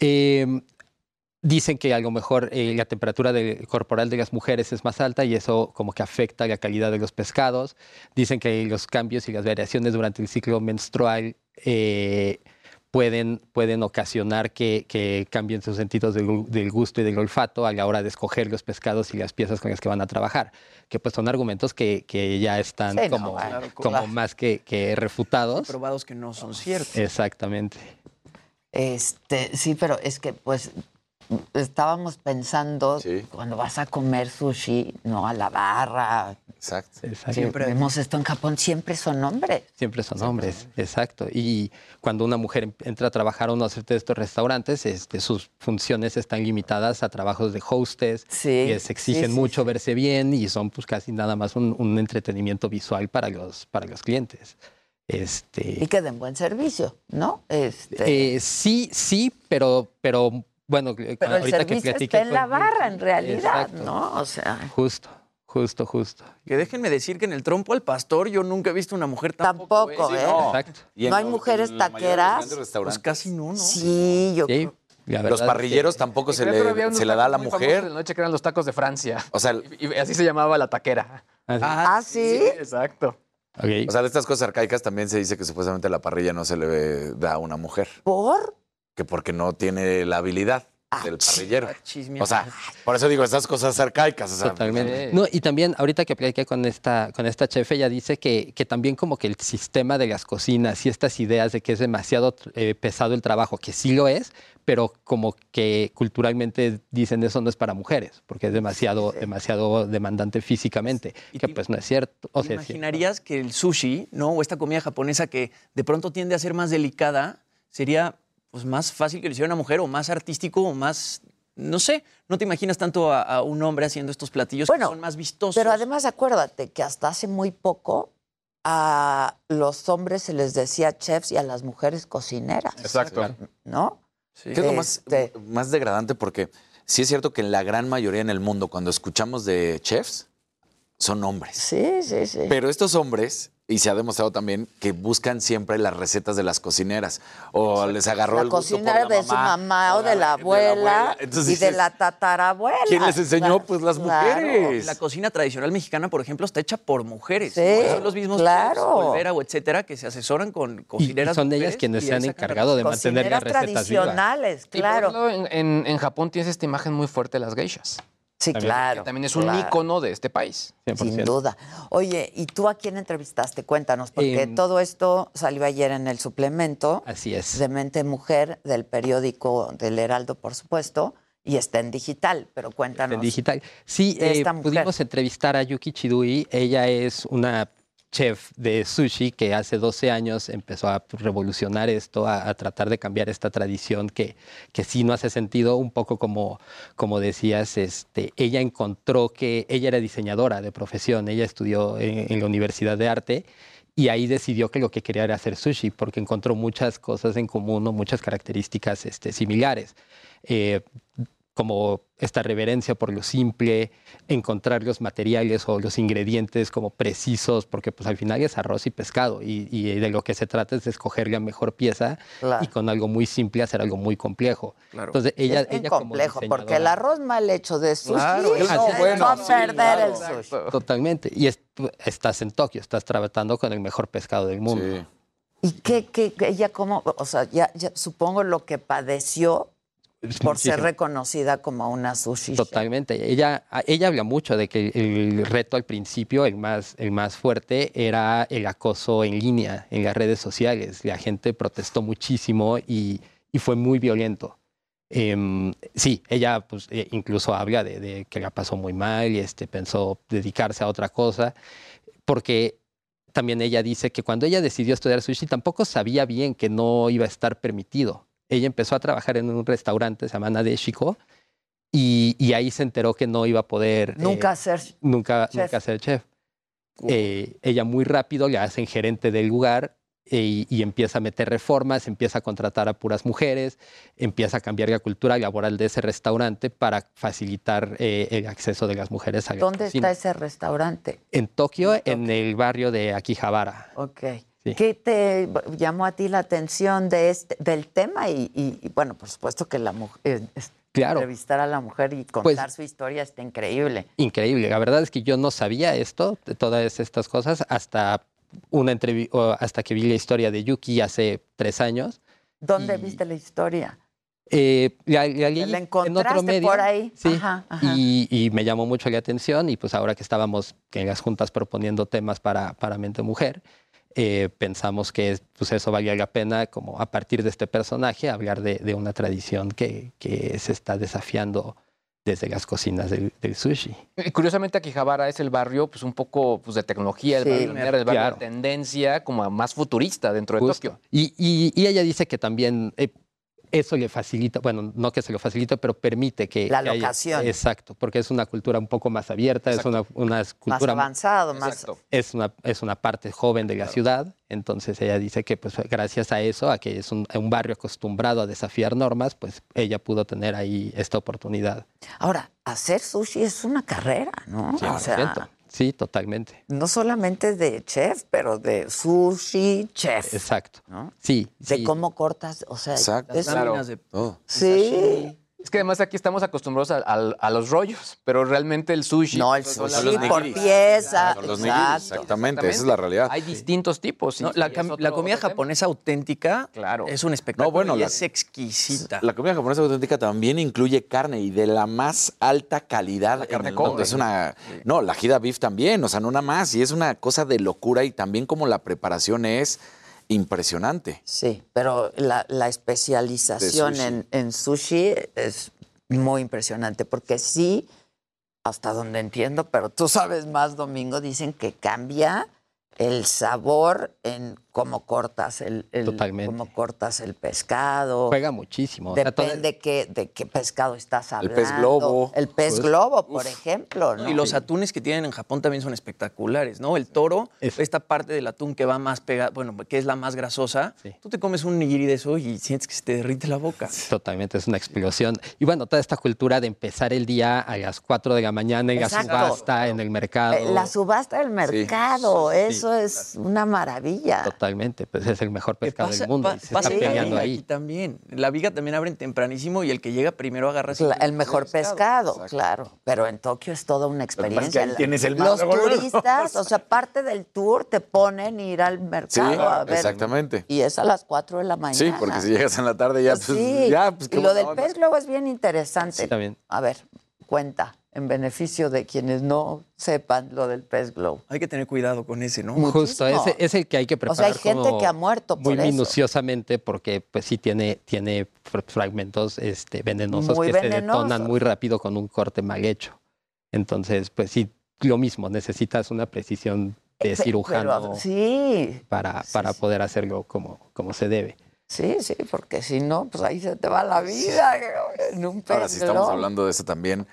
Eh, dicen que a lo mejor eh, la temperatura de- corporal de las mujeres es más alta y eso como que afecta la calidad de los pescados. Dicen que los cambios y las variaciones durante el ciclo menstrual eh, pueden, pueden ocasionar que, que cambien sus sentidos del, gu- del gusto y del olfato a la hora de escoger los pescados y las piezas con las que van a trabajar. Que pues son argumentos que, que ya están Sí, no, como, claro, como claro. más que, que refutados. Probados que no son ciertos. Exactamente. Este, sí, pero es que pues estábamos pensando cuando vas a comer sushi, no a la barra. Exacto. Siempre vemos esto en Japón, siempre son hombres. Siempre son hombres, exacto. Y cuando una mujer em- entra a trabajar a uno de estos restaurantes, este, sus funciones están limitadas a trabajos de hostess, que se exigen sí, sí, mucho verse bien y son pues casi nada más un, un entretenimiento visual para los, para los clientes. Este, Y que den buen servicio, ¿no? Este, eh, sí, sí, pero, pero bueno, pero el ahorita que servicio platiqué está en la barra, en realidad, Exacto. ¿no? O sea, Justo, justo, justo. Que déjenme decir que en el trompo al pastor yo nunca he visto una mujer tampoco. Tampoco, ¿eh? no. Exacto. ¿No hay mujeres taqueras? Pues casi no, ¿no? Sí, yo creo. Los parrilleros tampoco se que le, se la da a la mujer. de noche que eran los tacos de Francia. O sea, [laughs] Y, y así se llamaba la taquera. Ah, ¿sí? exacto. O sea, de estas cosas arcaicas también se dice que supuestamente la parrilla no se le da a una mujer. ¿Por? Que porque no tiene la habilidad Ah, del parrillero. O sea, por eso digo, estas cosas arcaicas. o sea, Totalmente. No, y también ahorita que platiqué con esta, con esta chef, ella dice que, que también como que el sistema de las cocinas y estas ideas de que es demasiado eh, pesado el trabajo, que sí lo es, pero como que culturalmente dicen eso no es para mujeres, porque es demasiado, demasiado demandante físicamente, que pues no es cierto. O ¿Te sea, sí. imaginarías que el sushi, ¿no? O esta comida japonesa que de pronto tiende a ser más delicada, sería pues, más fácil que lo hiciera una mujer o más artístico o más, no sé, no te imaginas tanto a, a un hombre haciendo estos platillos que son más vistosos. Pero además acuérdate que hasta hace muy poco a los hombres se les decía chefs y a las mujeres cocineras. Exacto. ¿No? ¿Qué es lo más, Este- más degradante? Porque sí es cierto que en la gran mayoría en el mundo, cuando escuchamos de chefs, son hombres. Sí, sí, sí. Pero estos hombres, y se ha demostrado también, que buscan siempre las recetas de las cocineras. O les agarró la el gusto por la de su mamá o de la abuela, Entonces y de la tatarabuela. ¿Quién les enseñó? Pues las Claro. mujeres. La cocina tradicional mexicana, por ejemplo, está hecha por mujeres. Sí. Son los mismos claro. Olvera o etcétera que se asesoran con Y, y cocineras son ellas quienes se han encargado de mantener las Cocineras recetas vivas. tradicionales, Y por claro. ejemplo, en, en- en Japón tienes esta imagen muy fuerte de las geishas. Sí, También, claro, que también es un claro. ícono de este país. Sin duda. Oye, ¿y tú a quién entrevistaste? Cuéntanos, porque Em, todo esto salió ayer en el suplemento Así es. de Mente Mujer del periódico del Heraldo, por supuesto, y está en digital, pero cuéntanos. en digital. Sí, eh, pudimos entrevistar a Yuki Chidui. Ella es una chef de sushi que hace 12 años empezó a revolucionar esto, a, tratar de cambiar esta tradición que, que sí no hace sentido, un poco como, como decías, este, ella encontró que ella era diseñadora de profesión, ella estudió en, en la Universidad de Arte y ahí decidió que lo que quería era hacer sushi porque encontró muchas cosas en común o muchas características este, similares. Eh, como esta reverencia por lo simple, encontrar los materiales o los ingredientes como precisos, porque pues al final es arroz y pescado y, y de lo que se trata es de escoger la mejor pieza Claro. y con algo muy simple hacer algo muy complejo. Claro. Ella, ella, es ella como complejo, porque el arroz mal hecho de sushi Claro, no, eso es bueno, va a perder claro. el sushi. Totalmente. Y es- estás en Tokio, estás tratando con el mejor pescado del mundo. ¿Y qué, qué, qué- ella cómo, o sea, ya, ya supongo lo que padeció por ser reconocida como una sushi. Totalmente. Ella, ella habla mucho de que el reto al principio, el más, el más fuerte, era el acoso en línea, en las redes sociales. La gente protestó muchísimo y, y fue muy violento. Em, sí, ella pues, eh, incluso habla de, de que la pasó muy mal y este, pensó dedicarse a otra cosa, porque también ella dice que cuando ella decidió estudiar sushi tampoco sabía bien que no iba a estar permitido. Ella empezó a trabajar en un restaurante, se llama Nadeshiko, y, y ahí se enteró que no iba a poder... Nunca eh, ser nunca, chef. nunca ser chef. Eh, ella muy rápido le hacen gerente del lugar eh, y, y empieza a meter reformas, empieza a contratar a puras mujeres, empieza a cambiar la cultura laboral de ese restaurante para facilitar eh, el acceso de las mujeres a la ¿Dónde cocina. está ese restaurante? En Tokio, en el barrio de Akihabara. Ok. Sí. ¿Qué te llamó a ti la atención de este, del tema? Y, y- y, bueno, por supuesto que la mujer, Claro. entrevistar a la mujer y contar Pues- su historia está increíble. Increíble. La verdad es que yo no sabía esto, de todas estas cosas, hasta una hasta que vi la historia de Yuki hace tres años. ¿Dónde viste la historia? Eh, la, la ¿La en encontraste otro medio. por ahí? Sí. Ajá, ajá. Y, y me llamó mucho la atención y pues ahora que estábamos en las juntas proponiendo temas para, para Mente Mujer, eh, pensamos que pues eso valía la pena, como a partir de este personaje, hablar de, de una tradición que, que se está desafiando desde las cocinas del, del sushi. Y curiosamente Akihabara es el barrio pues un poco pues, de tecnología, el Sí, barrio, el barrio claro. de tendencia como más futurista dentro de Justo. Tokio. Y, y- y ella dice que también eh, eso le facilita, bueno, no que se lo facilite, pero permite que... La haya- locación. exacto, porque es una cultura un poco más abierta, es una, una Más cultura... avanzado, más... Es una, es una parte joven de la ciudad, entonces ella dice que pues gracias a eso, a que es un, un barrio acostumbrado a desafiar normas, pues ella pudo tener ahí esta oportunidad. Ahora, hacer sushi es una carrera, ¿no? O sea, 100%. Sí, totalmente. no solamente de chef, pero de sushi chef. Exacto. ¿no? Sí. De sí. cómo cortas, o sea, Exacto. es- Las láminas de- Sí. Es que además aquí estamos acostumbrados a, a- a los rollos, pero realmente el sushi. No, el son sushi por pieza. Son los nigiris, exacto. exactamente, esa es la realidad. Hay distintos tipos. No, la, la comida japonesa auténtica es un espectáculo No, bueno, y la- es exquisita. La comida japonesa auténtica también incluye carne y de la más alta calidad. carne el mundo. Kobe. Es una, no, la jida beef también, o sea, no nada más. Y es una cosa de locura y también como la preparación es impresionante. Sí, pero la, la especialización De sushi. en, en sushi es muy impresionante, porque sí, hasta donde entiendo, pero tú sabes más, Domingo, dicen que cambia el sabor en cómo cortas el, el- Totalmente. cómo cortas el pescado. Juega muchísimo. O sea, todo- Depende qué, de qué pescado estás El hablando. pez globo. El pez Pues, globo, por ejemplo. ¿no? Y los atunes que tienen en Japón también son espectaculares, ¿no? El toro, esta parte del atún que va más pegada, bueno, que es la más grasosa, tú te comes un nigiri de eso y sientes que se te derrite la boca. Totalmente, es una explosión. Y bueno, toda esta cultura de empezar el día a las 4 de la mañana en Exacto. la subasta, en el mercado. Eh, La subasta del mercado, eso es una maravilla. Totalmente, pues es el mejor pescado Pasa, del mundo. pa- y se pasa está peleando ahí. aquí también. La viga también abren tempranísimo y el que llega primero agarra La- el mejor pescado, claro. Pero en Tokio es toda una experiencia. ahí tienes el Los luego, luego. turistas, [laughs] o sea, parte del tour te ponen ir al Sí, mercado a ver. exactamente. Y es a las 4 de la mañana. Sí, porque si llegas en la tarde ya, pues, Sí, ya, pues, y lo del onda. pez globo es bien interesante. Sí, también. A ver, cuenta, en beneficio de quienes no sepan lo del pez globo. Hay que tener cuidado con ese, ¿no? Justo, ese es el que hay que O preparar. sea, hay gente como que ha muerto por Muy eso. minuciosamente porque pues sí tiene, tiene fr- fragmentos este, venenosos Muy que se detonan muy rápido con un corte mal hecho. Entonces, pues sí, lo mismo, necesitas una precisión de cirujano pero sí, para, para poder hacerlo como, como se debe. sí, sí, porque si no, pues ahí se te va la vida en un pez Ahora, si estamos globo. hablando de eso también,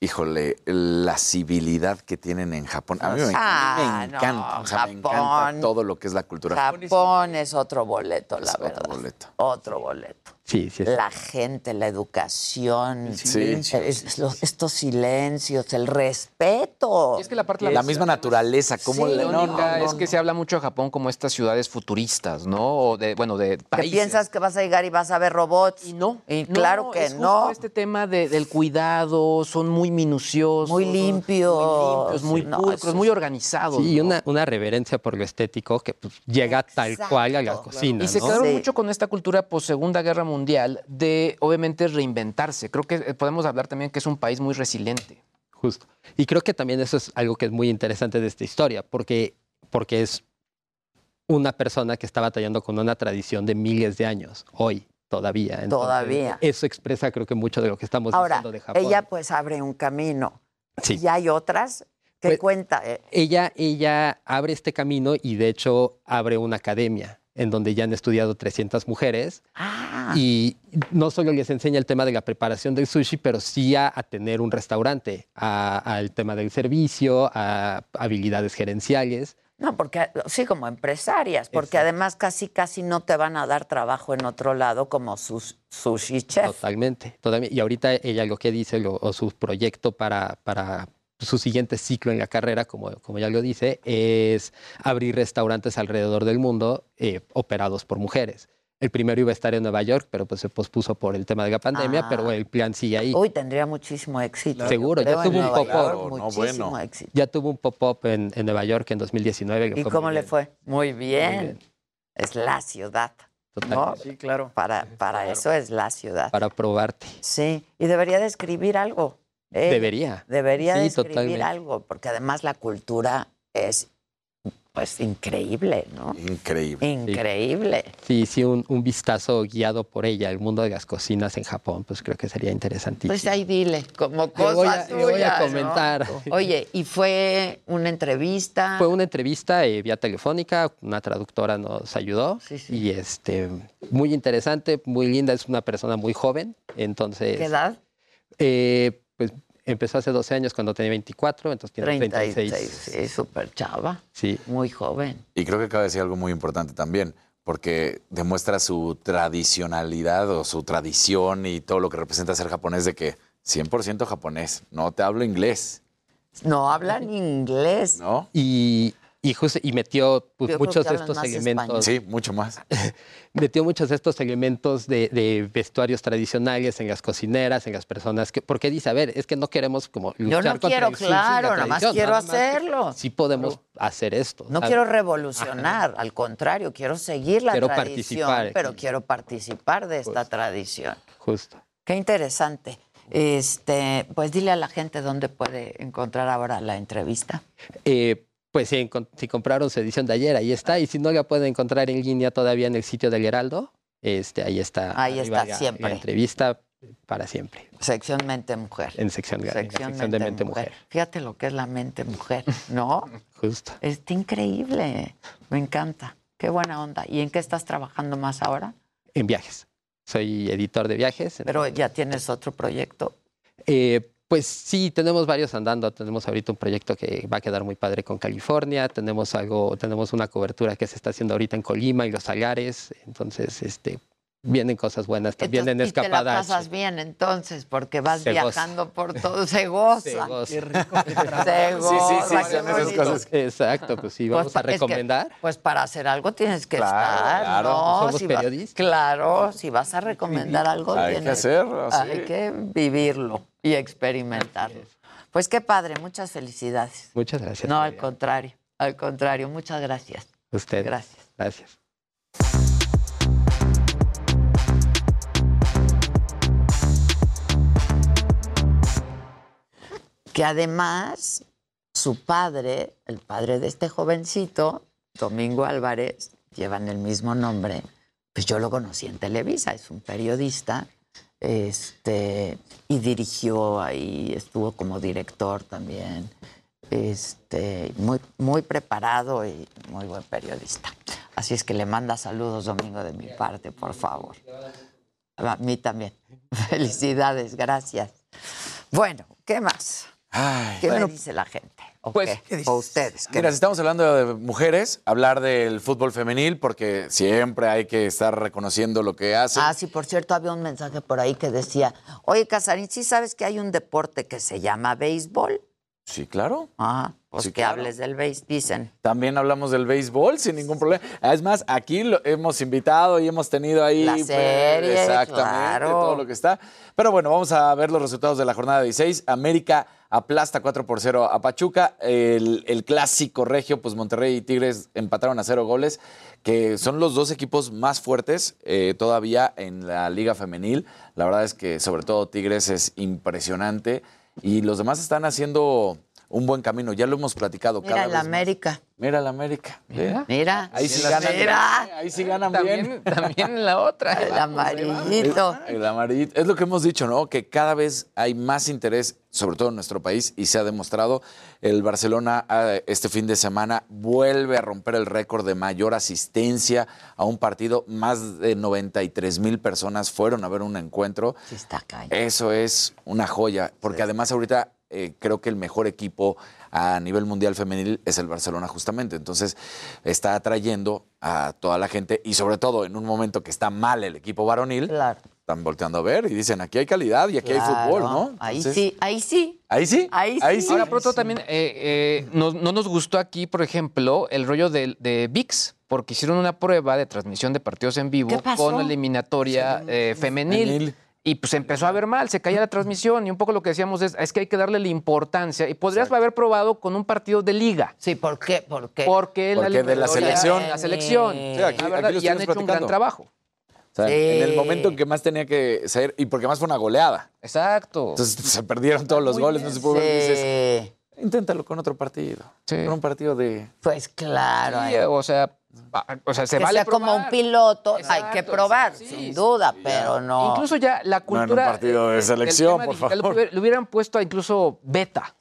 híjole, la civilidad que tienen en Japón. A mí me, Ah, me no, encanta, o sea, me encanta Japón. todo lo que es la cultura. Japón es otro boleto, la Es otro boleto. Otro boleto. Sí, sí. La gente, la educación, El silencio. es- es los- estos silencios, el respeto. Y es que la parte La misma naturaleza, Sí, le- la no, es no, que se habla mucho de Japón como estas ciudades futuristas, ¿no? O de, bueno, de Que países. piensas que vas a llegar y vas a ver robots. Y no. Y claro que es justo no. este tema de- del cuidado, son muy minuciosos. Muy limpios. Muy limpios, muy No, pulcros, muy organizados. Sí, y ¿no? una, una reverencia por lo estético que pues, llega tal cual a la cocina. Y se quedaron mucho con esta cultura post Segunda Guerra Mundial de, obviamente, reinventarse. Creo que eh, podemos hablar también que es un país muy resiliente. Justo. Y creo que también eso es algo que es muy interesante de esta historia, porque, porque es una persona que está batallando con una tradición de miles de años, hoy todavía. Entonces, Todavía. Eso expresa creo que mucho de lo que estamos Ahora, diciendo de Japón. ella pues abre un camino. Sí. Y hay otras que Pues, cuenta. eh, ella, ella abre este camino y de hecho abre una academia en donde ya han estudiado 300 mujeres Ah. y no solo les enseña el tema de la preparación del sushi, pero sí a, a tener un restaurante, al tema del servicio, a habilidades gerenciales. No, porque sí, como empresarias, porque además casi casi no te van a dar trabajo en otro lado como sus sushi chef. Totalmente. Y ahorita ella lo que dice, lo- o su proyecto para, para su siguiente ciclo en la carrera, como, como ya lo dice, es abrir restaurantes alrededor del mundo eh, operados por mujeres. El primero iba a estar en Nueva York, pero pues se pospuso por el tema de la pandemia, Ah. pero el plan sigue ahí. Uy, tendría muchísimo éxito. Seguro, ya tuvo un Nueva pop-up. York, muchísimo éxito. Ya tuvo un pop-up en, en Nueva York en 2019. que ¿Y fue cómo muy le bien. fue? Muy bien. Muy bien. Es la ciudad. ¿no? Totalmente. Sí, claro. Para, para eso es la ciudad. Para probarte. Sí, y debería de escribir algo. ¿Eh? Debería. Debería Sí, de escribir totalmente. algo, porque además la cultura es pues increíble, ¿no? Increíble. Increíble. Sí, sí, un, un vistazo guiado por ella al mundo de las cocinas en Japón, pues creo que sería interesantísimo. Pues ahí dile, como Le voy a- cosas voy a comentar. Oye, ¿y fue una entrevista? Fue una entrevista eh, vía telefónica, una traductora nos ayudó y este muy interesante, muy linda, es una persona muy joven, entonces. ¿Qué edad? Eh, pues empezó hace 12 años cuando tenía 24, entonces tiene 36. 36, sí, súper chava. Sí. Muy joven. Y creo que acaba de decir algo muy importante también, porque demuestra su tradicionalidad o su tradición y todo lo que representa ser japonés de que 100% japonés, no te hablo inglés, No hablan inglés. ¿no? Y, y, justo- y metió pues, Yo muchos de estos más elementos. Sí, mucho más. [laughs] metió muchos de estos elementos de, de vestuarios tradicionales en las cocineras, en las personas que, porque dice, a ver, es que no queremos como Yo luchar no contra quiero, el claro, nada más quiero nada más que hacerlo. Sí podemos hacer esto. No ¿sabes? quiero revolucionar, al contrario, quiero seguir la Quiero tradición, participar pero aquí. quiero participar de esta tradición. Justo. Qué interesante. Este, pues dile a la gente dónde puede encontrar ahora la entrevista. Eh, pues si, si compraron su edición de ayer, ahí está. Y si no la pueden encontrar en línea todavía en el sitio del Heraldo, este, ahí está. Ahí está, la- siempre. La entrevista para siempre. Sección Mente Mujer. En sección, en Sección sección de Mente Mujer. Fíjate lo que es la mente mujer, ¿no? [laughs] Justo. Está increíble. Me encanta. Qué buena onda. ¿Y en qué estás trabajando más ahora? En viajes. Soy editor de viajes. Pero ya tienes otro proyecto. Eh, pues sí, tenemos varios andando. Tenemos ahorita un proyecto que va a quedar muy padre con California. Tenemos algo, tenemos una cobertura que se está haciendo ahorita en Colima y Los Salares. Entonces, este, vienen cosas buenas. También en Y te la escapadas. pasas bien entonces, porque vas Se goza. viajando por todo, se goza. [laughs] Se goza. [laughs] Se Sí, sí, sí, goza, son esas cosas. Exacto, pues sí, vamos Pues a es que, recomendar. pues para hacer algo tienes que Claro, estar, claro. ¿no? Somos Si vas- periodistas. claro, si vas a recomendar algo, Hay que tienes- hacerlo, sí. Hay que vivirlo y experimentarlo. Pues qué padre, muchas felicidades. Muchas gracias. No, al contrario, al contrario, muchas gracias. Usted. Gracias. Gracias. que además su padre, el padre de este jovencito, Domingo Álvarez, llevan el mismo nombre, pues yo lo conocí en Televisa, es un periodista, este, y dirigió ahí, estuvo como director también, este, muy, muy preparado y muy buen periodista. Así es que le manda saludos, Domingo, de mi parte, por favor. A mí también. [laughs] Felicidades, gracias. Bueno, ¿qué más? Ay. ¿Qué Bueno, me dice la gente? ¿O pues? ¿O ustedes? ¿Qué Mira, si estamos hablando de mujeres, hablar del fútbol femenil, porque siempre hay que estar reconociendo lo que hacen. Ah, sí, por cierto, había un mensaje por ahí que decía, oye, Casarín, ¿sí sabes que hay un deporte que se llama béisbol? Sí, claro. Ah, pues Sí, que claro. hables del béis, dicen. También hablamos del béisbol sin ningún problema. Es más, aquí lo hemos invitado y hemos tenido ahí La pues, serie, exactamente claro. todo lo que está. Pero bueno, vamos a ver los resultados de la jornada 16. América aplasta 4 por 0 a Pachuca. El, clásico regio, pues Monterrey y Tigres empataron a cero goles, que son los dos equipos más fuertes eh, todavía en la liga femenil. La verdad es que sobre todo Tigres es impresionante y los demás están haciendo un buen camino. Ya lo hemos platicado Mira, cada el vez más. América. Mira la América. Mira. Ahí sí Mira. ganan. Mira. Ahí sí ganan También, bien. [laughs] también la otra. El amarillito. El amarillito. Es lo que hemos dicho, ¿no? Que cada vez hay más interés, sobre todo en nuestro país, y se ha demostrado. El Barcelona ah, este fin de semana vuelve a romper el récord de mayor asistencia a un partido. Más de 93 mil personas fueron a ver un encuentro. Sí está. Eso es una joya, porque además ahorita eh, creo que el mejor equipo a nivel mundial femenil es el Barcelona justamente. Entonces está atrayendo a toda la gente y sobre todo en un momento que está mal el equipo varonil, están volteando a ver y dicen aquí hay calidad y aquí hay fútbol, ¿no? Ahí sí, ahí sí. Ahí sí. Ahí sí. Ahora pronto también eh, eh, no nos gustó aquí, por ejemplo, el rollo de, de VIX, porque hicieron una prueba de transmisión de partidos en vivo con eliminatoria eh, femenil. Femenil. Y pues empezó a ver mal, se caía la transmisión y un poco lo que decíamos es, es que hay que darle la importancia y podrías haber probado con un partido de liga. Sí, ¿por qué? ¿Por qué? Porque, Porque de la selección. La selección. Sí, aquí- La verdad, aquí y han hecho un gran trabajo. O sea, Sí. en el momento en que más tenía que ser, y porque más fue una goleada. Exacto. Entonces [laughs] se perdieron todos los goles, no se pudo ver. Sí. dices, Inténtalo con otro partido. Con un partido de. Pues claro. Sí, eh. o sea, o sea, se que vale sea como un piloto, hay Exacto, que probar, sí, sin duda, sí, pero no. Incluso ya la No en un cultura. partido de eh, selección, por digital, favor. Le hubieran puesto a incluso beta.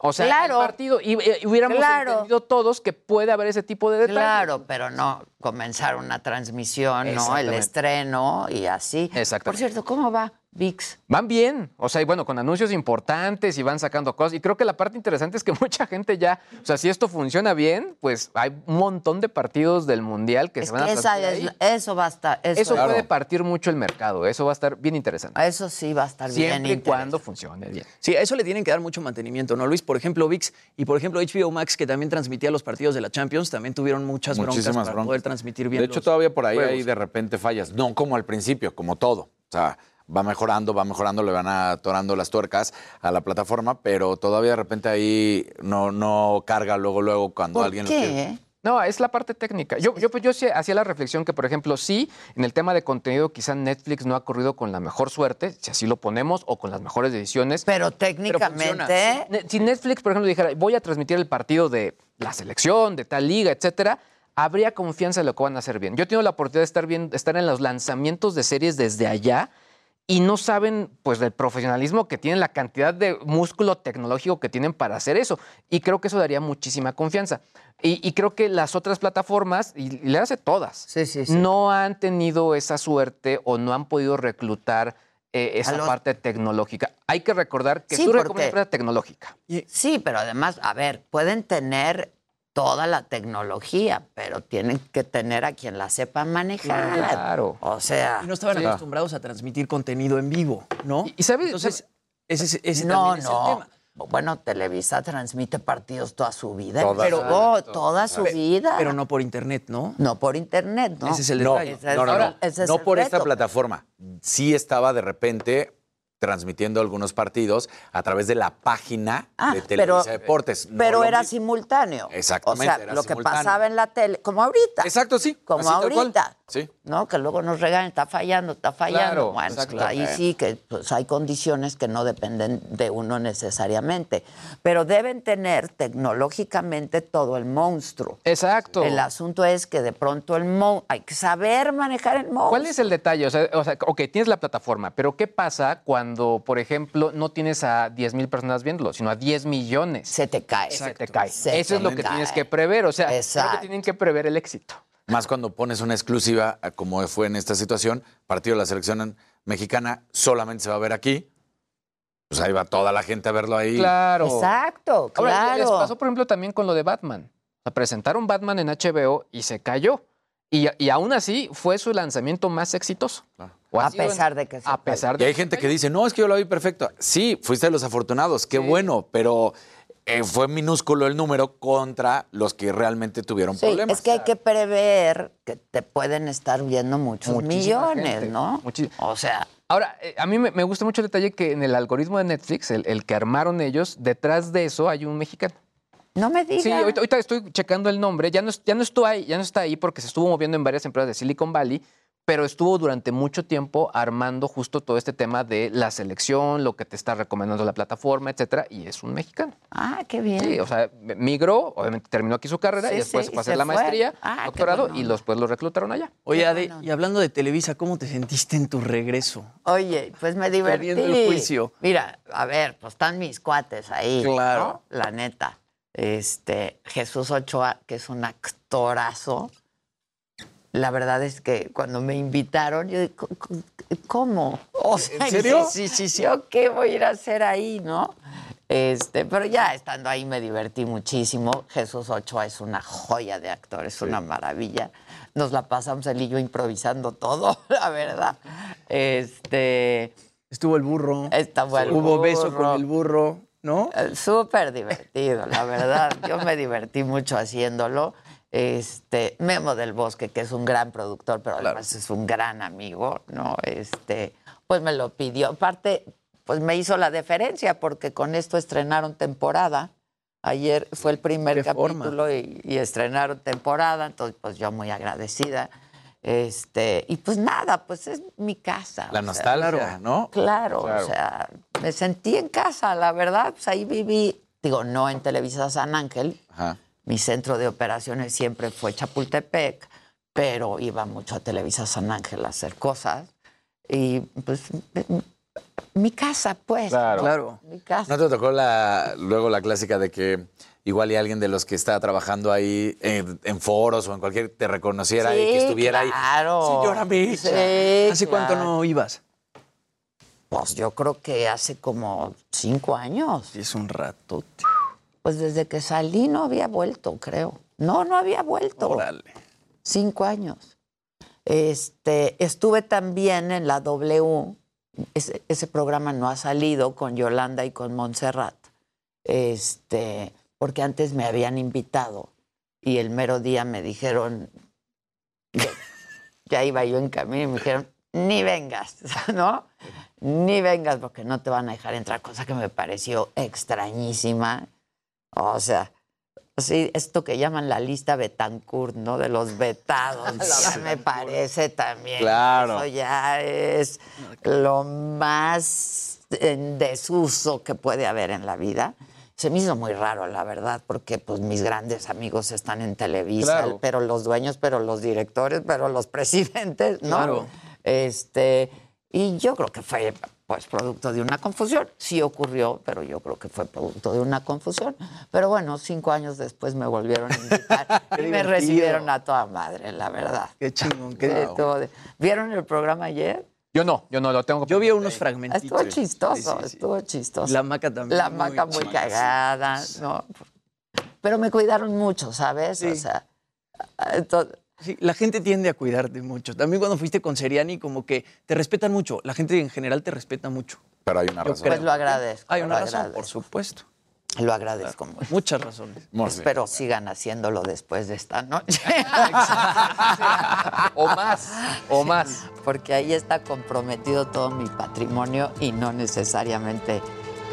O sea, Claro. el partido. Y, y hubiéramos Claro. entendido todos que puede haber ese tipo de detalles. Claro, pero no comenzar una transmisión, ¿no? El estreno y así. Exactamente. Por cierto, ¿cómo va VIX? Van bien, o sea, y bueno, con anuncios importantes y van sacando cosas. Y creo que la parte interesante es que [laughs] mucha gente ya, o sea, si esto funciona bien, pues hay un montón de partidos del Mundial que Es se van que a esa transmitir es- ahí. eso va a estar. Eso, Eso es- puede partir mucho el mercado, eso va a estar bien interesante. Eso sí va a estar bien Siempre y cuando funcione bien. Sí, a eso le tienen que dar mucho mantenimiento, ¿no, Luis? Por ejemplo, VIX y por ejemplo HBO Max, que también transmitía los partidos de la Champions, también tuvieron muchas broncas Muchísimas para broncas. poder transmitir bien De hecho, los todavía por ahí juegos. hay de repente fallas. No como al principio, como todo. O sea, va mejorando, va mejorando, le van atorando las tuercas a la plataforma, pero todavía de repente ahí no, no carga luego, luego cuando alguien lo quiere. No, es la parte técnica. Yo, yo, pues, yo sí hacía la reflexión que, por ejemplo, sí, en el tema de contenido, quizá Netflix no ha corrido con la mejor suerte, si así lo ponemos, o con las mejores decisiones. Pero técnicamente. Si Netflix, por ejemplo, dijera, voy a transmitir el partido de la selección, de tal liga, etcétera, habría confianza en lo que van a hacer bien. Yo he tenido la oportunidad de estar, bien, estar en los lanzamientos de series desde allá y no saben pues del profesionalismo que tienen, la cantidad de músculo tecnológico que tienen para hacer eso. Y creo que eso daría muchísima confianza. Y, y creo que las otras plataformas, y, y le hace todas, no han tenido esa suerte o no han podido reclutar eh, esa los- parte tecnológica. Hay que recordar que surge porque- empresa tecnológica. Sí, pero además, a ver, pueden tener toda la tecnología, pero tienen que tener a quien la sepa manejar. Claro. O sea. Y no estaban acostumbrados a transmitir contenido en vivo, ¿no? Y sabes, Entonces, ese, ese no, también es el no. tema. Bueno, Televisa transmite partidos toda su vida. Toda pero su oh, vida. toda su vida. Pero no por internet, ¿no? No por internet, ¿no? Ese es el no, es- no, no, no. ese es No el por esta plataforma. Sí estaba de repente transmitiendo algunos partidos a través de la página Ah, de pero- Televisa Deportes. No Pero era simultáneo. Exactamente, O sea, era lo que pasaba en la tele, como ahorita. Exacto, sí. Como ahorita. Sí. ¿no? Que luego nos regañan, está fallando, está fallando. Claro, bueno, pues ahí Eh. sí que pues, hay condiciones que no dependen de uno necesariamente, pero deben tener tecnológicamente todo el monstruo. Exacto. El asunto es que de pronto el monstruo, hay que saber manejar el monstruo. ¿Cuál es el detalle? O sea, o sea, ok, tienes la plataforma, pero ¿qué pasa cuando, por ejemplo, no tienes a 10 mil personas viéndolo, sino a 10 millones? Se te cae. Se te cae. Se Eso es lo que cae. tienes que prever. O sea, creo que tienen que prever el éxito. Más cuando pones una exclusiva, eh, como fue en esta situación, partido de la selección mexicana solamente se va a ver aquí. Pues ahí va toda la gente a verlo ahí. Claro. Exacto, Ahora, les claro. pasó, por ejemplo, también con lo de Batman. O sea, presentaron Batman en HBO y se cayó. Y, y aún así fue su lanzamiento más exitoso. O ha A en- pesar de que se A pesar Y de hay gente que dice, no, es que yo lo vi perfecto. Sí, fuiste de los afortunados, qué bueno, pero eh, fue minúsculo el número contra los que realmente tuvieron Sí, problemas. es que hay que prever que te pueden estar viendo muchos Muchísima millones, gente. ¿no? Muchi- O sea, Ahora, eh, a mí me, me gusta mucho el detalle que en el algoritmo de Netflix, el, el que armaron ellos, detrás de eso hay un mexicano. no me digas. Sí, ahorita, ahorita estoy checando el nombre. Ya no, ya, no estuvo ahí, ya no está ahí porque se estuvo moviendo en varias empresas de Silicon Valley, pero estuvo durante mucho tiempo armando justo todo este tema de la selección, lo que te está recomendando la plataforma, etcétera, y es un mexicano. Ah, qué bien. Sí, o sea, migró, obviamente terminó aquí su carrera Sí, y después sí, fue a hacer la fue. maestría, Ah, doctorado, y después lo reclutaron allá. Oye, Ade, y hablando de Televisa, ¿cómo te sentiste en tu regreso? Oye, pues me divertí. Perdiendo el juicio. Mira, a ver, pues están mis cuates ahí. Claro. ¿no? La neta. Este, Jesús Ochoa, que es un actorazo. La verdad es que cuando me invitaron, yo ¿cómo? O sea, ¿En [laughs] serio? Sí, sí, sí. ¿Yo qué voy a ir a hacer ahí, no? Este, pero ya estando ahí me divertí muchísimo. Jesús Ochoa es una joya de actor, es una maravilla. Nos la pasamos él y yo improvisando todo, [laughs] la verdad. Este. Estuvo el burro. Estaba el Hubo beso burro. con el burro, ¿no? Eh, Súper divertido, la verdad. Yo me divertí mucho haciéndolo. Este, Memo del Bosque, que es un gran productor, pero además es un gran amigo, ¿no? Este, pues me lo pidió. Aparte, pues me hizo la deferencia, porque con esto estrenaron temporada. Ayer fue el primer capítulo y, y estrenaron temporada, entonces pues yo muy agradecida. Este, y pues nada, pues es mi casa. La sea, nostalgia, ¿no? Claro, Claro. o sea, me sentí en casa, la verdad, pues ahí viví digo, no en Televisa San Ángel, Ajá. Mi centro de operaciones siempre fue Chapultepec, pero iba mucho a Televisa San Ángel a hacer cosas. Y pues mi casa, pues. Claro. Mi casa. ¿No te tocó la, luego la clásica de que igual y alguien de los que estaba trabajando ahí en, en foros o en cualquier te reconociera y que Sí, estuviera claro. ahí? Señora Mecha. Sí, ¿Hace cuánto claro. no ibas? Pues yo creo que hace como cinco años. Es un rato. Pues desde que salí no había vuelto, creo. No, no había vuelto. Órale. Cinco años. Este, estuve también en la W. Ese, ese programa no ha salido con Yolanda y con Montserrat. Este, porque antes me habían invitado y el mero día me dijeron, ya, ya iba yo en camino y me dijeron, ni vengas, [laughs] ¿no? Ni vengas porque no te van a dejar entrar, cosa que me pareció extrañísima. O sea, sí, esto que llaman la lista Betancourt, ¿no? De los vetados, [laughs] ya me parece también. Claro. Eso ya es lo más en desuso que puede haber en la vida. Se me hizo muy raro, la verdad, porque pues mis grandes amigos están en Televisa, Claro. pero los dueños, pero los directores, pero los presidentes, ¿no? Claro. Este, y yo creo que fue pues producto de una confusión. Sí ocurrió, pero yo creo que fue producto de una confusión. Pero bueno, cinco años después me volvieron a invitar [laughs] y me recibieron a toda madre, la verdad. Qué chingón. Qué De todo. ¿Vieron el programa ayer? Yo no, yo no lo tengo. Yo vi unos fragmentos. Estuvo chistoso, estuvo chistoso. La maca también. La maca muy, cagada, ¿no? Pero me cuidaron mucho, ¿sabes? O sea, entonces, Sí, la gente tiende a cuidarte mucho. También cuando fuiste con Seriani, como que te respetan mucho. La gente en general te respeta mucho. Pero hay una Yo razón. creo. pues lo agradezco. Hay una razón, agradezco. por supuesto. Lo agradezco mucho. Muchas razones. Espero sigan haciéndolo después de esta noche. [laughs] O más, o más. Porque ahí está comprometido todo mi patrimonio y no necesariamente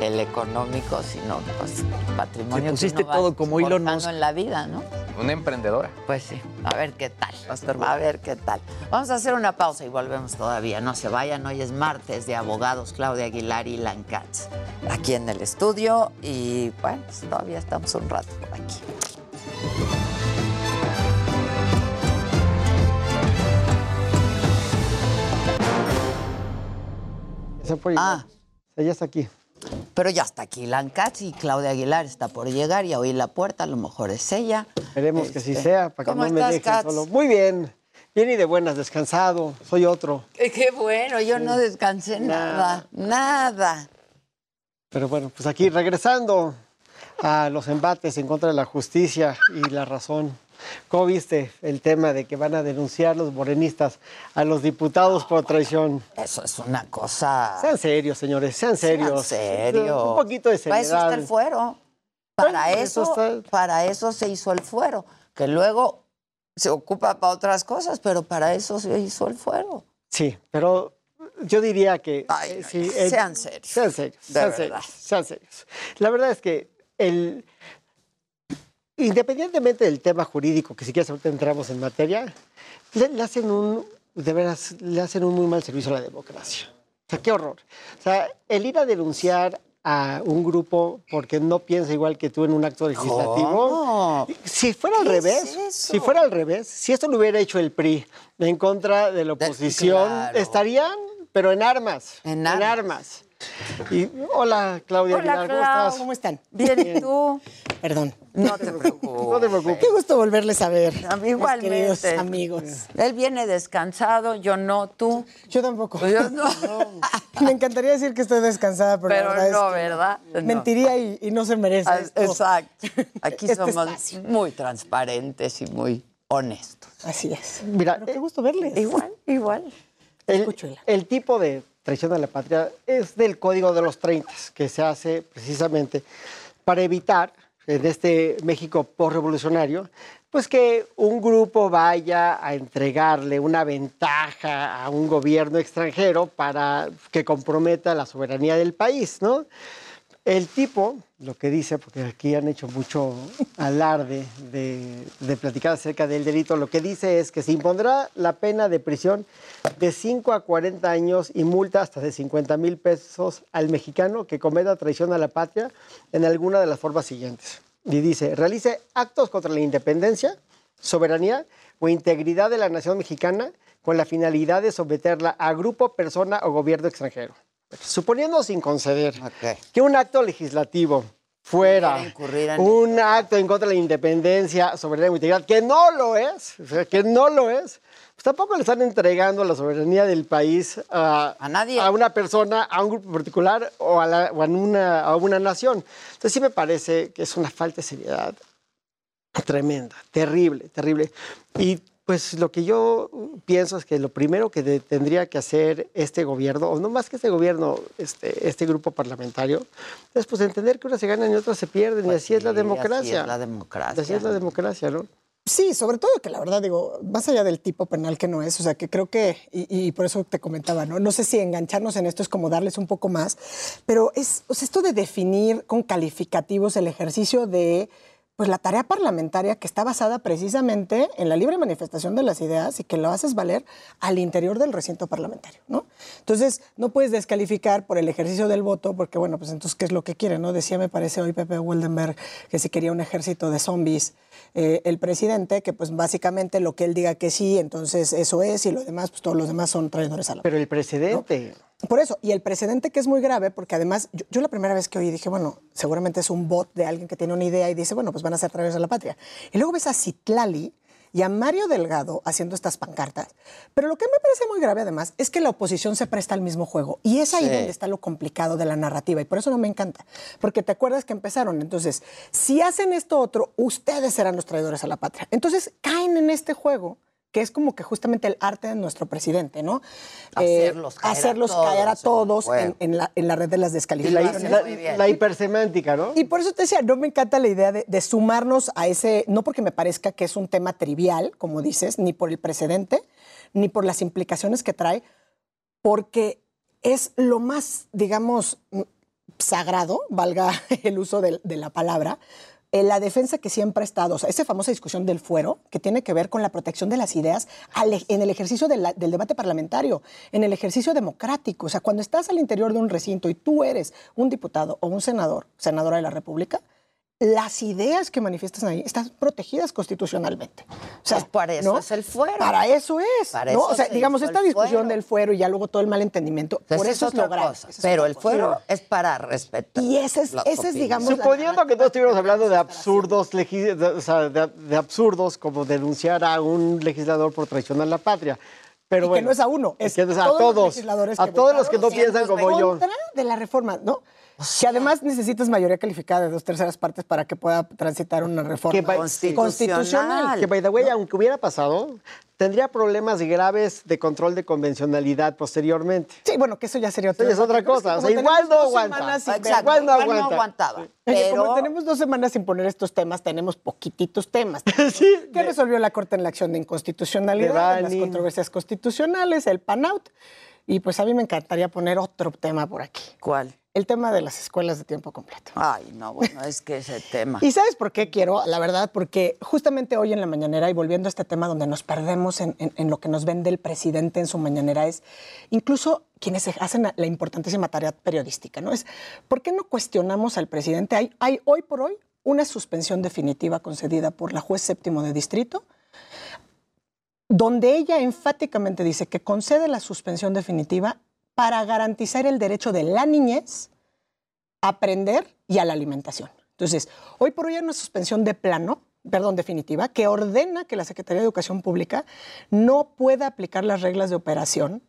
el económico, sino pues, el patrimonio. Que pusiste va todo como Elon Musk. en la vida, ¿no? Una emprendedora. Pues sí, a ver qué tal. Va a estar A ver qué tal. Vamos a hacer una pausa y volvemos todavía. No se vayan, hoy es martes de abogados Claudia Aguilar y Lan Katz. Aquí en el estudio y bueno, pues, todavía estamos un rato por aquí. Se fue Ah. Ella está aquí. Pero ya está aquí Lan Katz y Claudia Aguilar está por llegar y a oír la puerta, a lo mejor es ella. Esperemos que sí Este, sea, para que ¿cómo no me estás, dejen Katz? solo. Muy bien. Bien y de buenas, descansado. Soy otro. Eh, Qué bueno, yo no descansé nada, nada. Pero bueno, pues aquí regresando a los embates en contra de la justicia y la razón. ¿Cómo viste el tema de que van a denunciar los morenistas a los diputados por traición? Eso es una cosa. Sean serios, señores, sean serios. Sean serios. Un poquito de Para eso seriedad. está el fuero. Para Bueno, eso, eso para eso se hizo el fuero. Que luego se ocupa para otras cosas, pero para eso se hizo el fuero. Sí, pero yo diría que... eh, sí, sean serios. Sean serios, sean serios, sean serios. La verdad es que el... Independientemente del tema jurídico, que si quieres ahorita entramos en materia, le, le hacen un, de veras, le hacen un muy mal servicio a la democracia. O sea, qué horror. O sea, el ir a denunciar a un grupo porque no piensa igual que tú en un acto legislativo. ¿Cómo? Si fuera al ¿Qué es revés, si fuera al revés, si esto lo hubiera hecho el PRI en contra de la oposición, claro. estarían, pero en armas. En armas. Y, hola, Claudia Hola, Aguilar, ¿cómo Clau. estás? ¿Cómo están? Bien, ¿y tú? Perdón. No te preocupes. No te preocupes. Qué gusto volverles a ver. A mí mis igualmente. queridos amigos. Él viene descansado, yo no, tú. Yo tampoco. Yo no. [laughs] Me encantaría decir que estoy descansada, pero, Pero la verdad no, es que ¿verdad? No. Mentiría y, y no se merece. Ah, esto. Exacto. Aquí Este somos espacio. muy transparentes y muy honestos. Así es. Mira, Pero qué gusto verles. Igual, igual. El, el tipo de traición a la patria es del Código de los 30, que se hace precisamente para evitar, en este México postrevolucionario, pues que un grupo vaya a entregarle una ventaja a un gobierno extranjero para que comprometa la soberanía del país, ¿no? El tipo, lo que dice, porque aquí han hecho mucho alarde de, platicar acerca del delito, lo que dice es que se impondrá la pena de prisión de 5 a 40 años y multa hasta de 50 mil pesos al mexicano que cometa traición a la patria en alguna de las formas siguientes. Y dice, realice actos contra la independencia, soberanía o integridad de la nación mexicana con la finalidad de someterla a grupo, persona o gobierno extranjero. Suponiendo sin conceder que un acto legislativo fuera un acto en contra de la independencia, soberanía o integridad, que no lo es, o sea, que no lo es, pues tampoco le están entregando la soberanía del país a, nadie. a una persona, a un grupo particular o a, la- o a una, a una nación. Entonces sí me parece que es una falta de seriedad tremenda, terrible, terrible. Y pues lo que yo pienso es que lo primero que de- tendría que hacer este gobierno, o no más que este gobierno, este, este grupo parlamentario, es pues entender que unas se ganan y otras se pierden, y así es la Pues sí, así democracia. es la democracia. Así es la democracia, ¿no? Sí, sobre todo que la verdad digo, más allá del tipo penal que no es, o sea, que creo que, y, y por eso te comentaba, ¿no? No sé si engancharnos en esto es como darles un poco más, pero es o sea, esto de definir con calificativos el ejercicio de pues la tarea parlamentaria que está basada precisamente en la libre manifestación de las ideas y que lo haces valer al interior del recinto parlamentario, ¿no? Entonces, no puedes descalificar por el ejercicio del voto, porque bueno, pues entonces, ¿qué es lo que quiere, no? Decía, me parece hoy Pepe Wildenberg, que si quería un ejército de zombies, eh, el presidente, que pues básicamente lo que él diga que sí, entonces eso es, y lo demás, pues todos los demás son traidores a la Pero el precedente... por eso, y el precedente que es muy grave, porque además, yo, yo la primera vez que oí dije, bueno, seguramente es un bot de alguien que tiene una idea y dice, bueno, pues van a ser traidores a la patria. Y luego ves a Citlali y a Mario Delgado haciendo estas pancartas. Pero lo que me parece muy grave además es que la oposición se presta al mismo juego. Y es ahí Sí. donde está lo complicado de la narrativa. Y por eso no me encanta. Porque te acuerdas que empezaron. Entonces, si hacen esto otro, ustedes serán los traidores a la patria. Entonces, caen en este juego que es como que justamente el arte de nuestro presidente, ¿no? Eh, Hacerlos caer a hacerlos todos caer a todos en, en la, en la red de las La, descalificaciones. la- la hipersemántica, ¿no? Y por eso te decía, no me encanta la idea de, de sumarnos a ese, no porque me parezca que es un tema trivial, como dices, ni por el precedente, ni por las implicaciones que trae, porque es lo más, digamos, mm, sagrado, valga [laughs] el uso de, la palabra, en la defensa que siempre ha estado, o sea, esa famosa discusión del fuero, que tiene que ver con la protección de las ideas en el ejercicio del debate parlamentario, en el ejercicio democrático. O sea, cuando estás al interior de un recinto y tú eres un diputado o un senador, senadora de la República, las ideas que manifiestas ahí están protegidas constitucionalmente. O sea, Pues para eso es el fuero. Para eso es. Para ¿no? eso o sea, se digamos, esta discusión fuero. del fuero y ya luego todo el malentendimiento, Esa por es eso es, lo grave. cosa. Es Pero el cosa. fuero es para respetar. Y ese es, ese es digamos, la Suponiendo que no estuviéramos hablando de absurdos, de, o sea, de- de absurdos como denunciar a un legislador por traición a la patria. Pero Y que bueno, no es a uno, es que no es a a todos los todos, legisladores a que todos los que no piensan como yo. de la reforma, ¿no? Que además necesitas mayoría calificada de dos terceras partes para que pueda transitar una reforma Que, by- constitucional. Que, by the way, aunque hubiera pasado, tendría problemas graves de control de convencionalidad posteriormente. Sí, bueno, que eso ya sería ya es otra cosa. O sea, igual no aguanta. Exacto, igual no aguanta. Oye, Pero- como tenemos dos semanas sin poner estos temas, tenemos poquititos temas. [laughs] ¿Qué resolvió la Corte en la acción de inconstitucionalidad, De las Bani. controversias constitucionales, el PANAUT? Y pues a mí me encantaría poner otro tema por aquí. ¿Cuál? El tema de las escuelas de tiempo completo. Ay, no, bueno, es que ese tema. [laughs] ¿Y sabes por qué quiero? La verdad, porque justamente hoy en la mañanera, y volviendo a este tema donde nos perdemos en, en- en lo que nos vende el presidente en su mañanera, es incluso quienes hacen la- la importantísima tarea periodística, ¿no? Es, ¿por qué no cuestionamos al presidente? Hay, hay hoy por hoy una suspensión definitiva concedida por la juez séptimo de distrito, donde ella enfáticamente dice que concede la suspensión definitiva para garantizar el derecho de la niñez a aprender y a la alimentación. Entonces, hoy por hoy hay una suspensión de plano, perdón, definitiva, que ordena que la Secretaría de Educación Pública no pueda aplicar las reglas de operación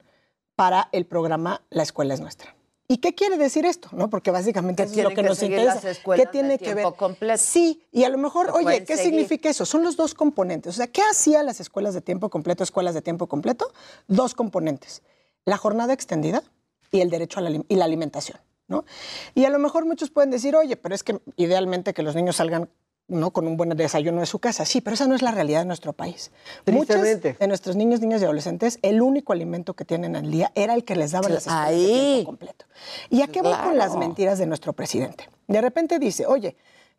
para el programa La Escuela es Nuestra. ¿Y qué quiere decir esto? ¿No? Porque básicamente eso es lo que, que nos interesa. ¿Qué tiene que ver? completo. Sí, y a lo mejor, Lo oye, ¿qué seguir. significa eso? Son los dos componentes. O sea, ¿qué hacía las escuelas de tiempo completo, escuelas de tiempo completo? Dos componentes. La jornada extendida y el derecho a la, y la alimentación. ¿no? Y a lo mejor muchos pueden decir, oye, pero es que idealmente que los niños salgan ¿no? con un buen desayuno de su casa. Sí, pero esa no es la realidad de nuestro país. Muchos de nuestros niños, niñas y adolescentes, el único alimento que tienen al día era el que les daban las escuelas de tiempo completo. ¿Y a qué voy con las Claro. mentiras de nuestro presidente? De repente dice, oye,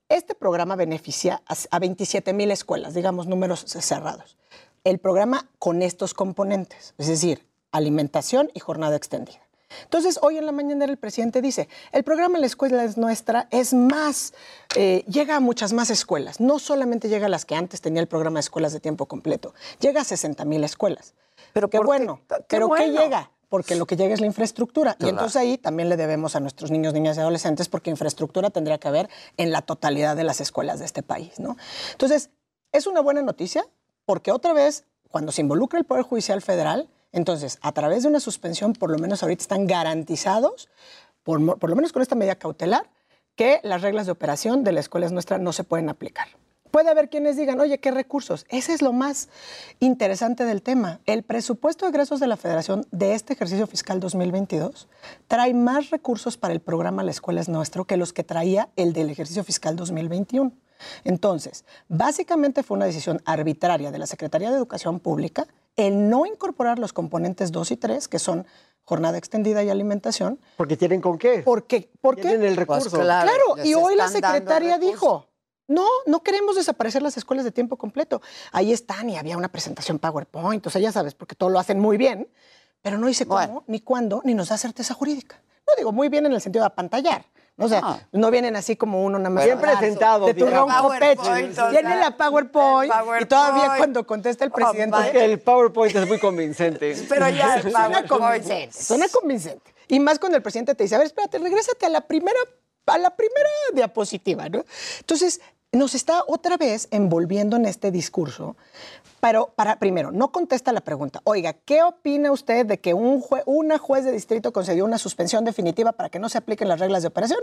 este programa beneficia a, a 27 mil escuelas, digamos números cerrados. El programa con estos componentes, es decir, alimentación y jornada extendida. Entonces, hoy en la mañana el presidente dice, el programa La Escuela es Nuestra es más, eh, llega a muchas más escuelas. No solamente llega a las que antes tenía el programa de escuelas de tiempo completo, llega a 60 mil escuelas. Pero qué bueno, pero ¿qué llega? Porque lo que llega es la infraestructura. Y entonces ahí también le debemos a nuestros niños, niñas y adolescentes, porque infraestructura tendría que haber en la totalidad de las escuelas de este país. ¿no? Entonces, es una buena noticia porque otra vez, cuando se involucra el Poder Judicial Federal, entonces, a través de una suspensión, por lo menos ahorita están garantizados, por, por lo menos con esta medida cautelar, que las reglas de operación de la escuela es nuestra no se pueden aplicar. Puede haber quienes digan, oye, ¿qué recursos? Ese es lo más interesante del tema. El presupuesto de egresos de la Federación de este ejercicio fiscal 2022 trae más recursos para el programa La Escuela es Nuestro que los que traía el del ejercicio fiscal 2021. Entonces, básicamente fue una decisión arbitraria de la Secretaría de Educación Pública el no incorporar los componentes 2 y 3, que son jornada extendida y alimentación. Porque tienen con qué. Porque, porque Tienen el recurso. Pues claro, les y hoy la secretaria dijo, no, no queremos desaparecer las escuelas de tiempo completo. Ahí están y había una presentación PowerPoint, o sea, ya sabes, porque todo lo hacen muy bien, pero no dice cómo, ni cuándo, ni nos da certeza jurídica. No digo muy bien en el sentido de apantallar. ¿No? O sea, no, vienen así como uno nada más. Bien presentado, De tu ronco pecho. PowerPoint, Tiene la PowerPoint, y todavía PowerPoint. cuando contesta el presidente. Porque el PowerPoint es muy convincente. [laughs] Pero ya el suena convincente. Suena convincente. Y más cuando el presidente te dice, a ver, espérate, regrésate a la primera, a la primera diapositiva, ¿no? Entonces, nos está otra vez envolviendo en este discurso, pero para, primero, no contesta la pregunta. Oiga, ¿qué opina usted de que un jue- una juez de distrito concedió una suspensión definitiva para que no se apliquen las reglas de operación?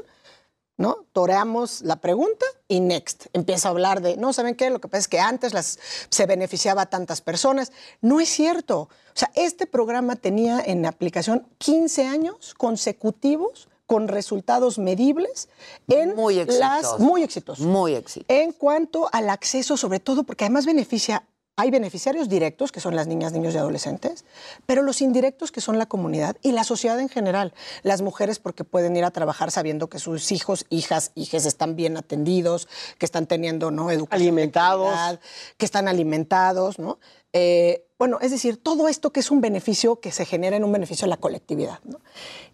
¿no? Toreamos la pregunta y next. Empieza a hablar de, no, ¿saben qué? Lo que pasa es que antes las, se beneficiaba a tantas personas. No es cierto. O sea, este programa tenía en aplicación 15 años consecutivos con resultados medibles en Muy las exitosos. muy exitosos. Muy exitosos. En cuanto al acceso, sobre todo, porque además beneficia, hay beneficiarios directos, que son las niñas, niños y adolescentes, pero los indirectos, que son la comunidad y la sociedad en general. Las mujeres, porque pueden ir a trabajar sabiendo que sus hijos, hijas, hijes están bien atendidos, que están teniendo ¿no? educación. Alimentados. calidad, que están alimentados, ¿no? Eh, bueno, es decir, todo esto que es un beneficio que se genera en un beneficio a la colectividad.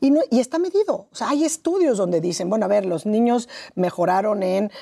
y está medido. O sea, hay estudios donde dicen, bueno, a ver, los niños mejoraron en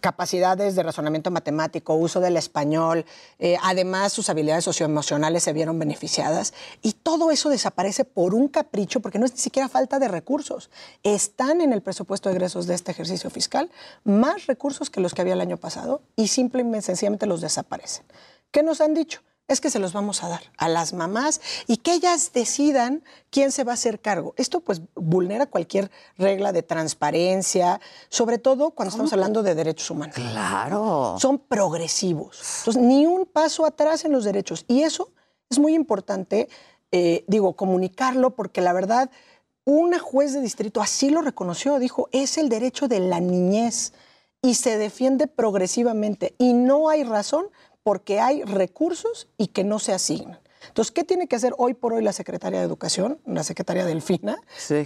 capacidades de razonamiento matemático, uso del español, eh, además sus habilidades socioemocionales se vieron beneficiadas y todo eso desaparece por un capricho porque no es ni siquiera falta de recursos. Están en el presupuesto de egresos de este ejercicio fiscal más recursos que los que había el año pasado y simplemente sencillamente los desaparecen. ¿Qué nos han dicho? Es que se los vamos a dar a las mamás y que ellas decidan quién se va a hacer cargo. Esto pues vulnera cualquier regla de transparencia, sobre todo cuando estamos hablando de derechos humanos. Claro. Son progresivos. Entonces, ni un paso atrás en los derechos. Y eso es muy importante, eh, digo, comunicarlo porque la verdad, una juez de distrito así lo reconoció, dijo, es el derecho de la niñez y se defiende progresivamente y no hay razón porque hay recursos y que no se asignan. Entonces, ¿qué tiene que hacer hoy por hoy la Secretaría de Educación, la Secretaría Delfina?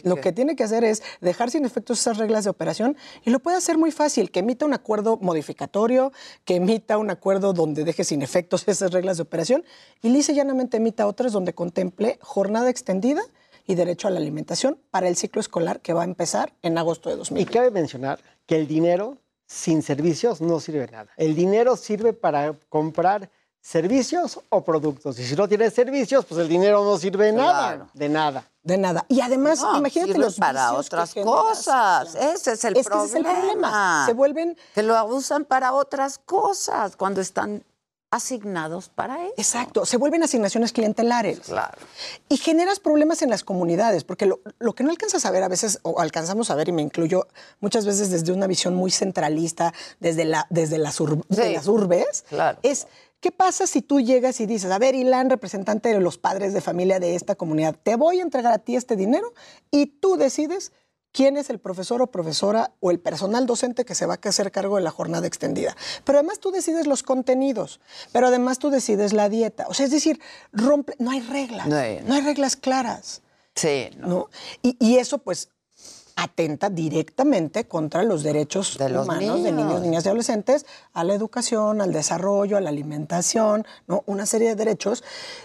lo que tiene que hacer es dejar sin efectos esas reglas de operación y lo puede hacer muy fácil, que emita un acuerdo modificatorio, que emita un acuerdo donde deje sin efectos [laughs] esas reglas de operación y lisa y llanamente emita otras donde contemple jornada extendida y derecho a la alimentación para el ciclo escolar que va a empezar en agosto de 2020. Y cabe mencionar que el dinero sin servicios no sirve nada. El dinero sirve para comprar servicios o productos. Y si no tienes servicios, pues el dinero no sirve de nada. Claro. De nada. De nada. Y además, No, imagínate sirve los para que otras generas. cosas. Ese es el Es que problema. ese es el problema. Se vuelven que lo usan para otras cosas cuando están asignados para eso. Exacto, se vuelven asignaciones clientelares. Claro. Y generas problemas en las comunidades, porque lo, lo que no alcanzas a ver a veces, o alcanzamos a ver, y me incluyo muchas veces desde una visión muy centralista, desde, la, desde las, ur- de Sí. las urbes, Claro. es ¿qué pasa si tú llegas y dices, a ver, Ilan, representante de los padres de familia de esta comunidad, te voy a entregar a ti este dinero y tú decides quién es el profesor o profesora o el personal docente que se va a hacer cargo de la jornada extendida. Pero además tú decides los contenidos, pero además tú decides la dieta. O sea, es decir, rompe, no hay reglas, No no hay- hay, reglas claras. Sí, ¿no? Y, y eso pues atenta directamente contra los derechos De los humanos de niños. niños, niñas y adolescentes a la educación, al desarrollo, a la alimentación, ¿no? Una serie de derechos.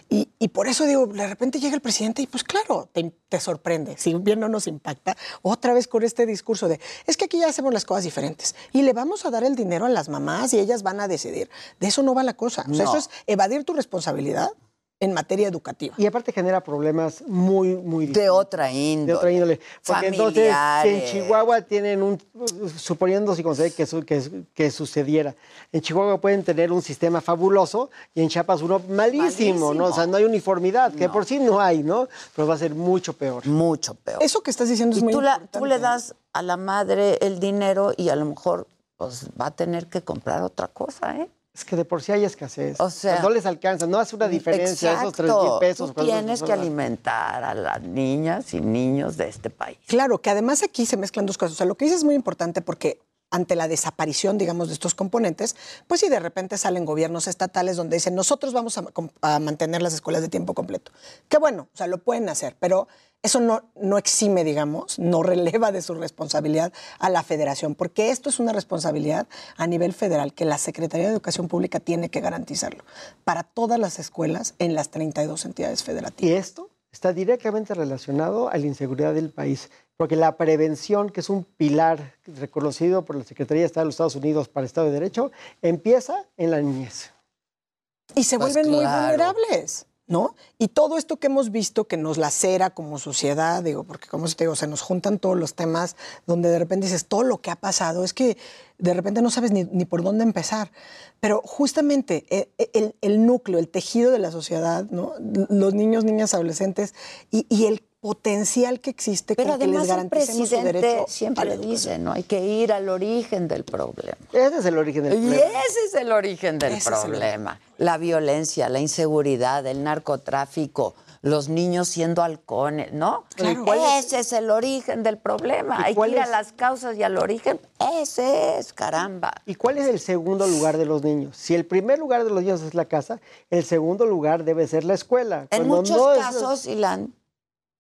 Y, y por eso digo, de repente llega el presidente y pues claro, te, te sorprende, si bien no nos impacta, otra vez con este discurso de, es que aquí ya hacemos las cosas diferentes y le vamos a dar el dinero a las mamás y ellas van a decidir. De eso no va la cosa. O sea, No. eso es evadir tu responsabilidad en materia educativa. Y aparte genera problemas muy, muy De otra índole. De otra índole. Porque entonces, si en Familiares. Chihuahua tienen un, suponiendo si concede que, su- que, que sucediera, en Chihuahua pueden tener un sistema fabuloso y en Chiapas uno malísimo, ¿no? O sea, no hay uniformidad, que por sí no hay, ¿no? Pero va a ser mucho peor. Mucho peor. Eso que estás diciendo es y muy tú, la- importante. tú le das a la madre el dinero y a lo mejor pues, va a tener que comprar otra cosa, ¿eh? Es que de por sí hay escasez. O sea, no les alcanza, no hace una diferencia esos tres mil Exacto. pesos. Tú tienes que alimentar a las niñas y niños de este país. Claro, que además aquí se mezclan dos cosas. O sea, lo que dices es muy importante porque ante la desaparición, digamos, de estos componentes, pues sí, de repente salen gobiernos estatales donde dicen, nosotros vamos a mantener las escuelas de tiempo completo. Qué bueno, o sea, lo pueden hacer, pero eso no, no exime, digamos, no releva de su responsabilidad a la federación, porque esto es una responsabilidad a nivel federal que la Secretaría de Educación Pública tiene que garantizarlo para todas las escuelas en las 32 entidades federativas. Y esto está directamente relacionado a la inseguridad del país, porque la prevención, que es un pilar reconocido por la Secretaría de Estado de los Estados Unidos para el Estado de Derecho, empieza en la niñez. y se Pues vuelven muy claro. vulnerables, ¿no? Y todo esto que hemos visto que nos lacera como sociedad, digo, porque como te digo, se nos juntan todos los temas donde de repente dices, todo lo que ha pasado, es que de repente no sabes ni, ni por dónde empezar. Pero justamente eh, eh, el, el núcleo, el tejido de la sociedad, ¿no? Los niños, niñas, adolescentes y, y el potencial que existe Pero con que les además el garanticemos su presidente derecho a siempre la educación. dice, ¿no? Hay que ir al origen del problema. Ese es el origen del Y problema. ese es el origen del Ese es el problema. La violencia, la inseguridad, el narcotráfico, los niños siendo halcones, ¿no? Claro. ¿Y es- Ese es el origen del problema. ¿Y Hay que ir a es? las causas y al origen. Ese es, caramba. ¿Y cuál es el segundo lugar de los niños? Si el primer lugar de los niños es la casa, el segundo lugar debe ser la escuela. En Cuando muchos no es- casos, Ilan,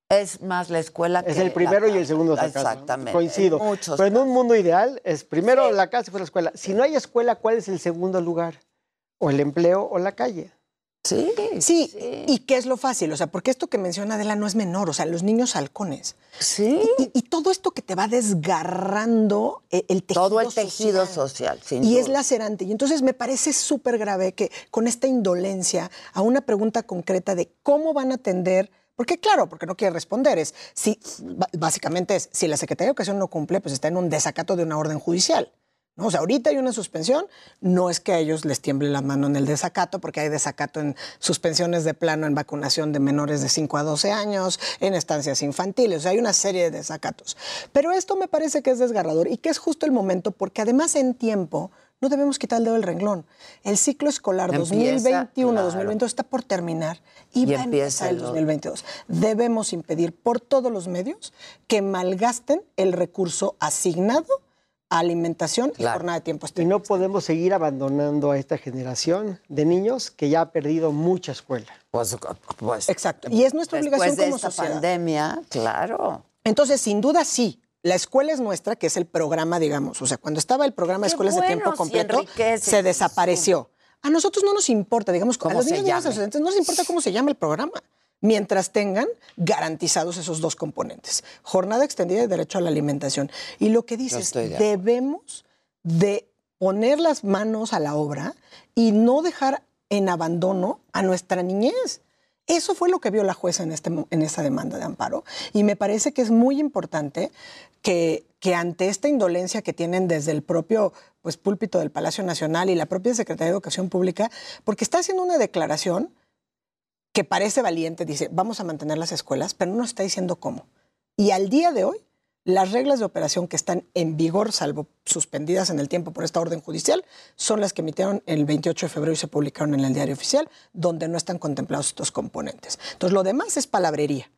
es más la escuela que Es el primero la y el segundo es la casa. casa. Exactamente. Coincido. En muchos Pero en un mundo ideal es primero la casa y después la escuela. Si no hay escuela, ¿cuál es el segundo lugar? O el empleo o la calle. Sí, Sí, ¿y qué es lo fácil? O sea, porque esto que menciona Adela no es menor, o sea, los niños halcones. Sí. Y, y todo esto que te va desgarrando eh, el tejido Todo el tejido social, sin Y duda. es lacerante. Y entonces me parece súper grave que con esta indolencia a una pregunta concreta de cómo van a atender. Porque claro, porque no quiere responder, es si básicamente es si la Secretaría de Educación no cumple, pues está en un desacato de una orden judicial. ¿no? O sea, ahorita hay una suspensión, no es que a ellos les tiemble la mano en el desacato, porque hay desacato en suspensiones de plano en vacunación de menores de 5 a 12 años, en estancias infantiles, o sea, hay una serie de desacatos. Pero esto me parece que es desgarrador y que es justo el momento, porque además en tiempo no debemos quitar el dedo del renglón. El ciclo escolar Empieza, 2021-2022 está por terminar y, Y va a empieza empezar el el otro. 2022. Debemos impedir por todos los medios que malgasten el recurso asignado a alimentación y jornada de tiempo Y no podemos seguir abandonando a esta generación de niños que ya ha perdido mucha escuela. Pues, pues Exacto. Y es nuestra después obligación de como esta sociedad. pandemia, claro. Entonces, sin duda, sí. La escuela es nuestra, que es el programa, digamos. O sea, cuando estaba el programa de escuelas de tiempo completo, se desapareció. A nosotros no nos importa, digamos, a ¿Cómo los se niños adolescentes no nos importa cómo se llama el programa, mientras tengan garantizados esos dos componentes, jornada extendida y derecho a la alimentación. Y lo que dices, debemos de poner las manos a la obra y no dejar en abandono a nuestra niñez. Eso fue lo que vio la jueza en, este, en esta demanda de amparo. Y me parece que es muy importante que, que ante esta indolencia que tienen desde el propio pues, púlpito del Palacio Nacional y la propia Secretaría de Educación Pública, porque está haciendo una declaración que parece valiente, dice, vamos a mantener las escuelas, pero no nos está diciendo cómo. Y al día de hoy, las reglas de operación que están en vigor, salvo suspendidas en el tiempo por esta orden judicial, son las que emitieron el 28 de febrero y se publicaron en el diario oficial, donde no están contemplados estos componentes. Entonces, lo demás es palabrería.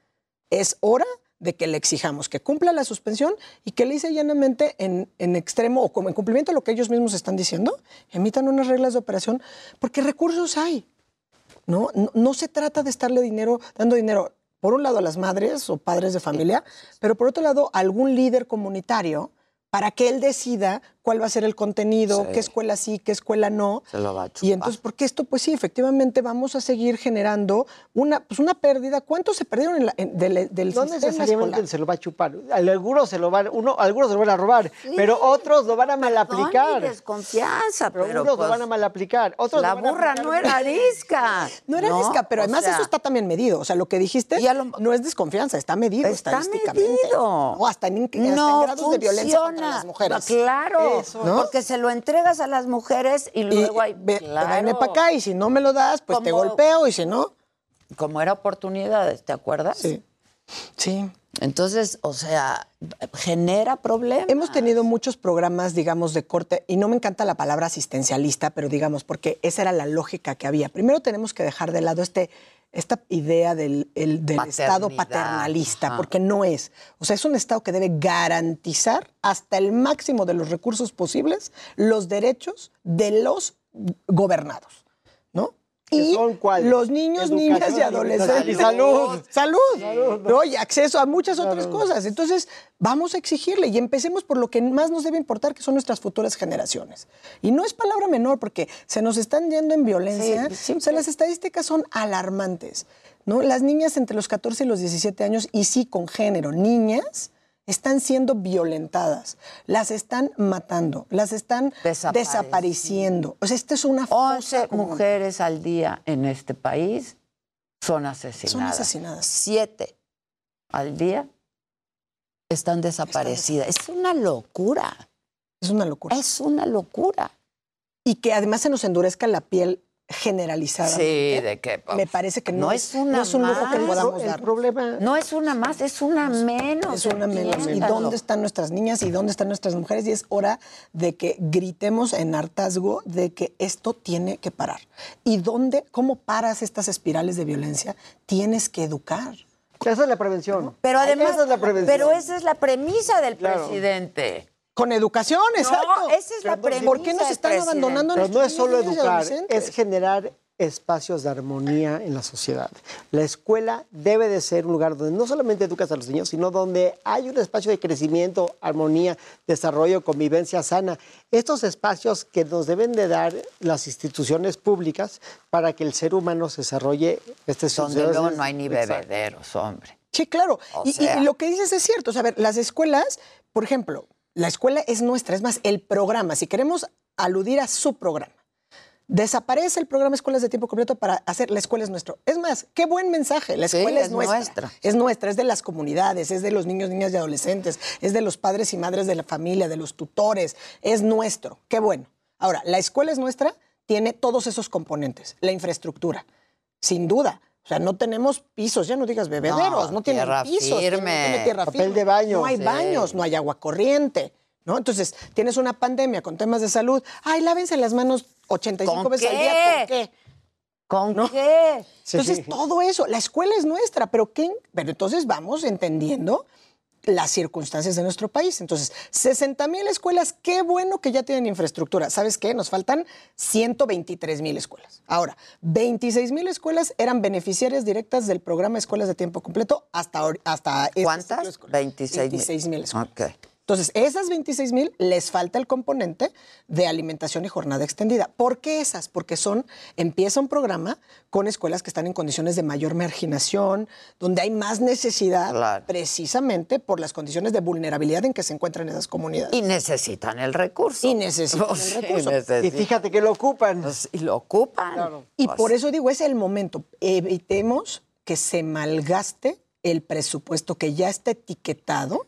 Es hora de que le exijamos que cumpla la suspensión y que le dice llanamente en, en extremo o como en cumplimiento de lo que ellos mismos están diciendo, emitan unas reglas de operación, porque recursos hay. ¿no? No, no se trata de estarle dinero, dando dinero, por un lado a las madres o padres de familia, pero por otro lado a algún líder comunitario para que él decida cuál va a ser el contenido, Sí. qué escuela sí, qué escuela no. Se lo va a Y entonces, porque esto, pues sí, efectivamente vamos a seguir generando una, pues una pérdida. ¿Cuántos se perdieron en la- en- del, del No sistema necesariamente escolar? se lo va a chupar. Algunos se lo van, uno, algunos se lo van a robar, pero otros lo van a mal aplicar. y desconfianza, pero, pero, unos pues, lo van a mal aplicar. Otros la lo van a burra no era arisca. [laughs] No era disca, pero O además sea, eso está también medido. O sea, lo que dijiste no es desconfianza, está medido Está estadísticamente. medido. O hasta en, hasta en no grados de violencia las mujeres. Claro, ¿No? porque se lo entregas a las mujeres y luego hay... Ve- claro. Para acá y si no me lo das, pues te golpeo y si no... Como era oportunidades, ¿te acuerdas? Sí. Sí. Entonces, o sea, genera problemas. Hemos tenido muchos programas, digamos, de corte, y no me encanta la palabra asistencialista, pero digamos, porque esa era la lógica que había. Primero tenemos que dejar de lado este, esta idea del, el- del Estado paternalista, ajá. porque no es. O sea, es un Estado que debe garantizar hasta el máximo de los recursos posibles los derechos de los gobernados, Y los niños, niñas y adolescentes. y salud. Salud. ¿no? Y acceso a muchas otras cosas. Entonces, vamos a exigirle y empecemos por lo que más nos debe importar, que son nuestras futuras generaciones. Y no es palabra menor, porque se nos están yendo en violencia. o sea, las estadísticas son alarmantes. ¿no? Las niñas entre los 14 y los 17 años, y sí con género, niñas, están siendo violentadas, las están matando, las están desapareciendo. O sea, esto es una 11 mujeres al día en este país son asesinadas. Son asesinadas. Siete al día están desaparecidas. Es una locura. Es una locura. Es una locura. Y que además se nos endurezca la piel generalizada. Sí, de que Me parece que no, no es, una no es un lujo que más. podamos El dar. problema No es una más, es una menos. Es una menos. ¿Y dónde están nuestras niñas y dónde están nuestras mujeres? Y es hora de que gritemos en hartazgo de que esto tiene que parar. ¿Y dónde, cómo paras estas espirales de violencia? Tienes que educar. Esa es la prevención. Pero además, Esa es la prevención. pero esa es la premisa del Claro. presidente. Con educación, exacto. Esa es la premisa. ¿Por qué nos están presidente? abandonando Pero no es solo educar, es generar espacios de armonía en la sociedad. La escuela debe de ser un lugar donde no solamente educas a los niños, sino donde hay un espacio de crecimiento, armonía, desarrollo, convivencia sana. Estos espacios que nos deben de dar las instituciones públicas para que el ser humano se desarrolle este Donde no hay ni bebederos, hombre. Sí, claro. O Y, y lo que dices es cierto. O sea, a ver, las escuelas, por ejemplo, la escuela es nuestra, es más, el programa, si queremos aludir a su programa, desaparece el programa Escuelas de Tiempo Completo para hacer la escuela es nuestro. Es más, qué buen mensaje, la Sí, escuela es, es nuestra. nuestra. Es nuestra, es de las comunidades, es de los niños, niñas y adolescentes, es de los padres y madres de la familia, de los tutores, es nuestro. Qué bueno. Ahora, la escuela es nuestra, tiene todos esos componentes, la infraestructura, sin duda. O sea, no tenemos pisos, ya no digas bebederos, no, No, tienen tierra pisos, tienen- firme. tiene tierra Papel firme, de baño. No hay Sí. baños, no hay agua corriente, ¿no? Entonces, tienes una pandemia con temas de salud, ay, lávense las manos 85 ¿Con veces al día, ¿por qué? ¿Con qué? Entonces, todo eso, la escuela es nuestra, pero ¿qué? Pero entonces vamos entendiendo las circunstancias de nuestro país. Entonces, 60 mil escuelas, qué bueno que ya tienen infraestructura. ¿Sabes qué? Nos faltan 123 mil escuelas. Ahora, 26 mil escuelas eran beneficiarias directas del programa Escuelas de Tiempo Completo hasta, hasta este ¿Cuántas? escolar. 26 26 mil escuelas. Ok. Entonces, esas 26 mil les falta el componente de alimentación y jornada extendida. ¿Por qué esas? Porque son, empieza un programa con escuelas que están en condiciones de mayor marginación, donde hay más necesidad, precisamente por las condiciones de vulnerabilidad en que se encuentran esas comunidades. Y necesitan el recurso. Y necesitan el [laughs] recurso. necesitan. Y fíjate que lo ocupan. Pues, y lo ocupan. Y por eso digo, es el momento. Evitemos que se malgaste el presupuesto que ya está etiquetado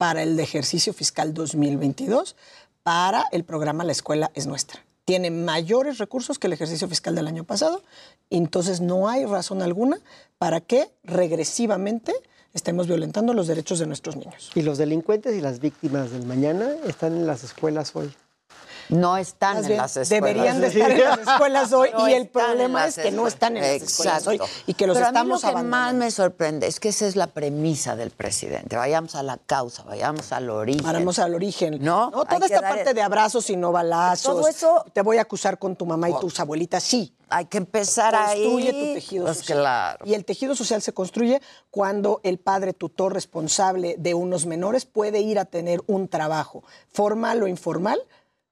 para el ejercicio fiscal 2022 para el programa La Escuela es Nuestra. Tiene mayores recursos que el ejercicio fiscal del año pasado, entonces no hay razón alguna para que regresivamente estemos violentando los derechos de nuestros niños. Y los delincuentes y las víctimas del mañana están en las escuelas hoy. No están Más en bien, las escuelas. Deberían de estar en las [laughs] escuelas hoy No y el problema es que no están en las escuelas hoy y que los Pero estamos a mí lo que más me sorprende es que esa es la premisa del presidente. Vayamos a la causa, vayamos al origen. Vamos al origen. No, toda esta parte de abrazos y no balazos. Todo eso- Te voy a acusar con tu mamá y tus abuelitas, sí. Hay que empezar Construye ahí. tu tejido Pues social. claro. Y el tejido social se construye cuando el padre tutor responsable de unos menores puede ir a tener un trabajo, formal o informal,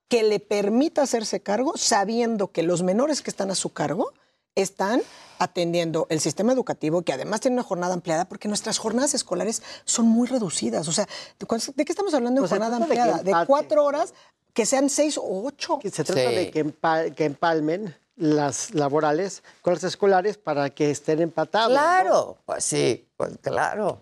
que le permita hacerse cargo sabiendo que los menores que están a su cargo están atendiendo el sistema educativo, que además tiene una jornada ampliada, porque nuestras jornadas escolares son muy reducidas. O sea, ¿de cuán- ¿de qué estamos hablando Pues jornada de que ampliada? De, cuatro horas, que sean seis o ocho. Se trata de que, empa- que empalmen las laborales con las escolares para que estén empatados. ¿no? Claro, pues sí, pues claro.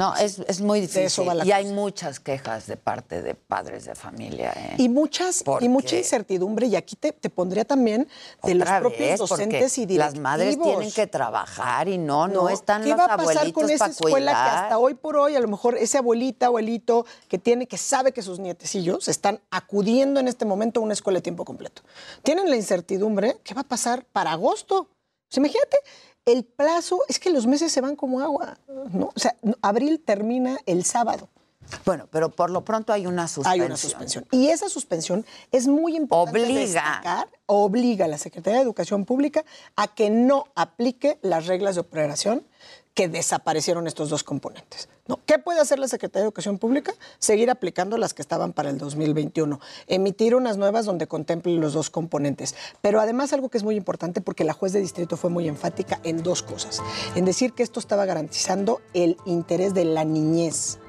No, es, es muy eso difícil. va la y hay muchas quejas de parte de padres de familia. ¿eh? Y muchas, ¿Por y mucha incertidumbre, y aquí te, te pondría también de los propios vez, docentes y directivos. Las madres tienen que trabajar y no, no, están ¿Qué los va a pasar con esa escuela cuidar. que hasta hoy por hoy, a lo mejor ese abuelita, abuelito que tiene, que sabe que sus nietecillos están acudiendo en este momento a una escuela de tiempo completo? Tienen la incertidumbre, ¿qué va a pasar para agosto? Pues imagínate, el plazo, es que los meses se van como agua, ¿no? O sea, abril termina el sábado. Bueno, pero por lo pronto hay una suspensión. Hay una suspensión. Y esa suspensión es muy importante Obliga. destacar, obliga a la Secretaría de Educación Pública a que no aplique las reglas de operación que desaparecieron estos dos componentes. ¿no? ¿Qué puede hacer la Secretaría de Educación Pública? Seguir aplicando las que estaban para el 2021, emitir unas nuevas donde contemplen los dos componentes. Pero además algo que es muy importante porque la juez de distrito fue muy enfática en dos cosas, en decir que esto estaba garantizando el interés de la niñez.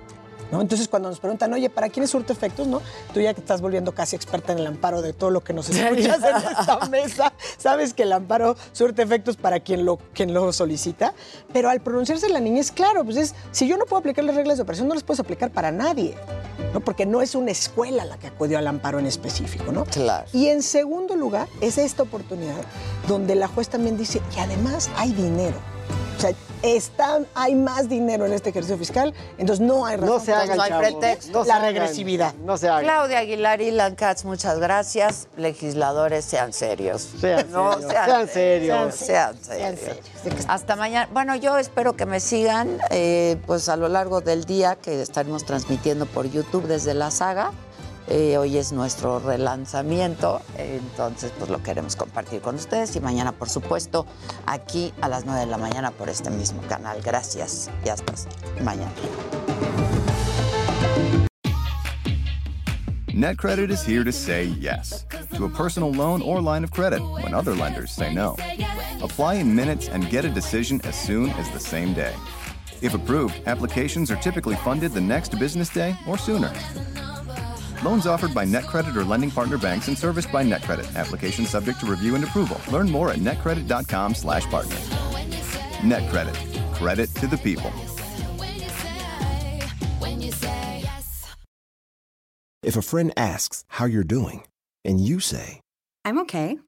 ¿No? Entonces, cuando nos preguntan, oye, ¿para quién es surte efectos? ¿no? Tú ya que estás volviendo casi experta en el amparo de todo lo que nos [laughs] escuchas en esta mesa, sabes que el amparo surte efectos para quien lo, quien lo solicita. Pero al pronunciarse la niñez, claro, pues es, si yo no puedo aplicar las reglas de operación, no las puedes aplicar para nadie. ¿no? Porque no es una escuela la que acudió al amparo en específico, ¿no? Claro. Y en segundo lugar, es esta oportunidad donde la juez también dice, y además hay dinero. O sea, están, hay más dinero en este ejercicio fiscal, entonces no hay razón. No se hagan, no hay pretexto. No se la hagan. regresividad. No se hagan. Claudia Aguilar y Lancats, muchas gracias. Legisladores, sean serios. Sean No, serios, sean serios. Sean serios. Hasta mañana. Bueno, yo espero que me sigan eh, pues a lo largo del día que estaremos transmitiendo por YouTube desde la saga. Eh, hoy es nuestro relanzamiento, entonces pues lo queremos compartir con ustedes y mañana, por supuesto, aquí a las 9 de la mañana por este mismo canal. Gracias y hasta mañana. NetCredit is here to say yes to a personal loan or line of credit when other lenders say no. Apply in minutes and get a decision as soon as the same day. If approved, applications are typically funded the next business day or sooner. Loans offered by NetCredit or lending partner banks and serviced by NetCredit. Application subject to review and approval. Learn more at netcredit.com slash partner. NetCredit. Credit to the people. If a friend asks how you're doing, and you say, I'm okay.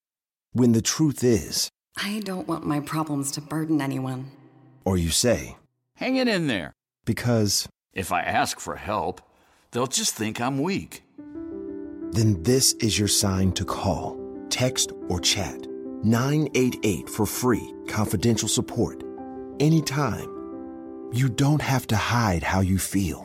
when the truth is, I don't want my problems to burden anyone. or you say, Hang it in there. because, If I ask for help, they'll just think I'm weak. then this is your sign to call, text, or chat 988 for free, confidential support. Anytime. You don't have to hide how you feel.